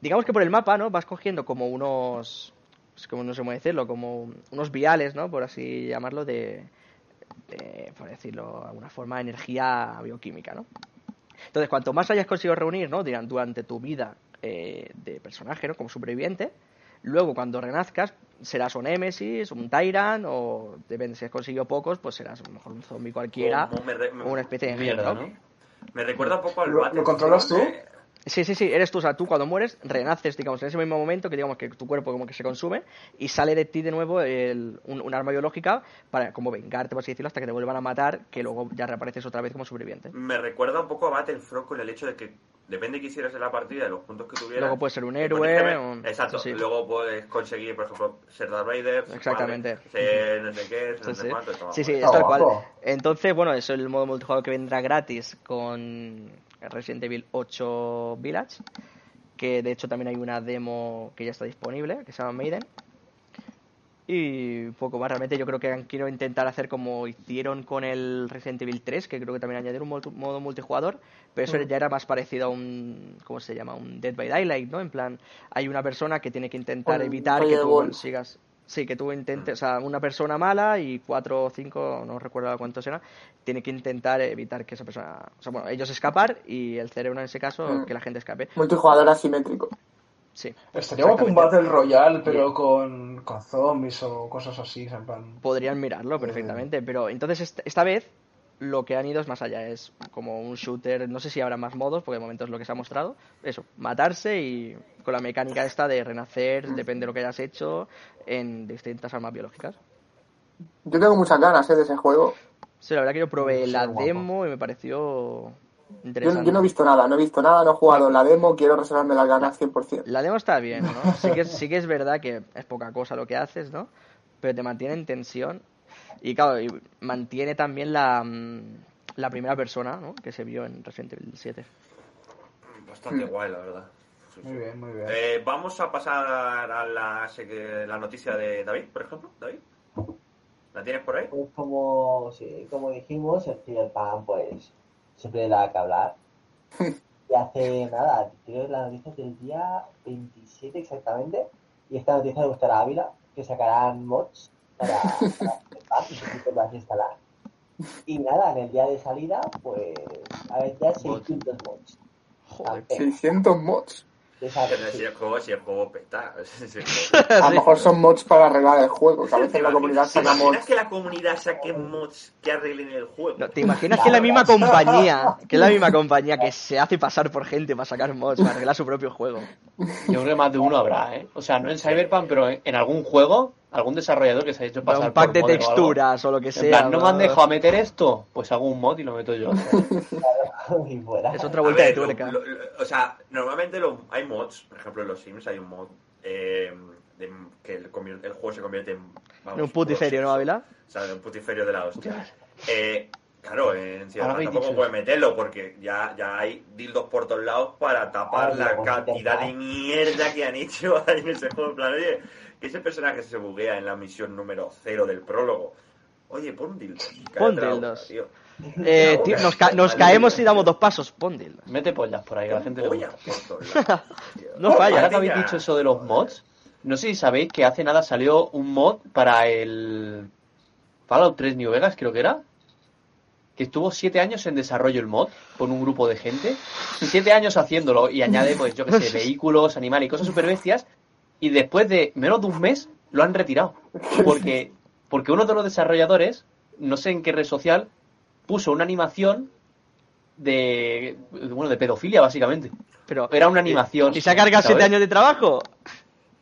digamos que por el mapa, ¿no? Vas cogiendo como unos, es como no sé cómo decirlo, como unos viales, ¿no? Por así llamarlo, de, de, por decirlo de alguna forma, energía bioquímica, ¿no? Entonces, cuanto más hayas conseguido reunir, ¿no? Durante tu vida eh, de personaje, ¿no? Como superviviente, luego cuando renazcas serás un Nemesis, un Tyrant, o depende, si has conseguido pocos, pues serás a lo mejor un zombie cualquiera, Como me re- me- o una especie de Mierda. Me recuerda un poco al ¿Lo- lo controlas tú? eh, Sí, sí, sí, eres tú, o sea, tú cuando mueres renaces, digamos, en ese mismo momento que digamos que tu cuerpo como que se consume y sale de ti de nuevo el- un, un arma biológica para como vengarte, por así decirlo, hasta que te vuelvan a matar, que luego ya reapareces otra vez como superviviente. Me recuerda un poco a Battlefront con el hecho de que depende de qué hicieras en la partida, de los puntos que tuvieras. Luego puedes ser un héroe, o- Exacto. sí. Luego puedes conseguir, por ejemplo, ser Darth Vader. Exactamente. ¿vale? Ser no sé qué, ser Sí, no sé sí. cuánto, todo, Sí, sí, es tal cual. Entonces, bueno, eso es el modo multijugador que vendrá gratis con Resident Evil 8 Village, que de hecho también hay una demo que ya está disponible, que se llama Maiden. Y poco más, realmente yo creo que han- quiero intentar hacer como hicieron con el Resident Evil 3, que creo que también añadir un modo multijugador, pero eso ya era más parecido a un, ¿cómo se llama? Un Dead by Daylight, ¿no? En plan, hay una persona que tiene que intentar evitar que tú consigas... Sí, que tú intentes, o sea, una persona mala y cuatro o cinco, no recuerdo cuántos eran, tiene que intentar evitar que esa persona, o sea, bueno, ellos escapar y el cerebro en ese caso Mm. que la gente escape. Multijugador asimétrico. Sí. Estaría guapo un. Battle Royale, pero con, con zombies o cosas así, en plan... Podrían mirarlo perfectamente, pero entonces est- esta vez lo que han ido es más allá, es como un shooter, no sé si habrá más modos, porque de momento es lo que se ha mostrado, eso, matarse y con la mecánica esta de renacer, depende de lo que hayas hecho, en distintas armas biológicas. Yo tengo muchas ganas eh, de ese juego. Sí, la verdad que yo probé Sí, la guapo. demo y me pareció Yo, interesante. yo no he visto nada, no he visto nada, no he jugado la demo, quiero reservarme las ganas 100%. La demo está bien, ¿no? Sí que, sí que es verdad que es poca cosa lo que haces, ¿no? Pero te mantiene en tensión. Y claro, y mantiene también la, mm, la primera persona, ¿no? Que se vio en Resident Evil 7. Bastante guay, la verdad. Sí, sí. Muy bien, muy bien. Eh, vamos a pasar a la, la noticia de David, por ejemplo. David, ¿la tienes por ahí? Pues como, sí, como dijimos, el Cyberpunk pues siempre da que hablar. Y hace nada, creo que la noticia es del día 27 exactamente. Y esta noticia le gustará a Ávila, que sacarán mods para, para Cyberpunk y a instalar. Y nada, en el día de salida, pues a ver ya 600 mods. Joder. 600 mods. Si el juego, si el juego peta. Si el juego- A lo mejor son mods para arreglar el juego, que a ¿Te veces la comunidad imaginas, ¿te imaginas mods. que la comunidad saque mods que arreglen el juego? No, ¿Te imaginas que la misma compañía, que es la misma compañía que se hace pasar por gente para sacar mods, para arreglar su propio juego? Yo creo que más de uno habrá, ¿eh? O sea, no en Cyberpunk, pero en, en algún juego, algún desarrollador que se ha hecho pasar un pack por de texturas o lo que En sea. plan, no me han dejado meter esto, pues hago un mod y lo meto yo. y fuera. Es otra A vuelta de ver, tuerca. lo- lo- o sea, normalmente lo- hay mods, por ejemplo en los Sims hay un mod eh, de que el, juego se convierte en... vamos, Un putiferio, ¿no, Ávila? O sea, de un putiferio de la hostia. Eh, claro, en Ciudad Ahora habéis tampoco dicho puede eso. meterlo porque ya, ya hay dildos por todos lados para tapar la cantidad de mierda que han hecho ahí en ese juego. En plan, oye, que ese personaje se buguea en la misión número cero del prólogo. Oye, pon dildos. Pon dildos. tío. Eh, tío, nos, ca- nos caemos y damos dos pasos. Pon dildos. Mete pollas por ahí, que la gente le gusta. lados. No falla. Ahora que habéis dicho eso de los mods, no sé si sabéis que hace nada salió un mod para el Fallout 3 New Vegas, creo que era. Que estuvo siete años en desarrollo el mod con un grupo de gente. Siete años haciéndolo y añade, pues yo qué sé, vehículos, animales y cosas super bestias. Y después de menos de un mes lo han retirado. Porque, porque uno de los desarrolladores, no sé en qué red social, puso una animación de, bueno, de pedofilia básicamente. Pero, Era una animación. ¿Y se ha cargado ¿sabes? siete años de trabajo?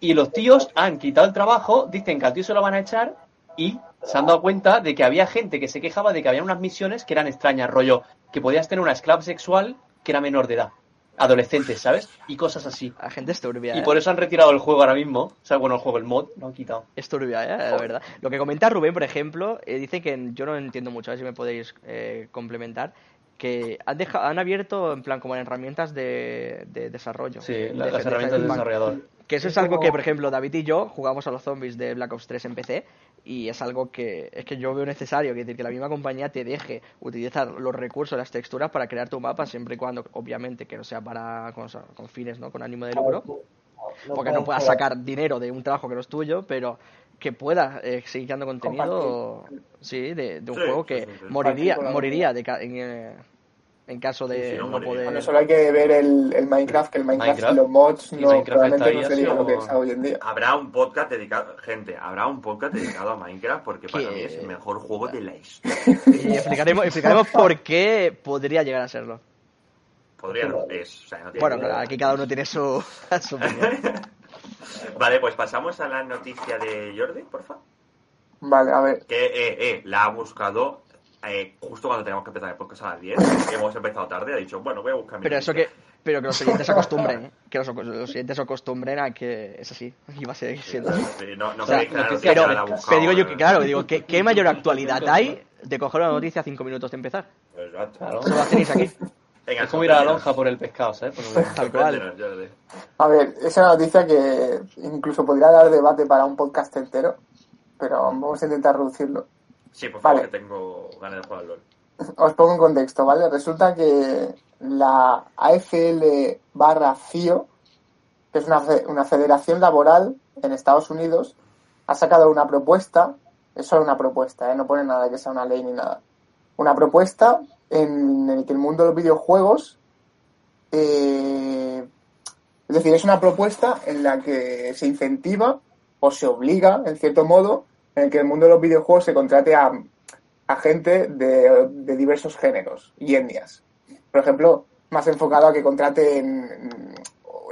Y los tíos han quitado el trabajo, dicen que al tío se lo van a echar y se han dado cuenta de que había gente que se quejaba de que había unas misiones que eran extrañas, rollo, que podías tener una esclava sexual que era menor de edad, adolescentes, ¿sabes? Y cosas así. La gente es turbia, Y ¿eh? por eso han retirado el juego ahora mismo. O sea, bueno, el juego, el mod, lo han quitado. Es turbia, ¿eh? la verdad. Lo que comenta Rubén, por ejemplo, eh, dice que yo no entiendo mucho, a ver si me podéis eh, complementar, que han, deja- han abierto, en plan, como herramientas de, de desarrollo. Sí, de- de- las de herramientas del feedback. desarrollador. Que eso es algo que, por ejemplo, David y yo jugamos a los zombies de Black Ops 3 en PC y es algo que es que yo veo necesario, que que la misma compañía te deje utilizar los recursos, las texturas para crear tu mapa siempre y cuando, obviamente, que no sea para con, con fines, ¿no? Con ánimo de lucro, porque no puedas sacar dinero de un trabajo que no es tuyo, pero que pueda eh, seguir creando contenido, sí, de, de un Sí, juego que sí, moriría, moriría de ca- en, eh, en caso de Sí, no no moriría. poder... Bueno, solo hay que ver el, el Minecraft, que el Minecraft, Minecraft. y los mods no, Minecraft probablemente no sería lo que es hoy en día. Habrá un podcast dedicado, gente, habrá un podcast dedicado a Minecraft porque para mí es el mejor juego de la historia. Y explicaremos, explicaremos por qué podría llegar a serlo. Podría no, es, o sea, no tiene Bueno, claro, aquí cada uno tiene su, su opinión. Vale, pues pasamos a la noticia de Jordi, porfa. Vale, a ver. Que, eh, eh, la ha buscado eh, justo cuando teníamos que empezar el podcast a las 10. Hemos empezado tarde, ha dicho, bueno, voy a buscar mi Pero eso que, pero que los oyentes se acostumbren, ¿eh? que los, los oyentes se acostumbren a que es así, y va a seguir siendo así. Sí, no, no O sea, creéis que pero- la buscado, pero digo yo que, claro, digo, ¿qué, qué mayor actualidad hay de coger una noticia a cinco minutos de empezar? Exacto. Claro. Eso lo tenéis aquí. Venga, Es como ir a la lonja por el pescado, ¿sabes? Tal cual. A ver, es una noticia que incluso podría dar debate para un podcast entero, pero vamos a intentar reducirlo. Sí, por favor, Vale. que tengo ganas de jugar al LOL. Os pongo en contexto, ¿vale? Resulta que la AFL barra FIO, que es una, una federación laboral en Estados Unidos, ha sacado una propuesta, es solo una propuesta, ¿eh? no pone nada que sea una ley ni nada, una propuesta en el que el mundo de los videojuegos, eh, es decir, es una propuesta en la que se incentiva o se obliga, en cierto modo, en el que el mundo de los videojuegos se contrate a, a gente de, de diversos géneros y etnias. Por ejemplo, más enfocado a que contraten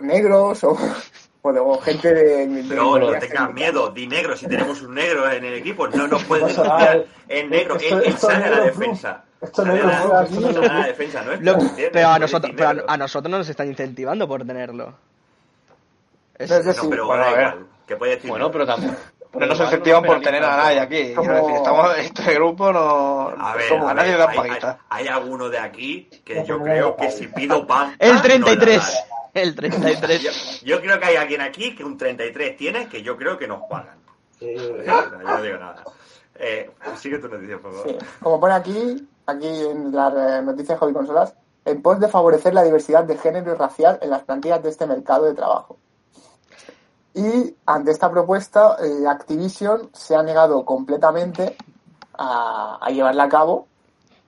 negros o, o de- o gente de, de Pero no minorías tengas miedo, di negro. Si tenemos un negro en el equipo, no nos puedes denunciar en negro. Esto- Él, él esto sale a la defensa. Esto a la- defensa, ¿no? es pero a nosotros, pero a, nosotros no nos están incentivando por tenerlo. Es- No, No, sí. pero Bueno, da a ver. igual. Que puede decir Bueno, pero también. Pero no se incentivan por tener a nadie aquí. Como- Quiero decir, estamos, este grupo no. A ver, como a, a nadie ver, le dan hay, paguita. hay- hay alguno de aquí que No, yo no, creo no, que no. si pido pan. El no 33. la dan. el Yo, 33. yo creo que hay alguien aquí que un 33 tiene que yo creo que nos pagan. Sí, O sea, Yo no digo nada. Eh, sigue tu noticia, por favor. Sí. Como pone aquí, aquí en las noticias de Hobby Consolas, en pos de favorecer la diversidad de género y racial en las plantillas de este mercado de trabajo. Y ante esta propuesta, eh, Activision se ha negado completamente a, a llevarla a cabo.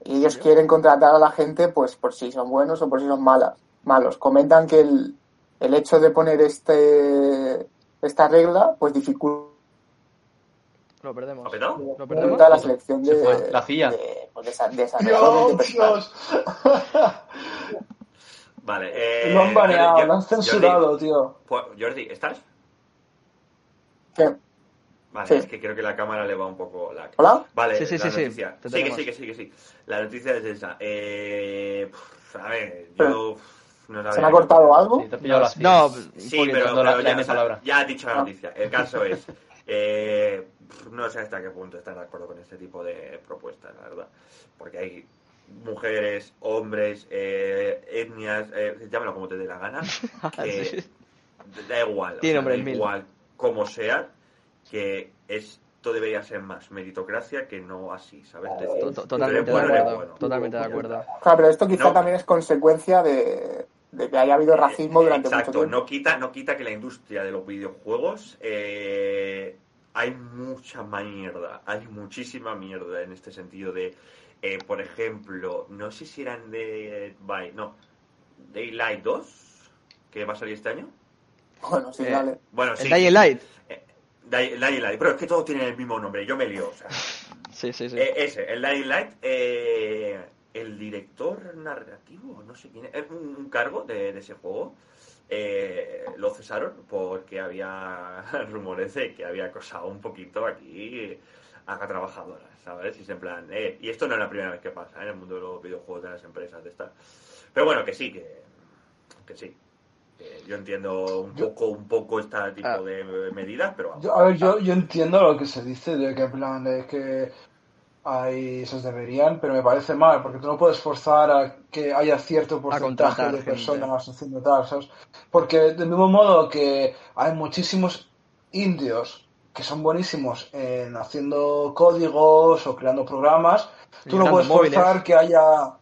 Y ellos quieren contratar a la gente pues por si son buenos o por si son malas, malos. Comentan que el, el hecho de poner este esta regla pues dificulta Lo perdemos. La selección de, Se la CIA. de, pues, de esa- de de Dios. Vale. Eh, Lo han baneado, lo han censurado, tío. Jordi, Jordi, ¿estás? ¿Qué? Vale, Sí. es que creo que la cámara le va un poco lag. ¿Hola? Vale, Sí, sí, la sí, sí, noticia. Sí, sí, que sí, que sí. La noticia es esa. Eh, a ver, yo no ¿Se sabía me ha cortado algo? Sí, te has pillado las No, un Sí, pero, la- pero la ya, meto o sea, palabra. ya has dicho la noticia. El caso es, eh, no sé hasta qué punto estar de acuerdo con este tipo de propuestas, la verdad. Porque hay mujeres, hombres, eh, etnias, eh, llámalo como te dé la gana, que Sí. da igual, o Tiene sea, da mil. Como sea, que esto debería ser más meritocracia que no así, ¿sabes? Decir, Totalmente de acuerdo. bueno. Totalmente de acuerdo. Claro, pero esto quizá No. también es consecuencia de, de que haya habido racismo durante Exacto, mucho tiempo. no quita, no quita que la industria de los videojuegos eh, hay mucha mierda, hay muchísima mierda en este sentido de, eh, por ejemplo, no sé si eran de, by, no, Daylight 2, que va a salir este año. Bueno, sí, Eh, dale. Bueno, El sí. Dying Light. Eh, Dying Light, pero es que todos tienen el mismo nombre, yo me lío, o sea. Sí, sí, sí. Eh, ese, el Dying Light, eh, el director narrativo, no sé quién es, es un, un cargo de, de ese juego. eh, lo cesaron porque había rumores de que había acosado un poquito aquí a la trabajadora, ¿sabes? Y es en plan, eh, y esto no es la primera vez que pasa ¿eh? en el mundo de los videojuegos de las empresas de estas. Pero bueno, que sí, que, que sí. Que yo entiendo un Yo- poco, un poco este tipo Ah. de medidas, pero vamos. Yo, a ver, yo, yo entiendo lo que se dice de que en plan de que hay esos deberían, pero me parece mal, porque tú no puedes forzar a que haya cierto porcentaje de gente. personas haciendo tal, ¿sabes? Porque del mismo modo que hay muchísimos indios que son buenísimos en haciendo códigos o creando programas, tú no puedes móviles. forzar que haya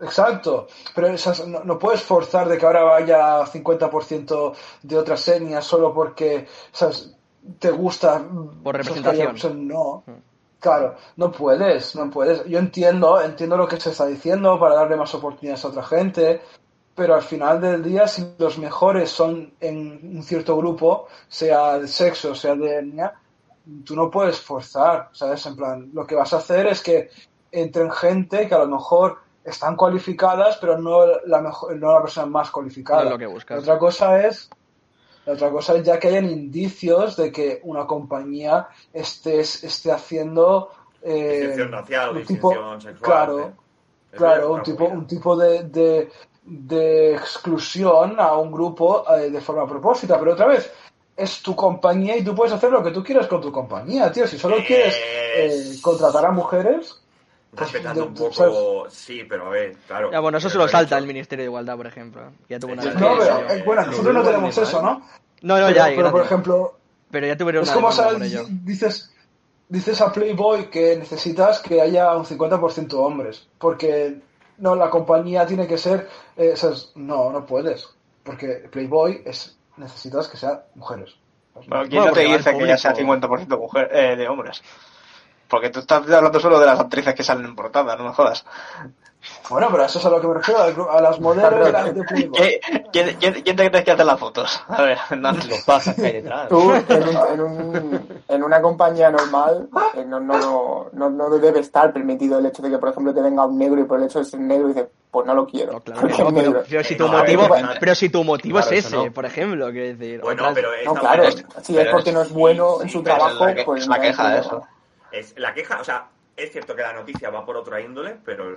Exacto, pero esas- no, no puedes forzar de que ahora vaya 50% de otras etnias solo porque ¿sabes? te gusta. Por representación. no, Mm. claro, no puedes, no puedes. Yo entiendo, entiendo lo que se está diciendo para darle más oportunidades a otra gente, pero al final del día, si los mejores son en un cierto grupo, sea de sexo, sea de etnia, tú no puedes forzar, ¿sabes? En plan, lo que vas a hacer es que entren gente que a lo mejor están cualificadas, pero no la mejor, no la persona más cualificada. No es lo que buscas. Otra cosa es la otra cosa es ya que hayan indicios de que una compañía esté, esté haciendo eh, Distinción racial, un tipo- distinción sexual. claro, ¿eh? Claro, un tipo, un tipo de, de, de exclusión a un grupo eh, de forma propósita, pero otra vez, es tu compañía y tú puedes hacer lo que tú quieras con tu compañía, tío. Si solo quieres eh, contratar a mujeres, Respetando un poco, sí, pero a ver, claro. Ya, bueno, eso se lo salta el Ministerio de Igualdad, por ejemplo. Ya tuvo una no, pero eh, bueno, nosotros no tenemos eso, ¿no? No, no, ya, pero por ejemplo, Pero ya tuvieron Es como dices, dices a Playboy que necesitas que haya un 50% hombres, porque no, la compañía tiene que ser, eh, no, no puedes, porque Playboy es necesitas que sean mujeres. Bueno, ¿quién no te dice que ya sea público. 50% mujer, eh, de hombres? Porque tú estás hablando solo de las actrices que salen en portada, no me jodas. Bueno, pero eso es a lo que me refiero, a las modelos de, la- de. ¿Qué- ¿Quién, quién, quién te crees que hace las fotos? A ver, no. Los pajas que hay detrás. Tú, en, un- en, un- en una compañía normal, eh, no, no, no, no, no debe estar permitido el hecho de que, por ejemplo, te venga un negro y por el hecho de ser negro dices, pues no lo quiero. No, claro no, es pero, si tu no, motivo, pero si tu motivo claro, es eso ese, no. por ejemplo, quiero decir. Bueno, otras- pero No, esta- claro, es- si es porque no es bueno en su trabajo, es la, que- pues es la no hay queja de eso. Es la queja, o sea, es cierto que la noticia va por otra índole, pero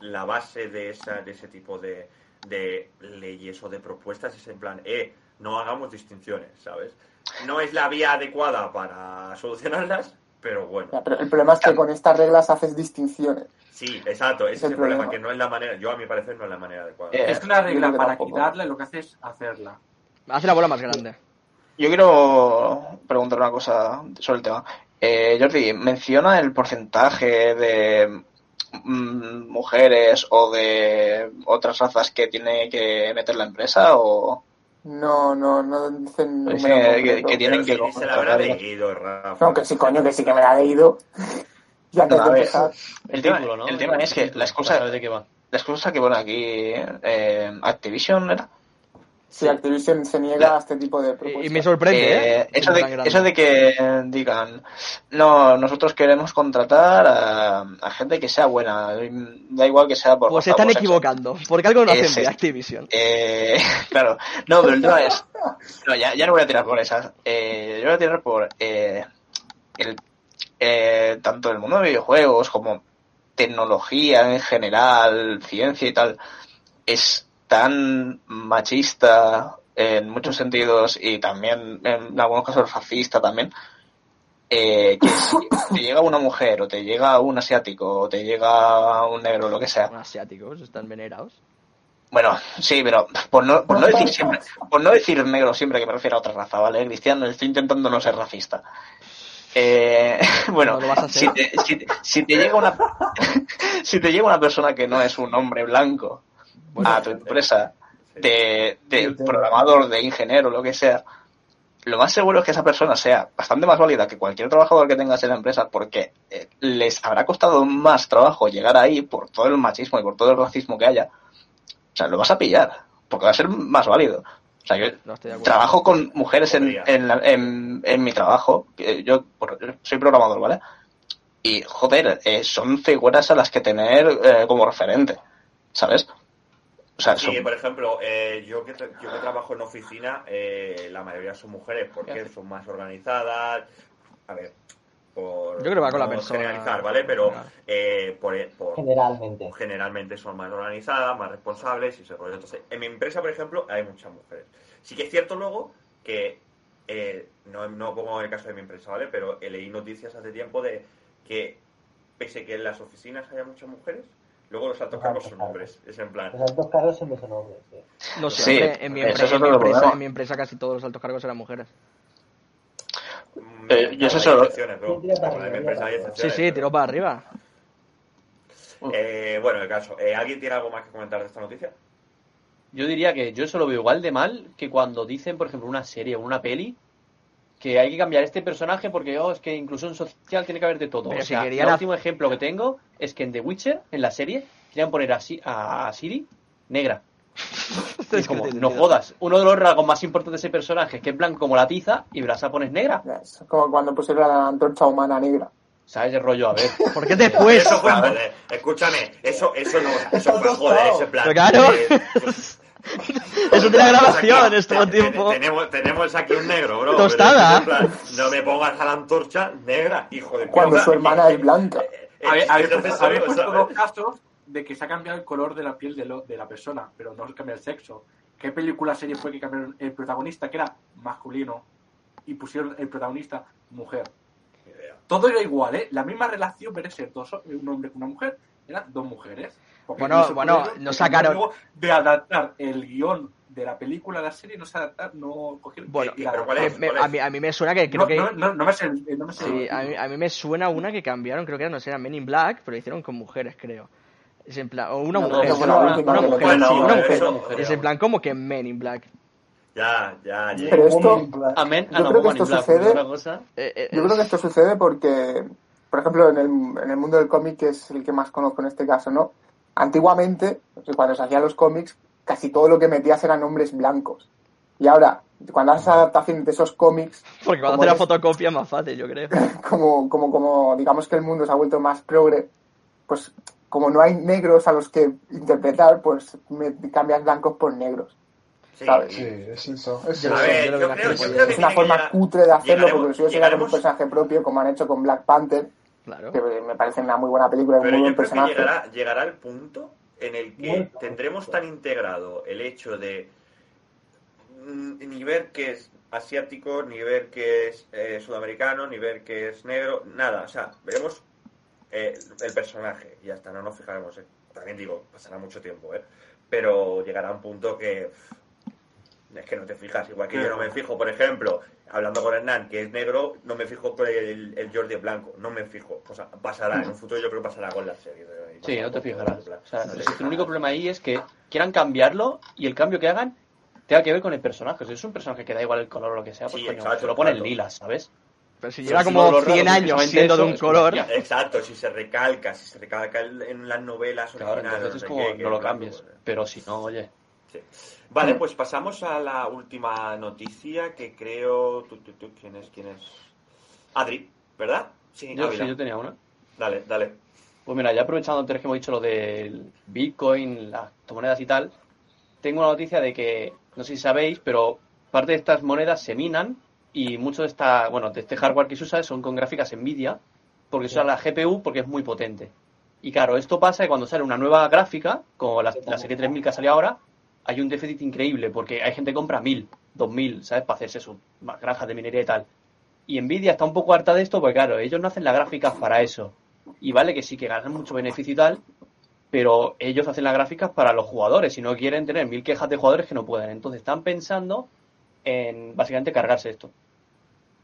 la base de esa de ese tipo de, de leyes o de propuestas es en plan, eh, no hagamos distinciones, ¿sabes? No es la vía adecuada para solucionarlas, pero bueno. Ya, pero el problema es que con estas reglas haces distinciones. Sí, exacto, ese es el el problema, problema. que no es la manera, yo a mi parecer no es la manera adecuada. Eh, Es que una regla para tampoco. quitarla lo que hace es hacerla. Hace la bola más grande. Yo quiero preguntar una cosa sobre el tema. Eh, Jordi, ¿menciona el porcentaje de mm, mujeres o de otras razas que tiene que meter la empresa o No, no, no dicen Pues sí, que- que tienen Pero que si ni se la habrá contratar, leído, Rafa. No, que sí, coño, que sí que me la he leído. ya No, a de ver. empezar. El tema, título, ¿no? el tema es que la excusa, la excusa que pone aquí eh, Activision era Si Activision se niega a este tipo de propuestas. y me sorprende, ¿eh? Eh, eso, de, eso de que digan, no, nosotros queremos contratar a, a gente que sea buena, da igual que sea por Pues se están por sexo. equivocando, porque algo no hacen Ese. bien Activision. Eh, claro, no, pero el tema es, no, ya, ya no voy a tirar por esas, eh, yo voy a tirar por eh, el, eh, tanto el mundo de videojuegos como tecnología en general, ciencia y tal, es tan machista en muchos sentidos y también en algunos casos racista también, eh, que si te llega una mujer o te llega un asiático o te llega un negro lo que sea, asiáticos están venerados. bueno, sí, pero por no, por no decir siempre, por no decir negro siempre que me refiero a otra raza, ¿vale? Cristiano, estoy intentando no ser racista. Eh, bueno, No te, si, te- si te llega una si te llega una persona que no es un hombre blanco Bueno, a tu empresa de, programador, de ingeniero, lo que sea, lo más seguro es que esa persona sea bastante más válida que cualquier trabajador que tengas en la empresa porque eh, les habrá costado más trabajo llegar ahí por todo el machismo y por todo el racismo que haya. O sea, lo vas a pillar porque va a ser más válido. O sea, yo no trabajo con mujeres en, Podría. en, la- en- en mi trabajo. Eh, Yo soy programador, ¿vale? Y, joder, eh, son figuras a las que tener eh, como referente, ¿sabes? O sea, son- Sí, por ejemplo, eh, yo, que yo que trabajo en oficina, eh, la mayoría son mujeres porque son más organizadas. A ver, por Yo creo que va con la persona. generalizar, ¿vale? Pero eh, por, por- Generalmente. generalmente son más organizadas, más responsables y ese rollo. Entonces, en mi empresa, por ejemplo, hay muchas mujeres. Sí que es cierto luego que, eh, no, no pongo el caso de mi empresa, ¿vale? Pero eh, leí noticias hace tiempo de que, pese que en las oficinas haya muchas mujeres, luego los altos cargos son hombres. Es en plan... Los altos cargos siempre son hombres. sí. No Sí, siempre. en, mi eso empre- es en, mi empresa, en mi empresa casi todos los altos cargos eran mujeres. Mm, Eh, yo eso solo-. Sí, empresa Sí, sí, tiró para arriba. Eh, bueno, el caso. Eh, ¿Alguien tiene algo más que comentar de esta noticia? Yo diría que yo eso lo veo igual de mal que cuando dicen, por ejemplo, una serie o una peli que hay que cambiar este personaje porque oh, es que inclusión social tiene que haber de todo. Pero o sea, el último ejemplo que tengo es que en The Witcher, en la serie, querían poner a, Si- a Siri negra. Y es como, no jodas. Uno de los rasgos más importantes de ese personaje es que es blanco como la tiza y la pones negra. Es como cuando pusieron la antorcha humana negra. ¿Sabes? El rollo, a ver. ¿Por qué después? Eso fue joder. Escúchame, eso, eso no, eso fue joder, ese plan. Claro. Eh, pues, Eso tiene grabación, aquí- esto te- tiempo. te- Tenemos, tenemos aquí un negro, bro. Tostada. plan, No me pongas a la antorcha negra, hijo de Cuando puta. su hermana es blanca. Habéis puesto, dos casos de que se ha cambiado el color de la piel de, lo- de la persona, pero no se cambia el sexo. ¿Qué película serie fue que cambiaron el protagonista, que era masculino, y pusieron el protagonista mujer? Todo era igual, ¿eh? La misma relación, pero ser dos, un hombre con una mujer, eran dos mujeres. Bueno, bueno, no sacaron- De adaptar el guion de la película a la serie, no se adaptar, no cogieron. Bueno, la pero ¿cuál Eh, es? me- a, mí, a mí me suena que creo no, que. no, no, no me sé, no me sé. Sí, a mí, a mí me suena una que cambiaron, creo que era, no sé, era Men in Black, pero lo hicieron con mujeres, creo. Es en plan, o una mujer, una, mujer, Bueno, sí, una mujer. eso- Es en plan como que Men in Black. Ya, ya, ya. Pero esto, Amén. Ah, Yo no, creo que esto sucede-. Eh, eh, yo creo que es- esto sucede porque, por ejemplo, en el, en el mundo del cómic, que es el que más conozco en este caso, ¿no? Antiguamente, cuando se hacían los cómics, casi todo lo que metías eran nombres blancos. Y ahora, cuando haces adaptaciones de esos cómics, Porque cuando como hace la fotocopia es más fácil, yo creo. como, como, como digamos que el mundo se ha vuelto más progre, pues como no hay negros a los que interpretar, pues me cambias blancos por negros. Sí, ¿sabes? Sí, es eso. Es Yo A eso. ver, yo lo yo veo creo, así, yo creo que Es una forma cutre de hacerlo, llegaremos- porque si ellos sacan un llegaremos- personaje propio, como han hecho con Black Panther, Claro. que me parece una muy buena película Pero muy yo buen creo que llegará, llegará el punto en el que tendremos tan integrado el hecho de mm, ni ver que es asiático, ni ver que es eh, sudamericano, ni ver que es negro, nada. O sea, veremos eh, el personaje y ya está, no nos fijaremos. eh. También digo, pasará mucho tiempo, ¿eh? Pero llegará un punto que pff, es que no te fijas. Igual que yo no me fijo, por ejemplo, hablando con Hernán, que es negro, no me fijo con el, el Jordi blanco, no me fijo. O sea, pasará, en un futuro yo creo que pasará con la serie. de- Sí, no te fijarás. O sea, no te el único problema ahí es que quieran cambiarlo y el cambio que hagan tenga que ver con el personaje. Si es un personaje que da igual el color o lo que sea, pues Sí, coño, exacto, se lo ponen exacto. lila, ¿sabes? Pero si lleva como los 100 rasgos años siendo de un color. Exacto, si se recalca, si se recalca en las novelas Claro, originales. entonces es no sé como qué, no lo claro, cambies. pues, Pero si no, oye. Sí. Vale, pues pasamos a la última noticia que creo. tu, tu, tu, ¿Quién es? ¿Quién es? Adri, ¿verdad? Sí, Yo, sí, yo tenía una. Dale, dale. Pues mira, ya aprovechando antes que hemos dicho lo del Bitcoin, las monedas y tal, tengo una noticia de que, no sé si sabéis, pero parte de estas monedas se minan y mucho de esta, bueno, de este hardware que se usa son con gráficas Nvidia, porque se usa la GPU porque es muy potente. Y claro, esto pasa que cuando sale una nueva gráfica, como la, la serie 3000 que ha salido ahora, hay un déficit increíble porque hay gente que compra 1000, 2000, ¿sabes? Para hacerse sus granjas de minería y tal. Y Nvidia está un poco harta de esto porque, claro, ellos no hacen las gráficas para eso. Y vale que sí que ganan mucho beneficio y tal, pero ellos hacen las gráficas para los jugadores y no quieren tener mil quejas de jugadores que no pueden. Entonces están pensando en básicamente cargarse esto.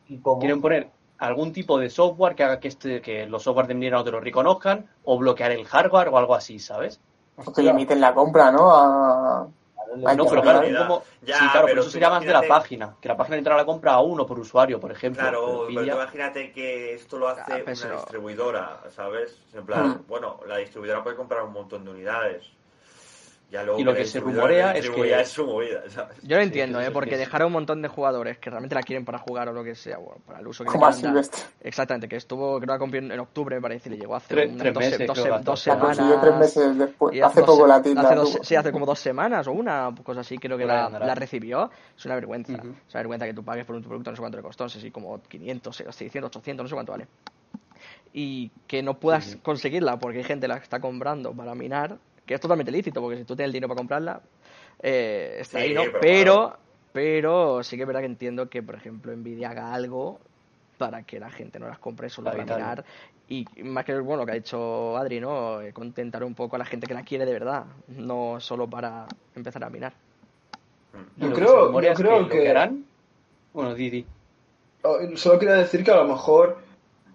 ¿Y cómo? Quieren poner algún tipo de software que haga que, este, que los software de minería no te lo reconozcan o bloquear el hardware o algo así, ¿sabes? O que limiten la compra, ¿no? A... No, pero claro, como- Ya, sí, claro, pero pero eso sería más de la imagínate- página, que la página entrara la compra a uno por usuario, por ejemplo. Claro, Pero imagínate que esto lo hace Ah, pero una distribuidora, ¿sabes? En plan, Mm. bueno, la distribuidora puede comprar un montón de unidades. Ya luego Y lo que se rumorea es que- es su movida, ¿sabes? Yo lo entiendo, ¿eh? Porque que- dejar a un montón de jugadores que realmente la quieren para jugar o lo que sea, bueno, para el uso que Como. Exactamente, que estuvo, creo que en octubre, me parece, y le llegó hace Tres- unas tres dos, meses, dos- creo que dos hace. La consiguió tres semanas. meses después. Hace poco se- la tienda. hace dos- sí, hace como dos semanas o una cosa así, creo que la, recibió. Es una vergüenza. Es una vergüenza que tú pagues por un producto, no sé cuánto le costó, no sé si como 500, 600, 800, no sé cuánto vale. Y que no puedas conseguirla porque hay gente la que está comprando para minar, que es totalmente lícito, porque si tú tienes el dinero para comprarla, eh, está Sí, ahí, ¿no? pero Pero, claro. pero sí que es verdad que entiendo que, por ejemplo, Nvidia haga algo para que la gente no las compre solo Para minar y más que bueno lo que ha dicho Adri no Eh, contentar un poco a la gente que la quiere de verdad no solo para empezar a minar Mm. Yo creo- que yo creo lo que- harán. Bueno, Didi. Oh, Solo quería decir que a lo mejor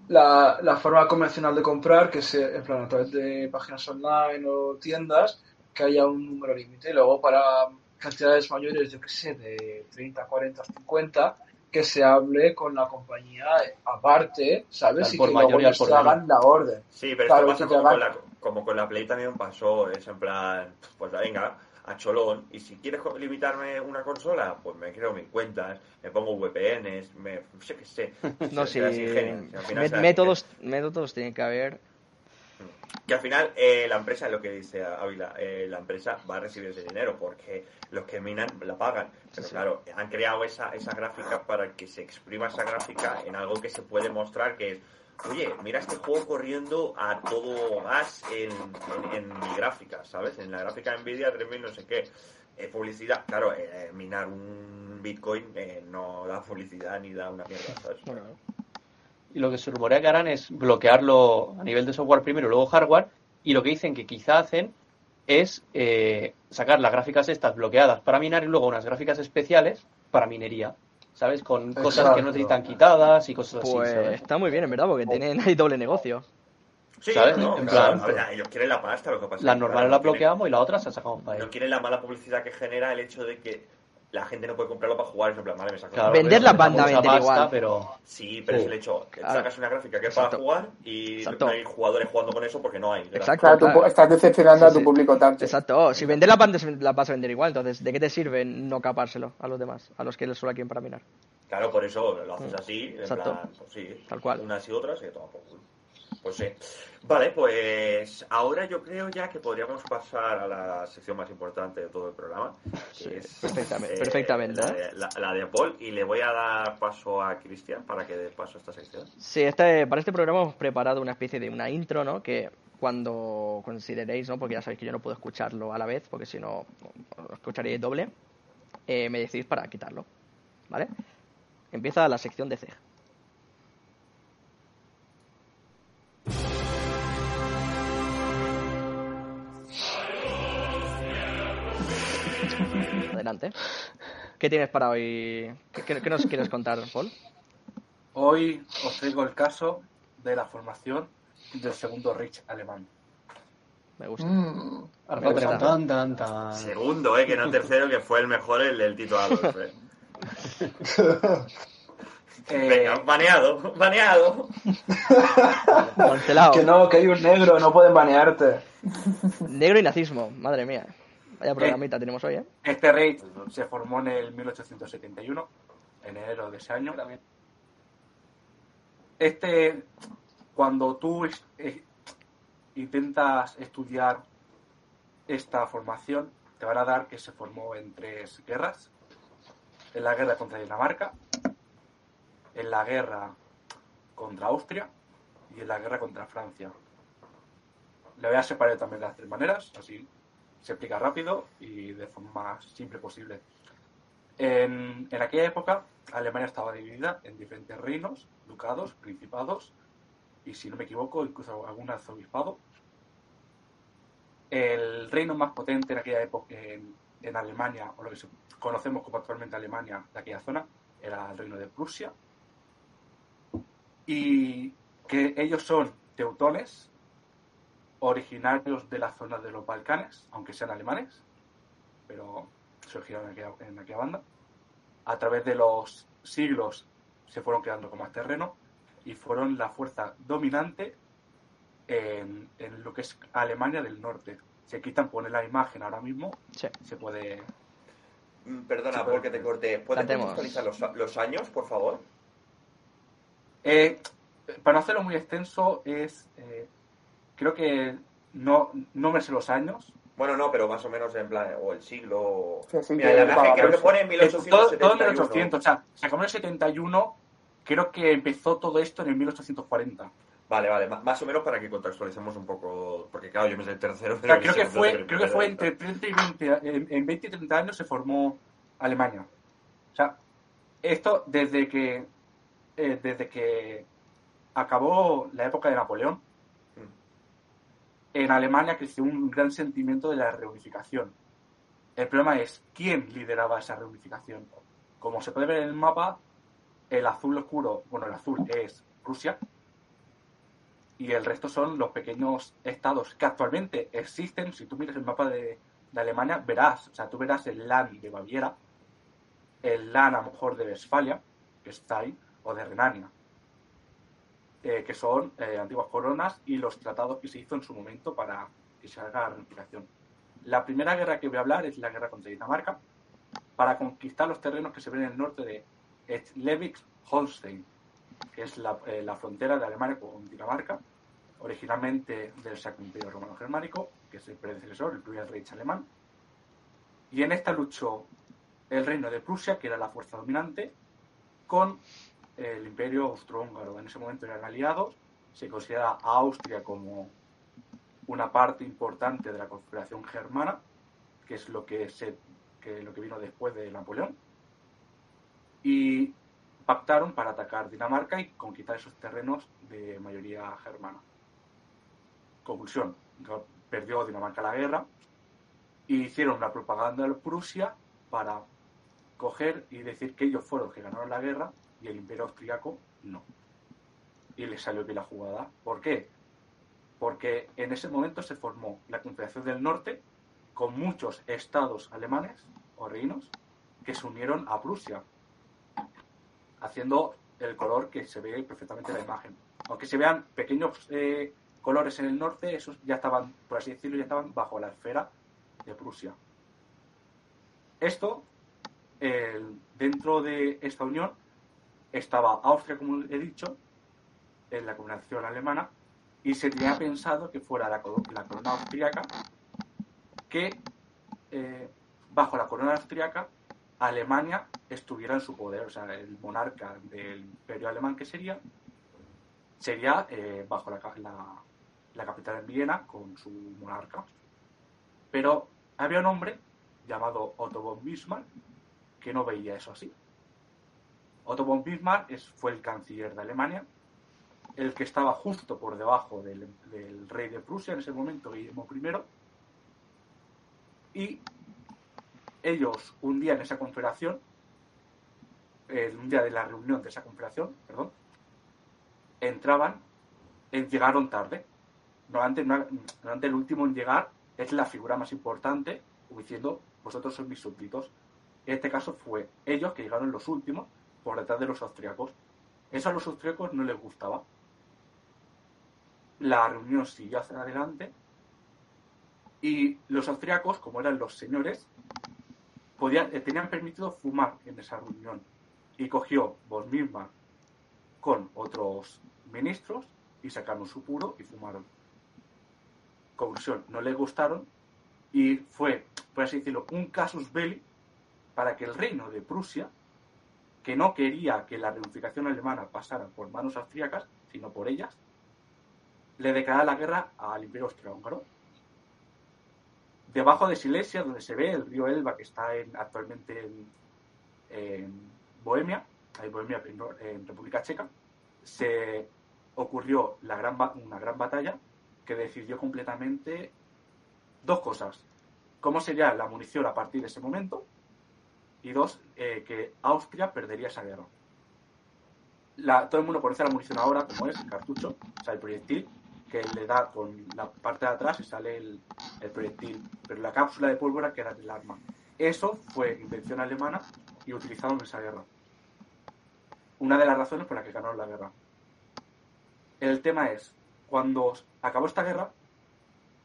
la, la forma convencional de comprar, que sea en plan a través de páginas online o tiendas, que haya un número límite. Y luego para cantidades mayores, yo qué sé, de 30, 40, 50, que se hable con la compañía aparte, ¿sabes? Y por que mayor luego por hagan la orden. Sí, pero Claro, esto pasa como, hagan- con la, como con la Play también pasó, es en plan, pues venga, a cholón, y si quieres limitarme una consola, pues me creo mis cuentas, me pongo VPNs, me, yo qué sé. no Se- si será así genio, si final métodos métodos tienen que haber Que al final eh, la empresa, lo que dice Ávila, eh, la empresa va a recibir ese dinero porque los que minan la pagan. Pero sí. claro, han creado esa, esa gráfica para que se exprima esa gráfica en algo que se puede mostrar que es, oye, mira este juego corriendo a todo gas en, mi gráfica, ¿sabes? En la gráfica de Nvidia 3000 no sé qué. Eh, publicidad, claro, eh, minar un Bitcoin eh, no da publicidad ni da una mierda, ¿sabes? bueno, Y lo que se rumorea que harán es bloquearlo a nivel de software primero luego hardware. Y lo que dicen que quizá hacen es eh, sacar las gráficas estas bloqueadas para minar y luego unas gráficas especiales para minería. ¿Sabes? Con cosas que no Exacto. necesitan quitadas y cosas pues así. ¿sabes? está muy bien en verdad porque tienen ahí doble negocio Sí, ¿Sabes? no, En claro, plan- o sea, ellos quieren la pasta, lo que pasa. Que, normales claro, las no quieren- bloqueamos y las otras las sacamos para No ahí. quieren la mala publicidad que genera el hecho de que la gente no puede comprarlo para jugar. Es en plan, vale, me saco Claro, Vender la banda vender pasta, igual. pero Sí, pero Sí. es el hecho. que Claro. Sacas una gráfica que es Exacto. para jugar y Exacto. no hay jugadores jugando con eso porque no hay. ¿verdad? Exacto. Claro, tú claro. estás decepcionando Sí, a tu sí. público target. exacto Oh, si vender la banda la vas a vender igual entonces ¿de qué te sirve no capárselo a los demás a los que solo la quieren para minar Claro, por eso lo haces así, en Mm. Exacto. plan, pues sí, Tal cual. unas y otras y toma por culo. Pues sí. Vale, pues ahora yo creo ya que podríamos pasar a la sección más importante de todo el programa. que Sí, es, perfectamente, perfectamente, La ¿eh? de, la- la de Paul. Y le voy a dar paso a Cristian para que dé paso a esta sección. Sí, este, para este programa hemos preparado una especie de una intro, ¿no? Que cuando consideréis, ¿no? Porque ya sabéis que yo no puedo escucharlo a la vez, porque si no, lo escucharíais doble. eh, me decís para quitarlo, ¿vale? Empieza la sección de CEG. Adelante. ¿Qué tienes para hoy? ¿Qué, qué- qué nos quieres contar, Paul? Hoy os traigo el caso de la formación del segundo Reich alemán. Me gusta. Mm. Me gusta. Tan, tan, tan. Segundo, eh, que no tercero, que fue el mejor, el del Tito Adolf. eh. Eh, Venga, baneado, baneado. Cancelado. Que no, que hay un negro, no pueden banearte. Negro y nazismo, madre mía. Vaya programita tenemos hoy, ¿eh? Este Reich se formó en el 1871, en enero de ese año. Este, cuando tú es- eh, intentas estudiar esta formación, te van a dar que se formó en tres guerras. En la guerra contra Dinamarca, en la guerra contra Austria y en la guerra contra Francia. Le voy a separar también de las tres maneras, así se explica rápido y de forma más simple posible. En, en aquella época, Alemania estaba dividida en diferentes reinos, ducados, principados y, si no me equivoco, incluso algún arzobispado. El reino más potente en aquella época en, en Alemania, o lo que conocemos como actualmente Alemania, de aquella zona, era el reino de Prusia. Y que ellos son teutones, originarios de la zona de los Balcanes, aunque sean alemanes, pero surgieron en aquella, en aquella banda. A través de los siglos se fueron quedando con más terreno y fueron la fuerza dominante en, en lo que es Alemania del Norte. Si aquí te poner la imagen ahora mismo, Sí. se puede... Mm, Perdona porque te corté. ¿Puedes los, los años, por favor? Eh, para no hacerlo muy extenso, es... eh, creo que no, no me sé los años, Bueno, no, pero más o menos en plan, o el siglo... Sí, sí, Mira, que la creo que pone en Es todo, todo en 1871. 1800, o sea, se acabó en el 71, creo que empezó todo esto en el 1840. Vale, vale, más o menos para que contextualicemos un poco, porque claro, yo me sé el tercero. O sea, creo que fue, creo que fue entre 30 y 20, a- en, en 20 y 30 años se formó Alemania. O sea, esto desde que, eh, desde que acabó la época de Napoleón. En Alemania creció un gran sentimiento de la reunificación. El problema es quién lideraba esa reunificación. Como se puede ver en el mapa, el azul oscuro, bueno, el azul es Rusia, y el resto son los pequeños estados que actualmente existen. Si tú miras el mapa de, de Alemania, verás, o sea, tú verás el LAN de Baviera, el LAN a lo mejor de Westfalia, que está ahí, o de Renania, eh, que son eh, antiguas coronas y los tratados que se hizo en su momento para que se haga la reunificación. La primera guerra que voy a hablar es la guerra contra Dinamarca, para conquistar los terrenos que se ven en el norte de Schleswig-Holstein, que es la, eh, la frontera de Alemania con Dinamarca, originalmente del Sacro Imperio Romano Germánico, que es el predecesor, el primer Reich alemán. Y en esta luchó el reino de Prusia, que era la fuerza dominante, con el Imperio Austrohúngaro. En ese momento eran aliados, se considera a Austria como una parte importante de la confederación germana, que es lo que, se, que lo que vino después de Napoleón. Y pactaron para atacar Dinamarca y conquistar esos terrenos de mayoría germana. Conclusión, perdió Dinamarca la guerra y hicieron una propaganda de Prusia para coger y decir que ellos fueron los que ganaron la guerra y el imperio austriaco no. Y les salió bien la jugada. ¿Por qué? Porque en ese momento se formó la Confederación del Norte con muchos estados alemanes o reinos que se unieron a Prusia haciendo el color que se ve perfectamente en la imagen. Aunque se vean pequeños eh, colores en el norte, esos ya estaban, por así decirlo, ya estaban bajo la esfera de Prusia. Esto, dentro de esta unión, estaba Austria, como he dicho, en la combinación alemana, y se tenía pensado que fuera la, coro- la corona austriaca, que eh, bajo la corona austriaca Alemania estuviera en su poder, o sea, el monarca del imperio alemán que sería, sería eh, bajo la, la- la capital en Viena con su monarca. Pero había un hombre llamado Otto von Bismarck que no veía eso así. Otto von Bismarck fue el canciller de Alemania, el que estaba justo por debajo del, rey de Prusia en ese momento, Guillermo I, y ellos un día en esa confederación, un día de la reunión de esa confederación, perdón, entraban, llegaron tarde. Normalmente, no- normalmente el último en llegar es la figura más importante, diciendo, vosotros sois mis súbditos. En este caso fue ellos que llegaron los últimos por detrás de los austriacos. Eso a los austriacos no les gustaba. La reunión siguió hacia adelante y los austriacos, como eran los señores, podían, eh, tenían permitido fumar en esa reunión. Y cogió von Bismarck con otros ministros y sacaron su puro y fumaron. Conclusión, no les gustaron y fue, por así decirlo, un casus belli para que el reino de Prusia, que no quería que la reunificación alemana pasara por manos austríacas, sino por ellas, le declarara la guerra al imperio austrohúngaro. debajo de Silesia, donde se ve el río Elba, que está en- actualmente en, Bohemia, en Bohemia, en República Checa, se ocurrió una gran batalla que decidió completamente dos cosas. Cómo sería la munición a partir de ese momento y dos, eh, que Austria perdería esa guerra. Todo el mundo conoce la munición ahora como es el cartucho, o sea, el proyectil, que le da con la parte de atrás y sale el, el proyectil, pero la cápsula de pólvora que era del arma. Eso fue invención alemana y utilizado en esa guerra. Una de las razones por las que ganaron la guerra. El tema es, cuando acabó esta guerra,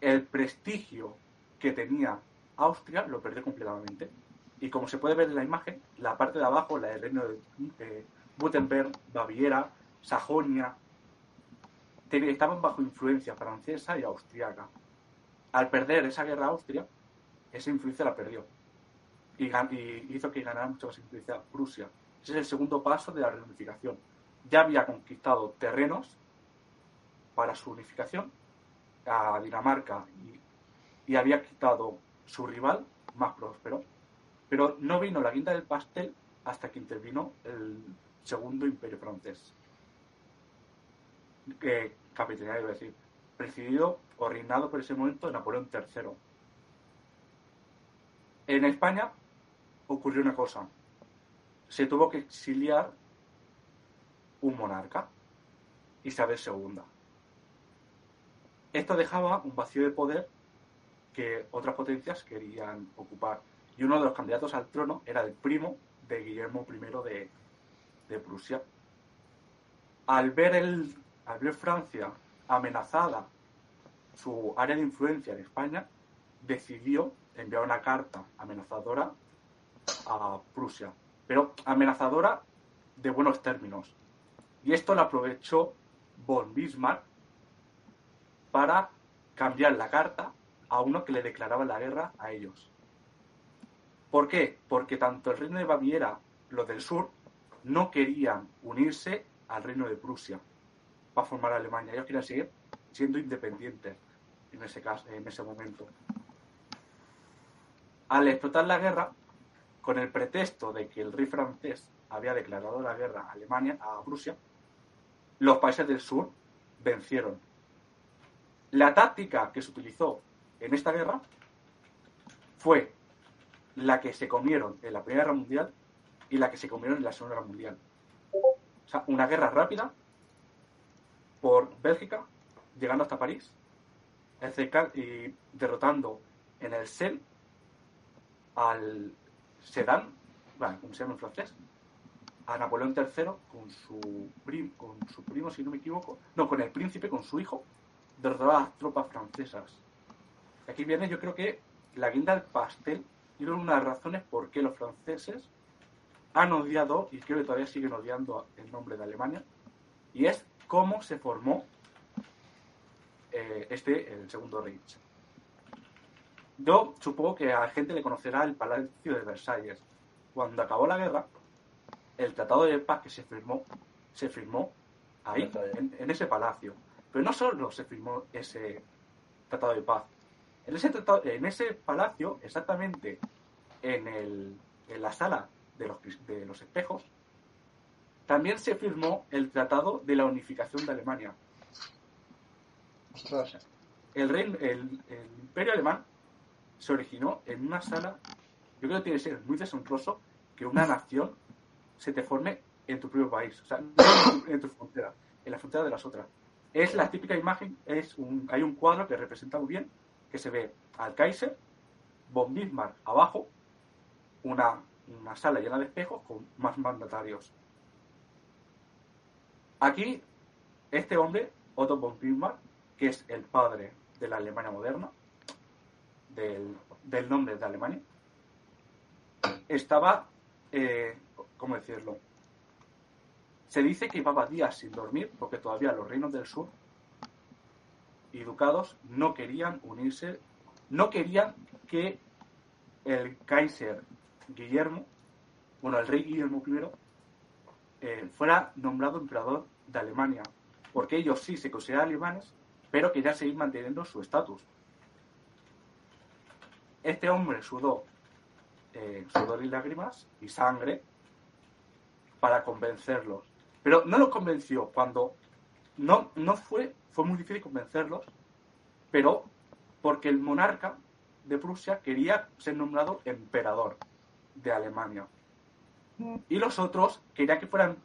el prestigio que tenía Austria lo perdió completamente. Y como se puede ver en la imagen, la parte de abajo, la del reino de eh, Württemberg, Baviera, Sajonia, estaban bajo influencia francesa y austriaca. Al perder esa guerra Austria, esa influencia la perdió. Y, hizo que ganara mucha más influencia Prusia. Ese es el segundo paso de la reunificación. Ya había conquistado terrenos para su unificación a Dinamarca y había quitado su rival más próspero. Pero no vino la guinda del pastel hasta que intervino el segundo imperio francés. Que a decir, presidido o reinado por ese momento Napoleón III. En España ocurrió una cosa. Se tuvo que exiliar un monarca, Isabel II. Esto dejaba un vacío de poder que otras potencias querían ocupar. Y uno de los candidatos al trono era el primo de Guillermo I de, Prusia. Al ver, el, al ver Francia amenazada su área de influencia en España, decidió enviar una carta amenazadora a Prusia, pero amenazadora de buenos términos. Y esto lo aprovechó von Bismarck para cambiar la carta a uno que le declaraba la guerra a ellos. ¿Por qué? Porque tanto el reino de Baviera, los del sur, no querían unirse al reino de Prusia para formar Alemania. Ellos querían seguir siendo independientes en ese caso, en ese momento. Al explotar la guerra, con el pretexto de que el rey francés había declarado la guerra a Alemania, a Prusia, los países del sur vencieron. La táctica que se utilizó en esta guerra fue la que se comieron en la Primera Guerra Mundial y la que se comieron en la Segunda Guerra Mundial. O sea, una guerra rápida por Bélgica, llegando hasta París, y derrotando en el Sen al Sedan, bueno, como se llama en francés, a Napoleón III con su, con su primo, si no me equivoco, no, con el príncipe, con su hijo, derrotó a las tropas francesas. Aquí viene, yo creo que la guinda del pastel y una de las razones por qué los franceses han odiado y creo que todavía siguen odiando el nombre de Alemania y es cómo se formó eh, este, el segundo Reich. Yo supongo que a la gente le conocerá el Palacio de Versalles. Cuando acabó la guerra, el Tratado de Paz que se firmó, se firmó ahí, en, en ese palacio. Pero no solo se firmó ese Tratado de Paz. En ese, tratado- en ese palacio, exactamente en, el, en la sala de los, de los espejos, también se firmó el Tratado de la Unificación de Alemania. Ostras. El, reino- el, el imperio alemán se originó en una sala, yo creo que tiene que ser muy deshonroso que una nación se te forme en tu propio país, o sea, no en tu, en tu frontera, en la frontera de las otras. Es la típica imagen, es un, hay un cuadro que representa muy bien, que se ve al Kaiser, von Bismarck abajo, una, una sala llena de espejos con más mandatarios. Aquí, este hombre, Otto von Bismarck, que es el padre de la Alemania moderna, del, del nombre de Alemania, estaba, eh, ¿cómo decirlo? Se dice que llevaba días sin dormir porque todavía los reinos del sur y ducados no querían unirse, no querían que el Kaiser Guillermo, bueno, el rey Guillermo I, eh, fuera nombrado emperador de Alemania, porque ellos sí se consideran alemanes, pero querían seguir manteniendo su estatus. este hombre sudó eh, sudor y lágrimas y sangre para convencerlos. Pero no los convenció cuando no, no fue, fue muy difícil convencerlos, pero porque el monarca de Prusia quería ser nombrado emperador de Alemania. Y los otros querían que fueran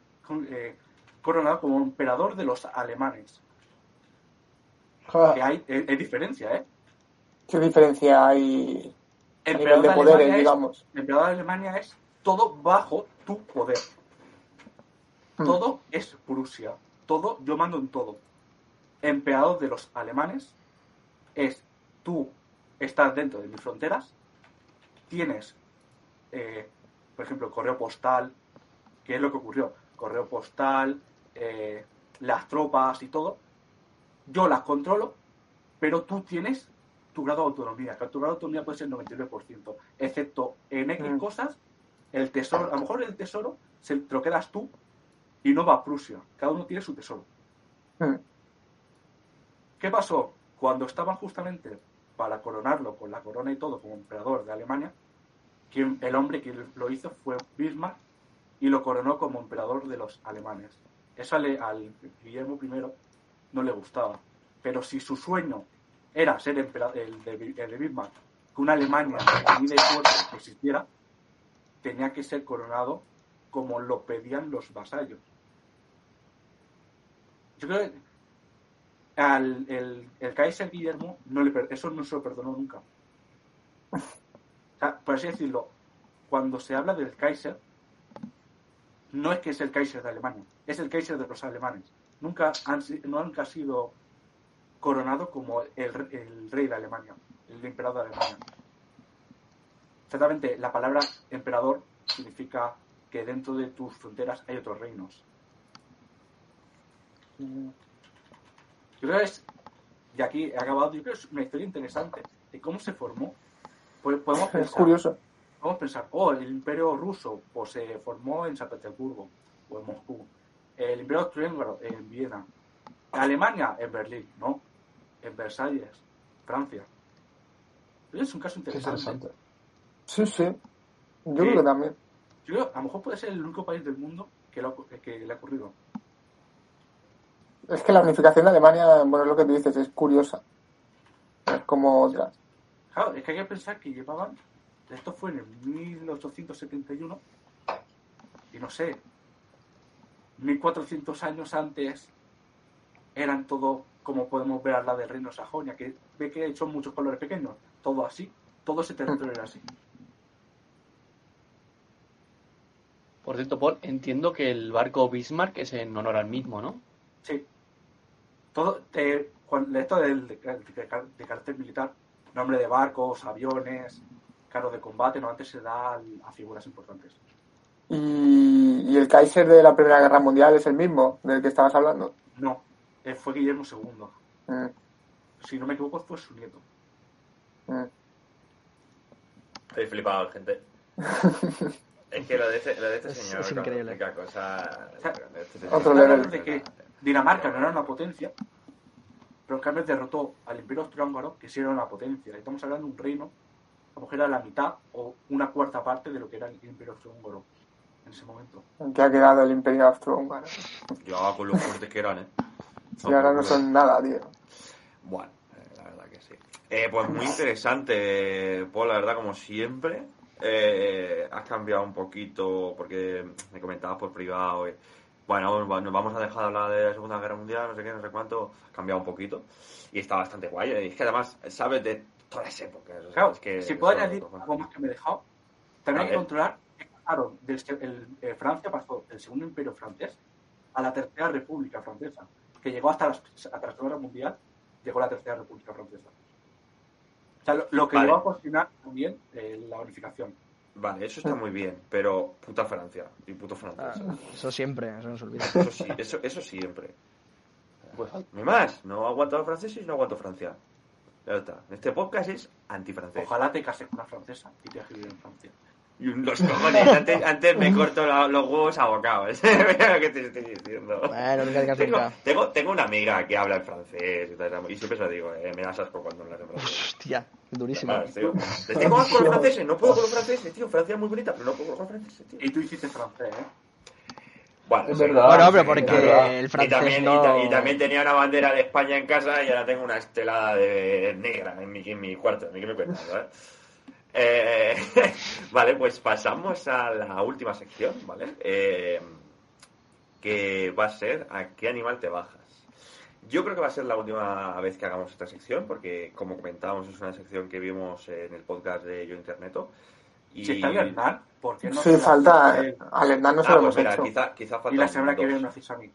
eh, coronados como emperador de los alemanes. Que hay, es, es diferencia, ¿eh? ¿Qué diferencia hay a nivel Emperador de de poderes, Alemania es- digamos? emperador de Alemania es todo bajo tu poder. Hmm. Todo es Prusia. Todo, yo mando en todo. Emperador de los alemanes es tú estás dentro de mis fronteras, tienes, eh, por ejemplo, correo postal, que es lo que ocurrió, correo postal, eh, las tropas y todo, yo las controlo, pero tú tienes tu grado de autonomía, que tu grado de autonomía puede ser 99%, excepto en X Mm. cosas, el tesoro, a lo mejor el tesoro se, te lo quedas tú y no va a Prusia, cada uno tiene su tesoro. Hmm. ¿Qué pasó? Cuando estaban justamente para coronarlo con la corona y todo como emperador de Alemania, quien, el hombre que lo hizo fue Bismarck y lo coronó como emperador de los alemanes. Eso al, al Guillermo I no le gustaba. Pero si su sueño era ser empera- el de, el de Bismarck, que una Alemania unida y fuerte existiera, tenía que ser coronado como lo pedían los vasallos. Yo creo que el, Kaiser Guillermo no le, eso no se lo perdonó nunca. O por así decirlo, cuando se habla del Kaiser, no es que es el Kaiser de Alemania, es el Kaiser de los alemanes. Nunca nunca ha sido coronado como el, el rey de Alemania, el emperador de Alemania. Exactamente, la palabra emperador significa que dentro de tus fronteras hay otros reinos. Yo creo que es, y aquí he acabado, yo creo que es una historia interesante de cómo se formó. Pues podemos Es pensar, curioso. Vamos a pensar, oh, el imperio ruso pues, se formó en San Petersburgo o en Moscú. El imperio austrohúngaro en Viena. Alemania en Berlín, ¿no? En Versalles, Francia. Es un caso interesante. interesante. Sí, sí. Yo Sí. creo que también. Yo creo, a lo mejor puede ser el único país del mundo que, lo que le ha ocurrido. Es que la unificación de Alemania, bueno, es lo que tú dices, es curiosa. Es como otras. Claro, es que hay que pensar que llevaban, esto fue en el 1871, y no sé, 1400 años antes eran todo como podemos ver al lado del reino de Sajonia, que ve que son muchos colores pequeños, todo así, todo ese territorio era así. Por cierto, Paul, entiendo que el barco Bismarck es en honor al mismo, ¿no? Sí. Todo, eh, esto del, de, de- de carácter militar, nombre de barcos, aviones, carros de combate, no antes se da al- a figuras importantes. Y, y el Kaiser de la Primera Guerra Mundial es el mismo del que estabas hablando. No, eh, fue Guillermo II. Mm, Si no me equivoco, fue su nieto. mm. Estoy flipado, gente. Es que lo de este, lo de este Es- señor, es increíble. O sea, de este Otro señor, level. Hablamos de que Dinamarca no era una potencia, pero en cambio derrotó al Imperio Austrohúngaro, que sí era una potencia. Estamos hablando de un reino, a lo mejor era la mitad o una cuarta parte de lo que era el Imperio Austrohúngaro en ese momento. ¿En qué ha quedado el Imperio Austrohúngaro? Yo con lo fuertes que eran, ¿eh? Si ahora no son nada, tío. Bueno, eh, la verdad que sí. Eh, pues muy interesante, Paul, la verdad, como siempre. Eh, has cambiado un poquito, porque me comentabas por privado. Eh, bueno, nos vamos a dejar de hablar de la Segunda Guerra Mundial, no sé qué, no sé cuánto. Cambiado un poquito. Y está bastante guay. eh, Y es que además sabes de todas las épocas. o sea, Claro, es que si puedo añadir algo más que me he dejado, también A hay que controlar pasaron del se- el- eh, Francia pasó del segundo imperio francés a la tercera república francesa, que llegó hasta, las- hasta la Segunda Guerra Mundial, llegó la tercera república francesa. O sea, lo, lo que Vale. llevó a cocinar también eh, la unificación. Vale, eso está muy bien, pero puta Francia y puto Ah, francés. eso siempre, eso no se olvida. Eso sí, eso, eso siempre. Pues No más, no aguanto a los franceses y no aguanto Francia. Ya está. Este podcast es antifrancés. Ojalá te cases con una francesa y te vivir en Francia. Y un- los cojones, antes, antes me corto la- los huevos a bocados. Mira lo que te estoy diciendo. Bueno, nunca digas Tengo, nunca. tengo, tengo una amiga que habla en francés y, tal, y siempre se lo digo, eh, me das asco cuando hablas en francés. Hostia, durísimo. Ah, tío. Les tengo asco los franceses, no puedo con los franceses, tío. Francia es muy bonita, pero no puedo con los franceses, tío. Y tú hiciste francés, ¿eh? Bueno, Es sí. verdad. Bueno, pero porque verdad. el Y francés también, y no... ta- y, también tenía una bandera de España en casa y ahora tengo una estelada de negra en mi, en mi cuarto. ¿A mí qué me cuentas, ¿sabes? Eh, vale, pues pasamos a la última sección, ¿vale? Eh, que va a ser ¿a qué animal te bajas? Yo creo que va a ser la última vez que hagamos esta sección, porque como comentábamos es una sección que vimos en el podcast de Yo Interneto. Y... Si está el Hernán, ¿por qué no? Sí, falta. hace él? Al Hernán no se Ah, lo pues hemos mira, hecho. quizá, quizá falta Y la semana que viene me haces a mí.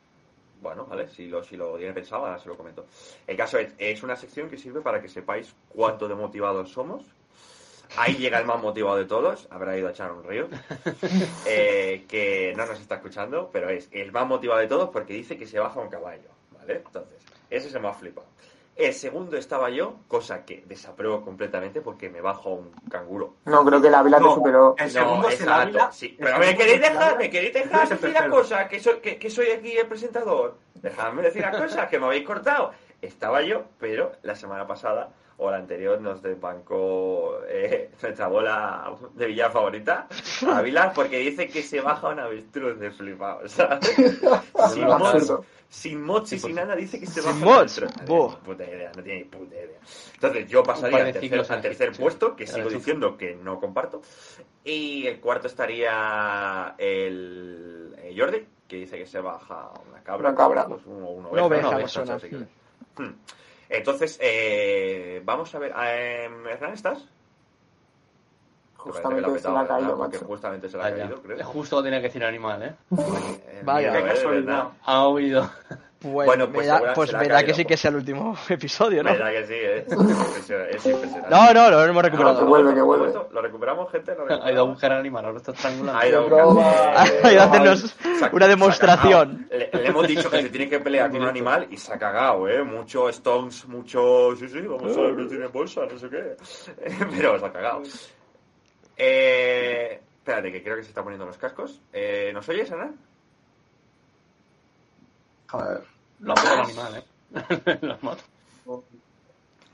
Bueno, vale, si lo, si lo tiene pensado, ahora se lo comento. El caso es, es una sección que sirve para que sepáis cuánto de motivados somos. Ahí llega el más motivado de todos, habrá ido a echar un río, eh, que no nos está escuchando, pero es el más motivado de todos porque dice que se baja un caballo, ¿vale? Entonces, ese se me ha flipado. El segundo estaba yo, cosa que desapruebo completamente porque me bajo un canguro. No, creo que la Ávila te No, superó. el segundo es el Ávila. sí. el Pero me queréis el dejar, me queréis dejar el decir las cosas, que soy, que, que soy aquí el presentador. Dejadme decir las cosas, que me habéis cortado. Estaba yo, pero la semana pasada o la anterior nos desbancó eh, nuestra bola de villa favorita, Ávila, porque dice que se baja un avestruz de flipado, ¿sabes? sin absurdo. sin mods y sin nada dice que se Sin baja un mods, avestruz. No puta idea, no tiene ni puta idea. Entonces yo Un pasaría al tercer, al tercer puesto, que sigo diciendo que no comparto. Y el cuarto estaría el, el Jordi, que dice que se baja una cabra. Una cabra. Pues uno, una oveja, una. Entonces, eh, vamos a ver. Eh, Hernán, ¿estás? Justamente que se petado, caído. Porque macho. justamente se le ha Vaya. caído, creo. Justo tenía que decir animal, ¿eh? Eh, Vaya. Qué eh, casualidad. ¿verdad? Ha oído. Pues, Bueno, pues me da- pues me da que sí que pues. sea el último episodio, ¿no? ¿Verdad que sí? eh? Es impresionante. es impresionante. No, no, lo hemos No, recuperado. que vuelve, que ¿Lo vuelve. recuperamos? ¿Lo recuperamos, gente? ¿Lo Ha ido a buscar al animal, ahora está estrangulando. Ha ido a hacernos una demostración. Le, le hemos dicho que se tiene que pelear con un animal y se ha cagado, ¿eh? Mucho Stones, mucho... Sí, sí, vamos a ver, no tiene bolsa, no sé qué. Pero se ha cagado. Eh, espérate, que creo que se está poniendo los cascos. Eh, ¿Nos oyes, Ana? A ver. Lo ha matado el animal, ¿eh? lo ha matado.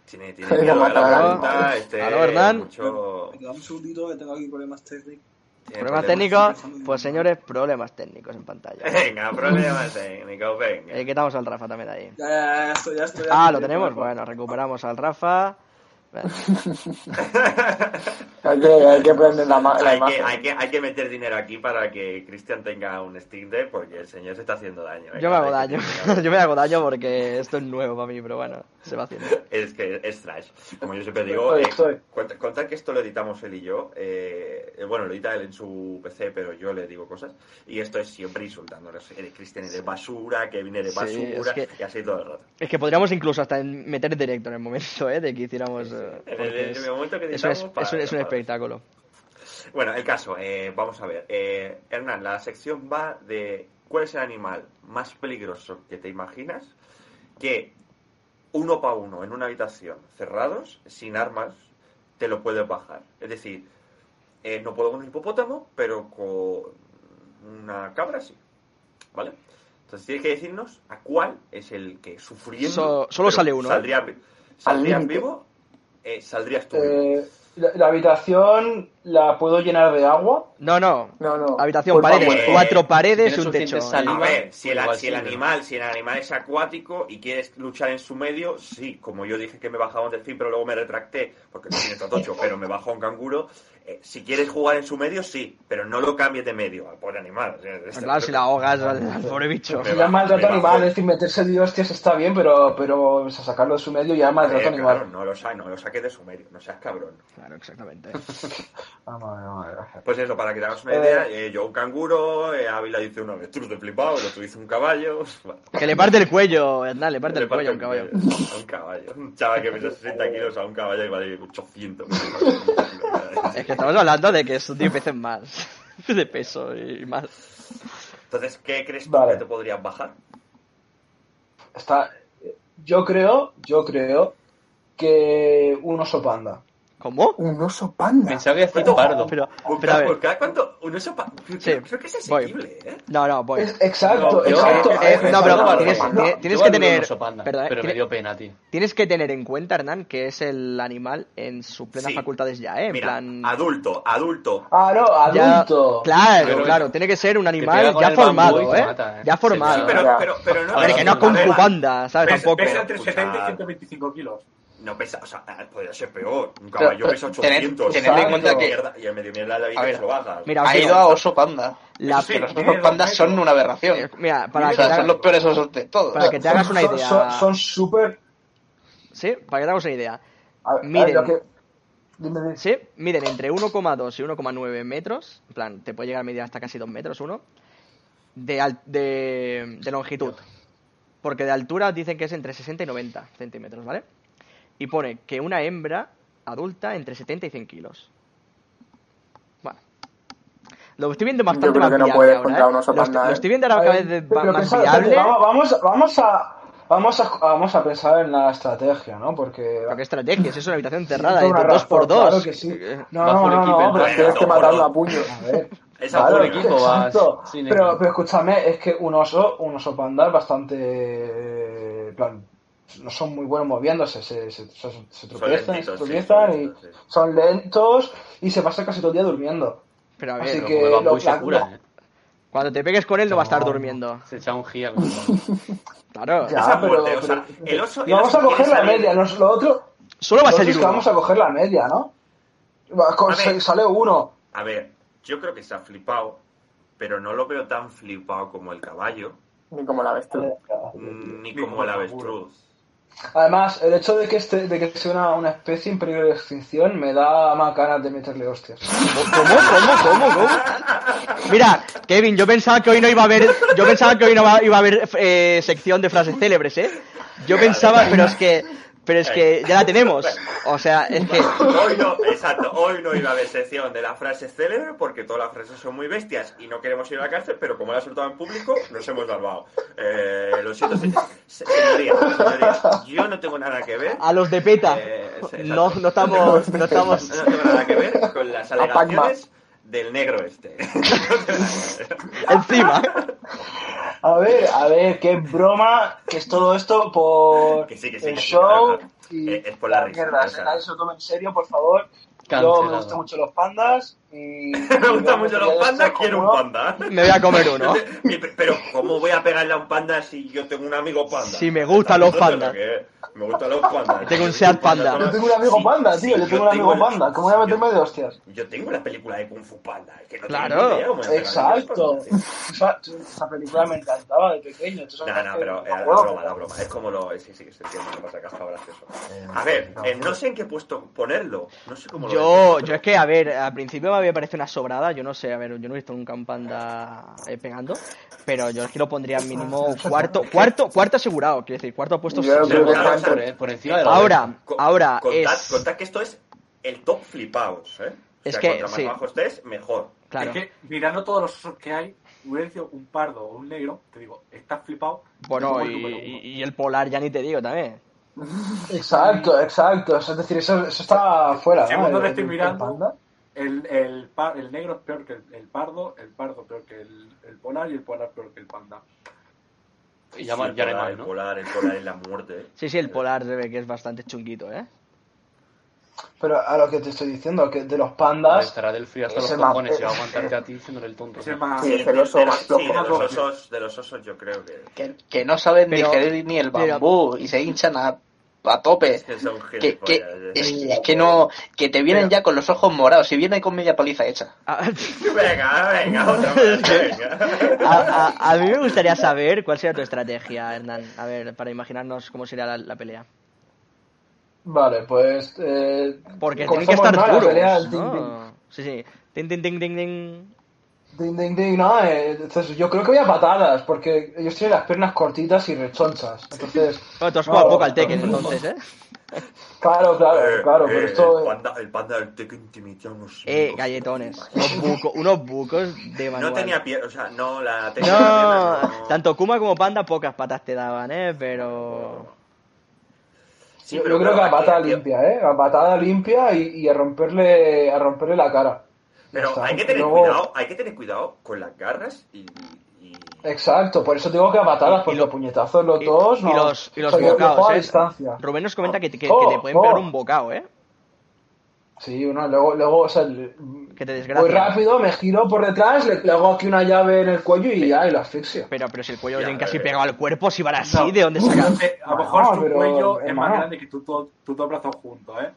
Tiene, tiene miedo a la pregunta, este... Aló, Hernán. Mucho... Un segundito que tengo aquí problemas técnicos. Problemas técnicos, pues señores, problemas técnicos en pantalla. Venga, problemas técnicos, venga. Eh, quitamos al Rafa también de ahí. Ya, ya, ya estoy, ya estoy. Ah, lo tenemos. Bueno, recuperamos al Rafa. Hay que, hay que prender la, la hay, que, hay, que, hay que meter dinero aquí para que Cristian tenga un Steam Deck porque el señor se está haciendo daño. ¿eh? Yo me hago daño. Yo me hago daño porque esto es nuevo para mí, pero bueno, se va haciendo. Es que es trash. Como yo siempre digo, eh, contad que esto lo editamos él y yo. eh, eh, bueno, lo edita él en su PC, pero yo le digo cosas. Y esto es siempre insultándonos. Eres Cristian eres basura, que viene de Sí, basura, es que- y así todo el rato. Es que podríamos incluso hasta meter directo en el momento, ¿eh? De que hiciéramos... eh, En el, en momento que es editamos, es- para- es un- es un espectáculo. Bueno, el caso, eh, vamos a ver. Eh, Hernán, la sección va de cuál es el animal más peligroso que te imaginas que uno para uno en una habitación, cerrados, sin armas, te lo puedes bajar. Es decir, eh, no puedo con un hipopótamo, pero con una cabra sí. ¿Vale? Entonces tienes que decirnos a cuál es el que sufriendo. So- solo sale uno, ¿eh? Saldría, saldrías límite. vivo, eh, saldrías tú. Eh, la, la habitación la puedo llenar de agua. No, no. No, no. Habitación, Por paredes, favor. cuatro paredes un techo. saliva. A ver, si el, si el animal, si el animal es acuático y quieres luchar en su medio, sí, como yo dije que me bajaba un delfín, pero luego me retracté porque no tiene totocho, pero me bajó un canguro. eh, si quieres jugar en su medio, sí, pero no lo cambies de medio al pobre animal. Claro, si la ahogas al, al pobre bicho. Si va- ya maltrato animal, es decir, meterse de hostias está bien, pero, pero o sea, sacarlo de su medio ya maltrato Eh, animal. claro, no lo, sa no lo saques de su medio, no seas cabrón. Claro, exactamente. Pues eso, para que te hagas una Eh. idea, eh, yo un canguro, eh, Ávila dice un avestruz de flipado, el otro dice un caballo. Que le parte el cuello, Hernán, le parte le el cuello a un caballo. A un caballo. Un chaval que pesa 60 kilos a un caballo que vale 800. Es que estamos hablando de que son 10 veces más de peso y más. Entonces, ¿qué crees tú Vale. que te podrías bajar? Está, yo creo, yo creo que un oso panda. ¿Cómo? Un oso panda. Pensaba que decía ¿Cuánto? pardo. Pero, Busca- pero a ver, ¿Cuánto? Un oso pa- Sí, Creo que es voy. asequible, ¿eh? no, no, voy. Es- exacto, No, exacto. eh, Eh, eh, No, pero Panda, tienes, panda. tienes- que tener, un panda, perdón, pero me dio pena, tío. tienes que tener en cuenta, Hernán, que es el animal en sus plenas Sí. facultades ya, ¿eh? En Mira, plan... adulto, adulto. Ah, no, ya- adulto. claro, Pero- claro, tiene que ser un animal ya formado, ¿eh? mata, ¿eh? Ya formado. Sí, pero, pero, pero no. A ver, que no con Panda, ¿sabes? Tampoco. pesa entre Escucha. 70 y 125 kilos. No pesa, o sea, podría ser peor. Un caballo pero, pesa tened- 800. tened en cuenta que- Mierda, y el medio mierda de David A que ver, se lo bajas. Mira, Ha ido a oso panda. la- sí, Que los osos pandas son una aberración. eh, mira, para O que, sea, te son hagas, los peores osos de todos. para que te hagas una idea... Son súper. Sí, para que te hagas una idea. a ver, Miren. lo que- dime, dime. Sí, miden entre 1,2 y 1,9 metros. En plan, te puede llegar a medir hasta casi 2 metros uno. De, al- de, de longitud. Porque de altura dicen que es entre 60 y 90 centímetros, ¿vale? Y pone que una hembra adulta entre 70 y 100 kilos. Bueno. Lo estoy viendo bastante más que no viable ahora, ¿eh? lo, estoy, panda, lo ¿eh? estoy viendo ahora A cada vez de- más viable. vamos, a. Vamos a, vamos a pensar en la estrategia, ¿no? Porque. Pero qué estrategia, si es una habitación cerrada, de una 2 por 2 claro que sí. No, no, no, equipo, no, pero. Tienes que no, matarlo no. a puño. A ver. Esa Claro, pone exacto. Sin Pero, equipo. pero escúchame, es que un oso, un oso panda es bastante. plan, no son muy buenos moviéndose, se, se, se, se tropiezan, lentitos, sí, y sí. son lentos y se pasan casi todo el día durmiendo. Pero a ver, Así que el lo- la- cura, ¿eh? cuando te pegues con él no va a estar durmiendo. Se echa un el bambú. Claro. Ya, Esa pero, muerte, o sea, el oso- el vamos oso a coger la salir- media, nos- lo otro, Solo va a salir uno. vamos a coger la media, ¿no? Va, con- A ver. sale uno. A ver, yo creo que se ha flipado, pero no lo veo tan flipado como el caballo, Ni como tú. mm, ni como el el avestruz. Además, el hecho de que este, de que sea una, una especie en peligro de extinción me da más ganas de meterle hostias. ¿Cómo? ¿Cómo? ¿Cómo? ¿Cómo? Mira, Kevin, yo pensaba que hoy no iba a haber, yo pensaba que hoy no iba a haber eh, sección de frases célebres, ¿eh? Yo pensaba, pero es que, pero es que ya la tenemos. O sea, es que Hoy no, exacto, hoy no iba a haber sección de las frases célebres porque todas las frases son muy bestias y no queremos ir a la cárcel, pero como la he soltado en público, nos hemos salvado. Eh, lo siento, se- se- señoría, señoría, yo no tengo nada que ver. a los de PETA eh, no, no estamos, no estamos. No tengo nada que ver con las alegaciones del negro este. Encima. A ver, a ver, qué broma, que es todo esto por Que sí, que sí, el que show y es por la risa, mierda, se lo tome en serio, por favor. Yo me gustan mucho los pandas y... Me gustan mucho los pandas, quiero un panda. Me voy a comer uno. Pero, ¿cómo voy a pegarle a un panda si yo tengo un amigo panda? Si me gustan los pandas. Me gustan los pandas. Tengo un Seat Panda. Yo tengo un amigo Sí, panda, sí, tío, yo tengo un amigo panda. ¿Cómo voy a yo- meterme de hostias? Yo tengo la película de Kung Fu Panda. que no tengo Claro, idea Exacto. Esa, esa película me encantaba de pequeño. No, no, pero era la broma, la broma. Es como lo. Sí, sí, que se entiende. Lo que pasa que ha estado gracioso. A ver, eh, no sé en qué puesto ponerlo. No sé cómo lo Yo, yo es que, a ver, al principio me había parecido una sobrada, yo no sé, a ver, yo no he visto nunca un panda eh, pegando, pero yo es que lo pondría mínimo cuarto, cuarto, cuarto asegurado, quiero decir, cuarto puesto Yo está por, encima de la Ahora, ahora contad, es... contad que esto es el top flipaos, ¿eh? O Es sea, que, cuanto más sí. bajo estés, mejor. Claro, Es que mirando todos los osos que hay, hubiera sido un pardo o un negro, te digo, estás flipado. bueno, y, el polar ya ni te digo también. Exacto, exacto. Es decir, eso, eso está fuera. El- estoy el mirando. panda. El, el, pa- el negro es peor que el, el pardo, el pardo peor que el, el polar y el polar peor que el panda. Y ya, Sí, el ya no hay polar, más, el ¿no? polar, el polar es la muerte. Sí, sí, el polar se ve que es bastante chunguito, ¿eh? Pero a lo que te estoy diciendo, que de los pandas. Estará del frío hasta los cojones y va a aguantarte a ti diciéndole el tonto. Es el más... Sí, es el oso de, más sí, flojo. de los osos, de los osos yo creo que, Que, que no saben Pero- digerir ni el pero- bambú y se hinchan a, a tope. es que son Que, es, es que no, que te vienen Pero- ya con los ojos morados y vienen con media paliza hecha. A, Venga, venga, otra vez, venga. a- a- a mí me gustaría saber cuál sería tu estrategia, Hernán, a ver, para imaginarnos cómo sería la, la pelea. Vale, pues. Eh, Porque como tienen que estar pelea duros, ting. ¿no? Sí, sí. Ting, ting, ting, ting, ting. Ding, ding, ding, no, eh, entonces yo creo que voy a patadas, porque ellos tienen las piernas cortitas y rechonchas. Entonces, Bueno, tú has jugado No, poco al Tekken, entonces, ¿eh? claro, claro, Eh, claro, eh, pero esto. El panda, el panda del Tekken te metía unos... Eh, unos- galletones. Unos, buco- unos bucos de manual. No tenía piernas, o sea, no, la de No, no- tanto Kuma como Panda pocas patas te daban, ¿eh? Pero... Sí, yo pero creo que claro, a patada limpia, ¿eh? A patada limpia y, y a romperle a romperle la cara. Pero hay que tener Luego- cuidado, hay que tener cuidado con las garras y, y- Exacto, por eso digo que a Y- y porque lo- los puñetazos los y- dos, y no. los- y los O sea, yo- yo bocados, a ¿eh? distancia. Rubén nos comenta que, te- que- que te pueden pegar oh. un bocado, ¿eh? Sí, uno, luego, luego, o sea, Que te voy desgracia. rápido, me giro por detrás, le, le hago aquí una llave en el cuello y ya, y lo asfixio. Pero, pero si el cuello Ya, lo tienen casi eh. pegado al cuerpo, si van así, No. ¿de dónde sacan? Eh, a lo mejor su pero, cuello es más grande que tus dos tus dos brazos juntos, ¿eh?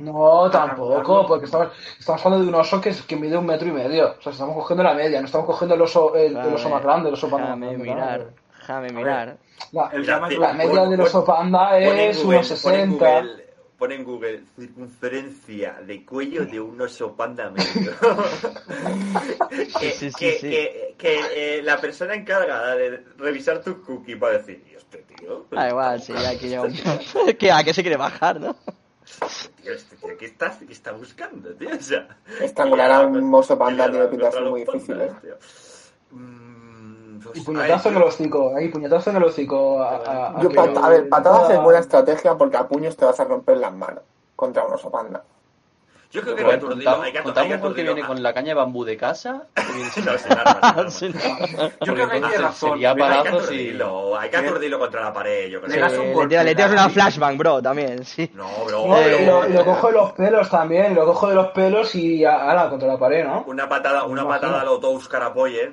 No, tampoco, porque estamos, estamos hablando de un oso que, es- que mide un metro y medio. O sea, estamos cogiendo la media, no estamos cogiendo el oso, el, el oso más grande, el oso panda. Déjame mirar, déjame mirar. La, El la media del oso panda es unos pon en 60. Google- pon en Google circunferencia de cuello de un oso panda medio. que, Sí, sí, que- sí. que- que, eh, la persona encargada de revisar tus cookies va a decir, "¿Y este tío? Ah, igual, sí, aquí un... que ¿A qué se quiere bajar, no? Tío, este tío, ¿qué está, qué está buscando, tío? O sea, Estrangular a un oso panda y le tiene da pinta de ser contra muy los difícil, pandas, ¿eh? tío. Mm, pues, Y puñetazo en el hocico, ahí, puñetazo en el hocico. A, a- Yo, que pat- lo- a ver, patadas es buena estrategia porque a puños te vas a romper las manos contra un oso panda. Yo creo que hay aturdirlo, hay hay que contamos con que viene con la caña de bambú de casa. No, sin armas, sin armas. Yo creo que Porque entonces razón. sería Hay que palazos y... hay que aturdirlo contra la pared, yo Le creo. Sí, le golpe tiras le una flashbang, bro, también, sí. No, bro. No, Eh, y, lo, cojo de los pelos también, lo cojo de los pelos y a- ala, contra la pared, ¿no? Una patada, una patada a los dos Carapoye.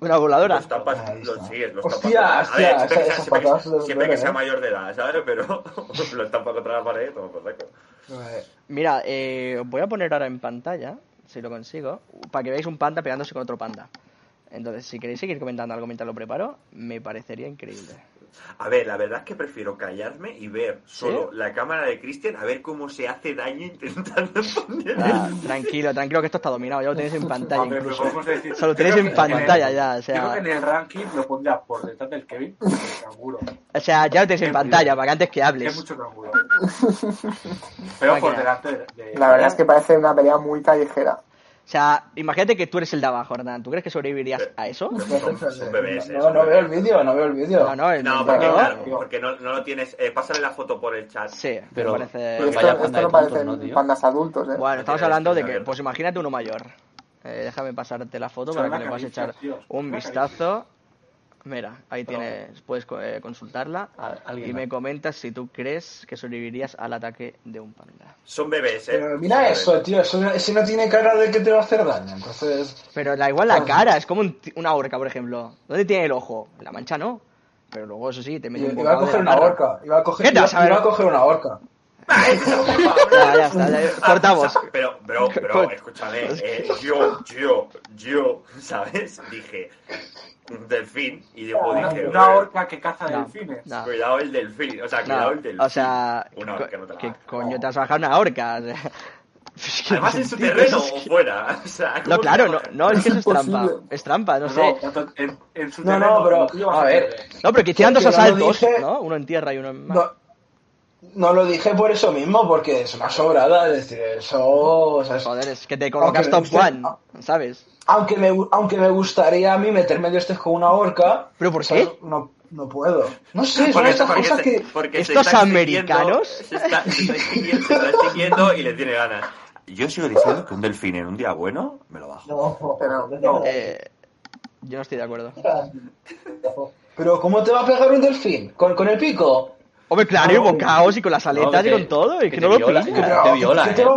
Una voladora. Los tapas, los sigues, los Hostia, tapas. A ver, hostia, siempre, que esa- sea, siempre que- de siempre que sea ¿eh? mayor de edad, ¿sabes? Pero los tapas contra la pared, todo por saco. Mira, eh, os voy a poner ahora en pantalla, si lo consigo, para que veáis un panda pegándose con otro panda. Entonces, si queréis seguir comentando algo mientras lo preparo, me parecería increíble. A ver, la verdad es que prefiero callarme y ver solo la cámara de Christian a ver cómo se hace daño intentando poner. Ah, tranquilo, tranquilo, que esto está dominado, ya lo tenéis en pantalla Hombre, incluso. podemos decir- O sea, lo tenéis en el- pantalla ya, o Yo creo que sea, en el ranking lo pondría por detrás del Kevin, seguro. o sea, ya lo tenéis en pantalla, para que antes que Es hables. mucho canguro. Pero por delante de... de- La verdad es que parece una pelea muy callejera. O sea, imagínate que tú eres el de abajo, Hernán. ¿Tú crees que sobrevivirías a eso? Son, son bebés, No, son no veo el vídeo, no veo el vídeo. No, no, el No, del- porque, no. claro, porque no, no lo tienes. Eh, pásale la foto por el chat. Sí, Pero- me parece... Pero esto, no tontos, parecen ¿no, pandas adultos, ¿eh? Bueno, estamos hablando de que, pues imagínate uno mayor. Eh, déjame pasarte la foto para que le puedas echar un vistazo. Mira, ahí tienes, puedes eh, consultarla y más. me comentas si tú crees que sobrevivirías al ataque de un panda. Son bebés, eh. Pero mira Son eso, bebés. tío, eso, ese no tiene cara de que te va a hacer daño, entonces... Pero da igual la cara, es como un una horca, por ejemplo. ¿Dónde tiene el ojo? La mancha no. Pero luego, eso sí, te mete un Iba a coger la una horca, iba a coger, ¿Qué te vas a ver? iba a coger una horca. Ya, ya está, ya- cortamos. Pero, bro, bro, escúchame. eh, yo, yo, yo, ¿sabes? Dije un delfín y luego dije. una "Oye, orca que caza No, delfines. no. Cuidado el delfín. O sea, cuidado el delfín. o sea, Una horca no te la ¿qué coño te vas a bajar una horca? O sea, Además en su terreno es o que- fuera. O sea, No, ¿cómo claro, no, no, es que eso es trampa. Es trampa, no No, sé. no, en, en su No, no, terreno, pero, a ver. No, pero que hicieran dos asaltos, dije- ¿no? Uno en tierra y uno en mar. No, lo dije por eso mismo, porque es una sobrada, es decir, eso... o sea, es- Joder, es que te colocas Aunque top guste- one, ¿sabes? aunque, me, aunque me gustaría a mí meterme de este con una horca... ¿Pero por ¿sabes? qué? No, no puedo. No sé, son Porque, estas porque cosas se- que... porque ¿Estos americanos? Se está, se está extinguiendo, se está extinguiendo y le tiene ganas. Yo sigo diciendo que un delfín en un día bueno me lo bajo. No, Pero, no. Eh, yo no estoy de acuerdo. Pero ¿cómo te va a pegar un delfín? ¿Con, con el pico? Hombre, claro, y No. bocaos y con las aletas que y con todo, y que, que no te lo viola, pillas. que Pero, te viola, ¿qué te ¿eh? va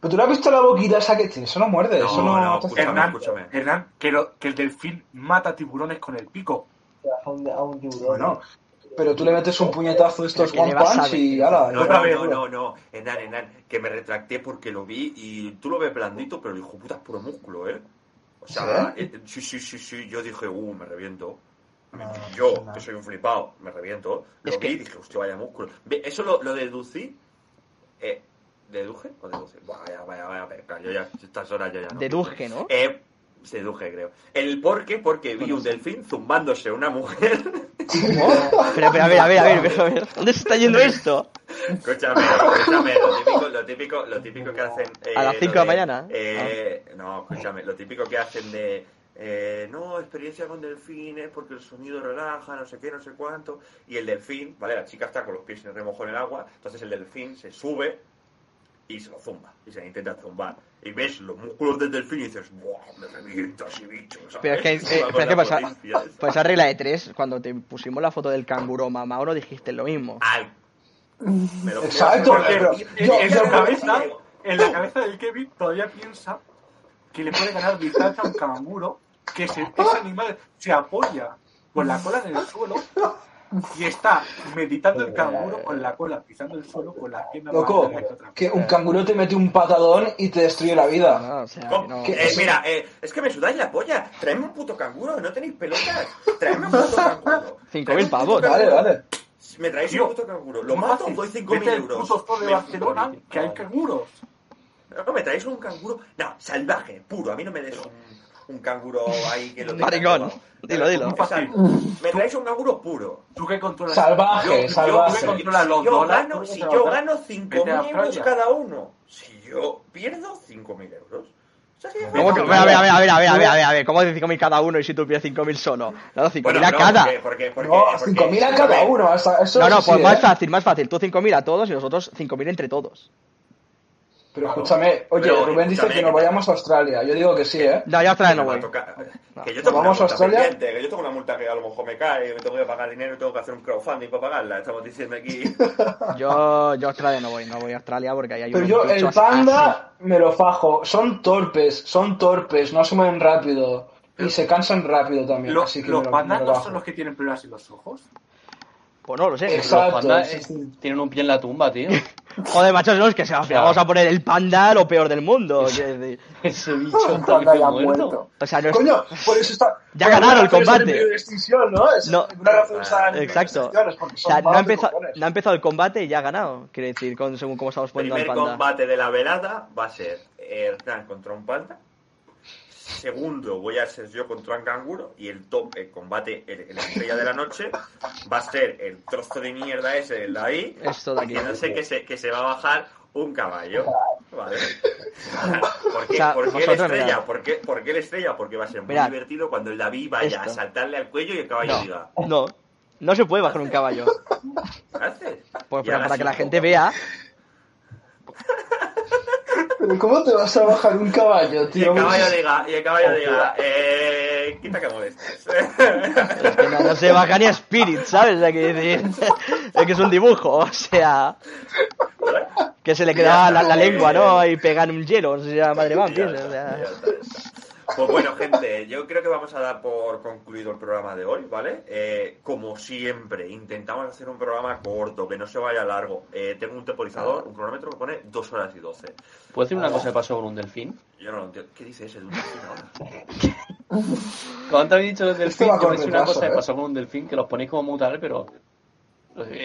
¿Pero tú le has visto la boquita esa que tiene? Eso no muerde, No, eso no... no, escúchame, Hernán, escúchame. Hernán, que, lo- que el delfín mata tiburones con el pico. A un, a un tiburón. Bueno, pero tú le metes un puñetazo de estos one punch y ala, No, no, no, no, no, Enan, Enan, que me retracté porque lo vi y tú lo ves blandito, pero el hijo puta es puro músculo, ¿eh? O sea, eh, sí, sí, sí, sí, yo dije, uh, me reviento. No, yo, no. que soy un flipado, me reviento. Lo Es vi que- y dije, hostia, vaya músculo. Eso lo, lo deducí. Eh, ¿Deduje o deduce? Vaya, vaya, vaya. Yo ya, a estas horas yo ya no. Deduje, ¿no? Eh, seduje, creo. El por qué, porque vi un delfín zumbándose a una mujer. ¿Cómo? Pero, pero, a ver, a ver, a ver, pero, a ver, ¿dónde se está yendo esto? Escúchame, escúchame, lo típico, lo típico, lo típico que hacen... eh, ¿A las lo cinco de la mañana? eh, No, escúchame, lo típico que hacen de, eh, no, experiencia con delfines porque el sonido relaja, no sé qué, no sé cuánto. Y el delfín, ¿vale? La chica está con los pies en remojo en el agua, entonces el delfín se sube y se lo zumba, y se intenta zumbar. Y ves los músculos del delfín y dices, ¡buah! Me revienta ese bicho, ¿sabes? Pero es que, eh, pero pasa, pues esa regla de tres, cuando te pusimos la foto del canguro mamá, no dijiste lo mismo. Al- me lo- Exacto, pero En, yo- en yo- su cabeza, en la cabeza del Kevin todavía piensa que le puede ganar distancia a un canguro, que se- ese animal se apoya con la cola en el suelo y está meditando el canguro con la cola pisando el suelo con la pierna Loco, más otra. que un canguro te mete un patadón y te destruye la vida. No, o sea, no. Eh, mira, eh, es que me sudáis la polla. Traedme un puto canguro, no tenéis pelotas. Traedme un puto canguro. Cinco Traedme mil un puto pavos. Vale, canguro. vale. Me traéis Tío, un puto canguro. Lo mato, doy 5.000 Vete al euros. puto de Barcelona, que hay canguros. No, me traéis un canguro. No, salvaje, puro. A mí no me des un, un canguro ahí que lo tenga Maricón. Dilo, dilo. O sea, me traéis un canguro puro. Tú que controlas. Salvaje, yo, Yo salvaje. que controlas los yo gano, si yo gano Vete a 5.000 euros cada uno, si yo pierdo 5.000 euros. ¿Cómo que- a ver, a ver, a ver, a ver, a ver, a ver, a ver, a ver, ¿cómo de 5.000 cada uno y si tú pides 5.000 solo? No, 5.000 Bueno, a no, cada. Porque, porque, porque, No, porque- 5.000 a cada uno. hasta- Eso No, no, sí, pues ¿eh? más fácil, más fácil. Tú 5.000 a todos y nosotros 5.000 entre todos. Pero escúchame, oye, Pero, Rubén dice que nos vayamos a Australia. Yo digo que sí, ¿eh? No, ya vez no voy. Que yo tengo ¿Vamos una a multa Australia? que yo tengo una multa que a lo mejor me cae, que me tengo que pagar dinero y tengo que hacer un crowdfunding para pagarla. Estamos diciendo aquí. Yo, yo a Australia no voy, no voy a Australia porque ahí hay Pero yo, el panda, me lo fajo. Son torpes, son torpes, no asumen rápido. Y se cansan rápido también. Lo- así que ¿Los pandas no son los que tienen problemas en los ojos? Pues no lo sé. Exacto. Los pandas sí, eh, sí. tienen un pie en la tumba, tío. Joder, macho, no, es que se vamos a poner el panda lo peor del mundo. Ese bicho Un está panda ya muerto. muerto. O sea, no es... Coño, por eso está. Ya ganaron el combate. peligro de extinción, ¿no? Es No. una razón está en Exacto. O sea, no ha, empezado, cojones. no ha empezado el combate y ya ha ganado. Quiero decir, con, según cómo estamos poniendo al Primer panda. combate de la velada va a ser Hernán contra un panda. Segundo voy a ser yo contra un canguro. Y el top, el combate, el, el estrella de la noche, va a ser el trozo de mierda ese de ahí. Esto de aquí. Que no sé que se, que se va a bajar un caballo. ¿Vale? ¿Por qué, O sea, por qué el estrella? ¿Por qué, por qué el estrella? Porque va a ser muy Mirad. divertido cuando el David vaya Esto. a saltarle al cuello y el caballo No, diga. no, no se puede bajar un caballo. ¿Qué haces? Pues pero para sí, que la gente vea. Pero ¿cómo te vas a bajar un caballo, Y tío? el caballo diga, y el caballo diga, eh, quita que molestes. Es que no, no se baja ni a Spirit, ¿sabes? Hay que decir. Es que es un dibujo, o sea. Que se le queda la, la lengua, ¿no? Y pegan un hielo, o sea, madre mía, O sea, Pues bueno, gente, yo creo que vamos a dar por concluido el programa de hoy, ¿vale? Eh, como siempre, intentamos hacer un programa corto, que no se vaya largo. Eh, tengo un temporizador, un cronómetro que pone 2 horas y 12. ¿Puedo decir una cosa que pasó con un delfín? Yo no lo entiendo. ¿Qué dice ese de un delfín ahora? Cuando habéis dicho el Esto delfín, yo decir una cosa que ¿eh? pasó con un delfín, que los ponéis como muy tal, pero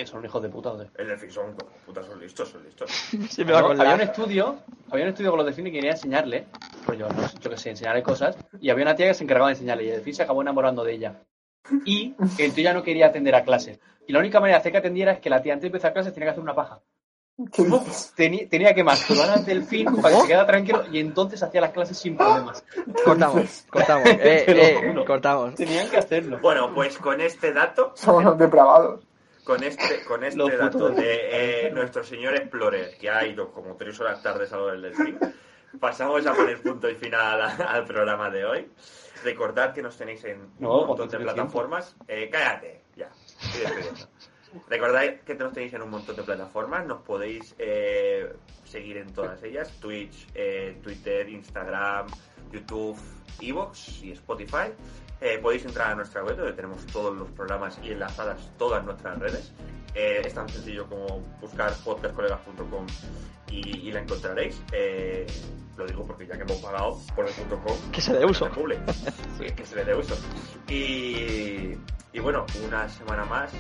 son hijos de puta. joder. El delfín son, putas, son listos, son listos. sí me va No, con había un estudio, había un estudio con los delfines que quería enseñarle, pues yo, no sé, yo que sé, enseñarle cosas, y había una tía que se encargaba de enseñarle, y el delfín se acabó enamorando de ella. Y el tío ya no quería atender a clases. Y la única manera de hacer que atendiera es que la tía antes de empezar clases tenía que hacer una paja. Tenía, tenía que masturbar al delfín para que se quedara tranquilo y entonces hacía las clases sin problemas. Cortamos, cortamos, eh, eh, cortamos. Tenían que hacerlo. Bueno, pues con este dato, Somos depravados. Con este, con este dato de eh, nuestro señor Explorer, que ha ido como tres horas tarde a lo del delfín, pasamos a poner punto y final al programa de hoy. Recordad que nos tenéis en un montón de plataformas. Eh, cállate, ya. Recordad que nos tenéis en un montón de plataformas. Nos podéis eh, seguir en todas ellas: Twitch, eh, Twitter, Instagram, YouTube, Evox y Spotify. Eh, podéis entrar a nuestra web donde tenemos todos los programas y enlazadas todas nuestras redes. Eh, es tan sencillo como buscar podcastcolegas.com y, y la encontraréis. Eh, lo digo porque ya que hemos pagado por el .com, Que se dé uso. Sí, que se le dé uso. Y, y bueno, una semana más.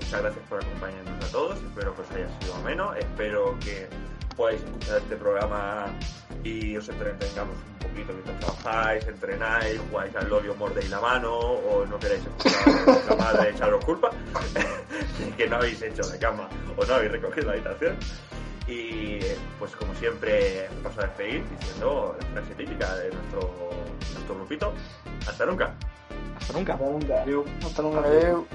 muchas gracias por acompañarnos a todos. Espero que os haya sido ameno. Espero que podáis escuchar este programa y os entretengamos un poquito mientras trabajáis, entrenáis, jugáis al LOL y os mordéis la mano o no queréis escuchar a vuestra madre echaros culpa que no habéis hecho la cama o no habéis recogido la habitación. Y pues como siempre paso a despedir diciendo la frase típica de nuestro, nuestro grupito. Hasta nunca. Hasta nunca. Nunca. Hasta. Adeu.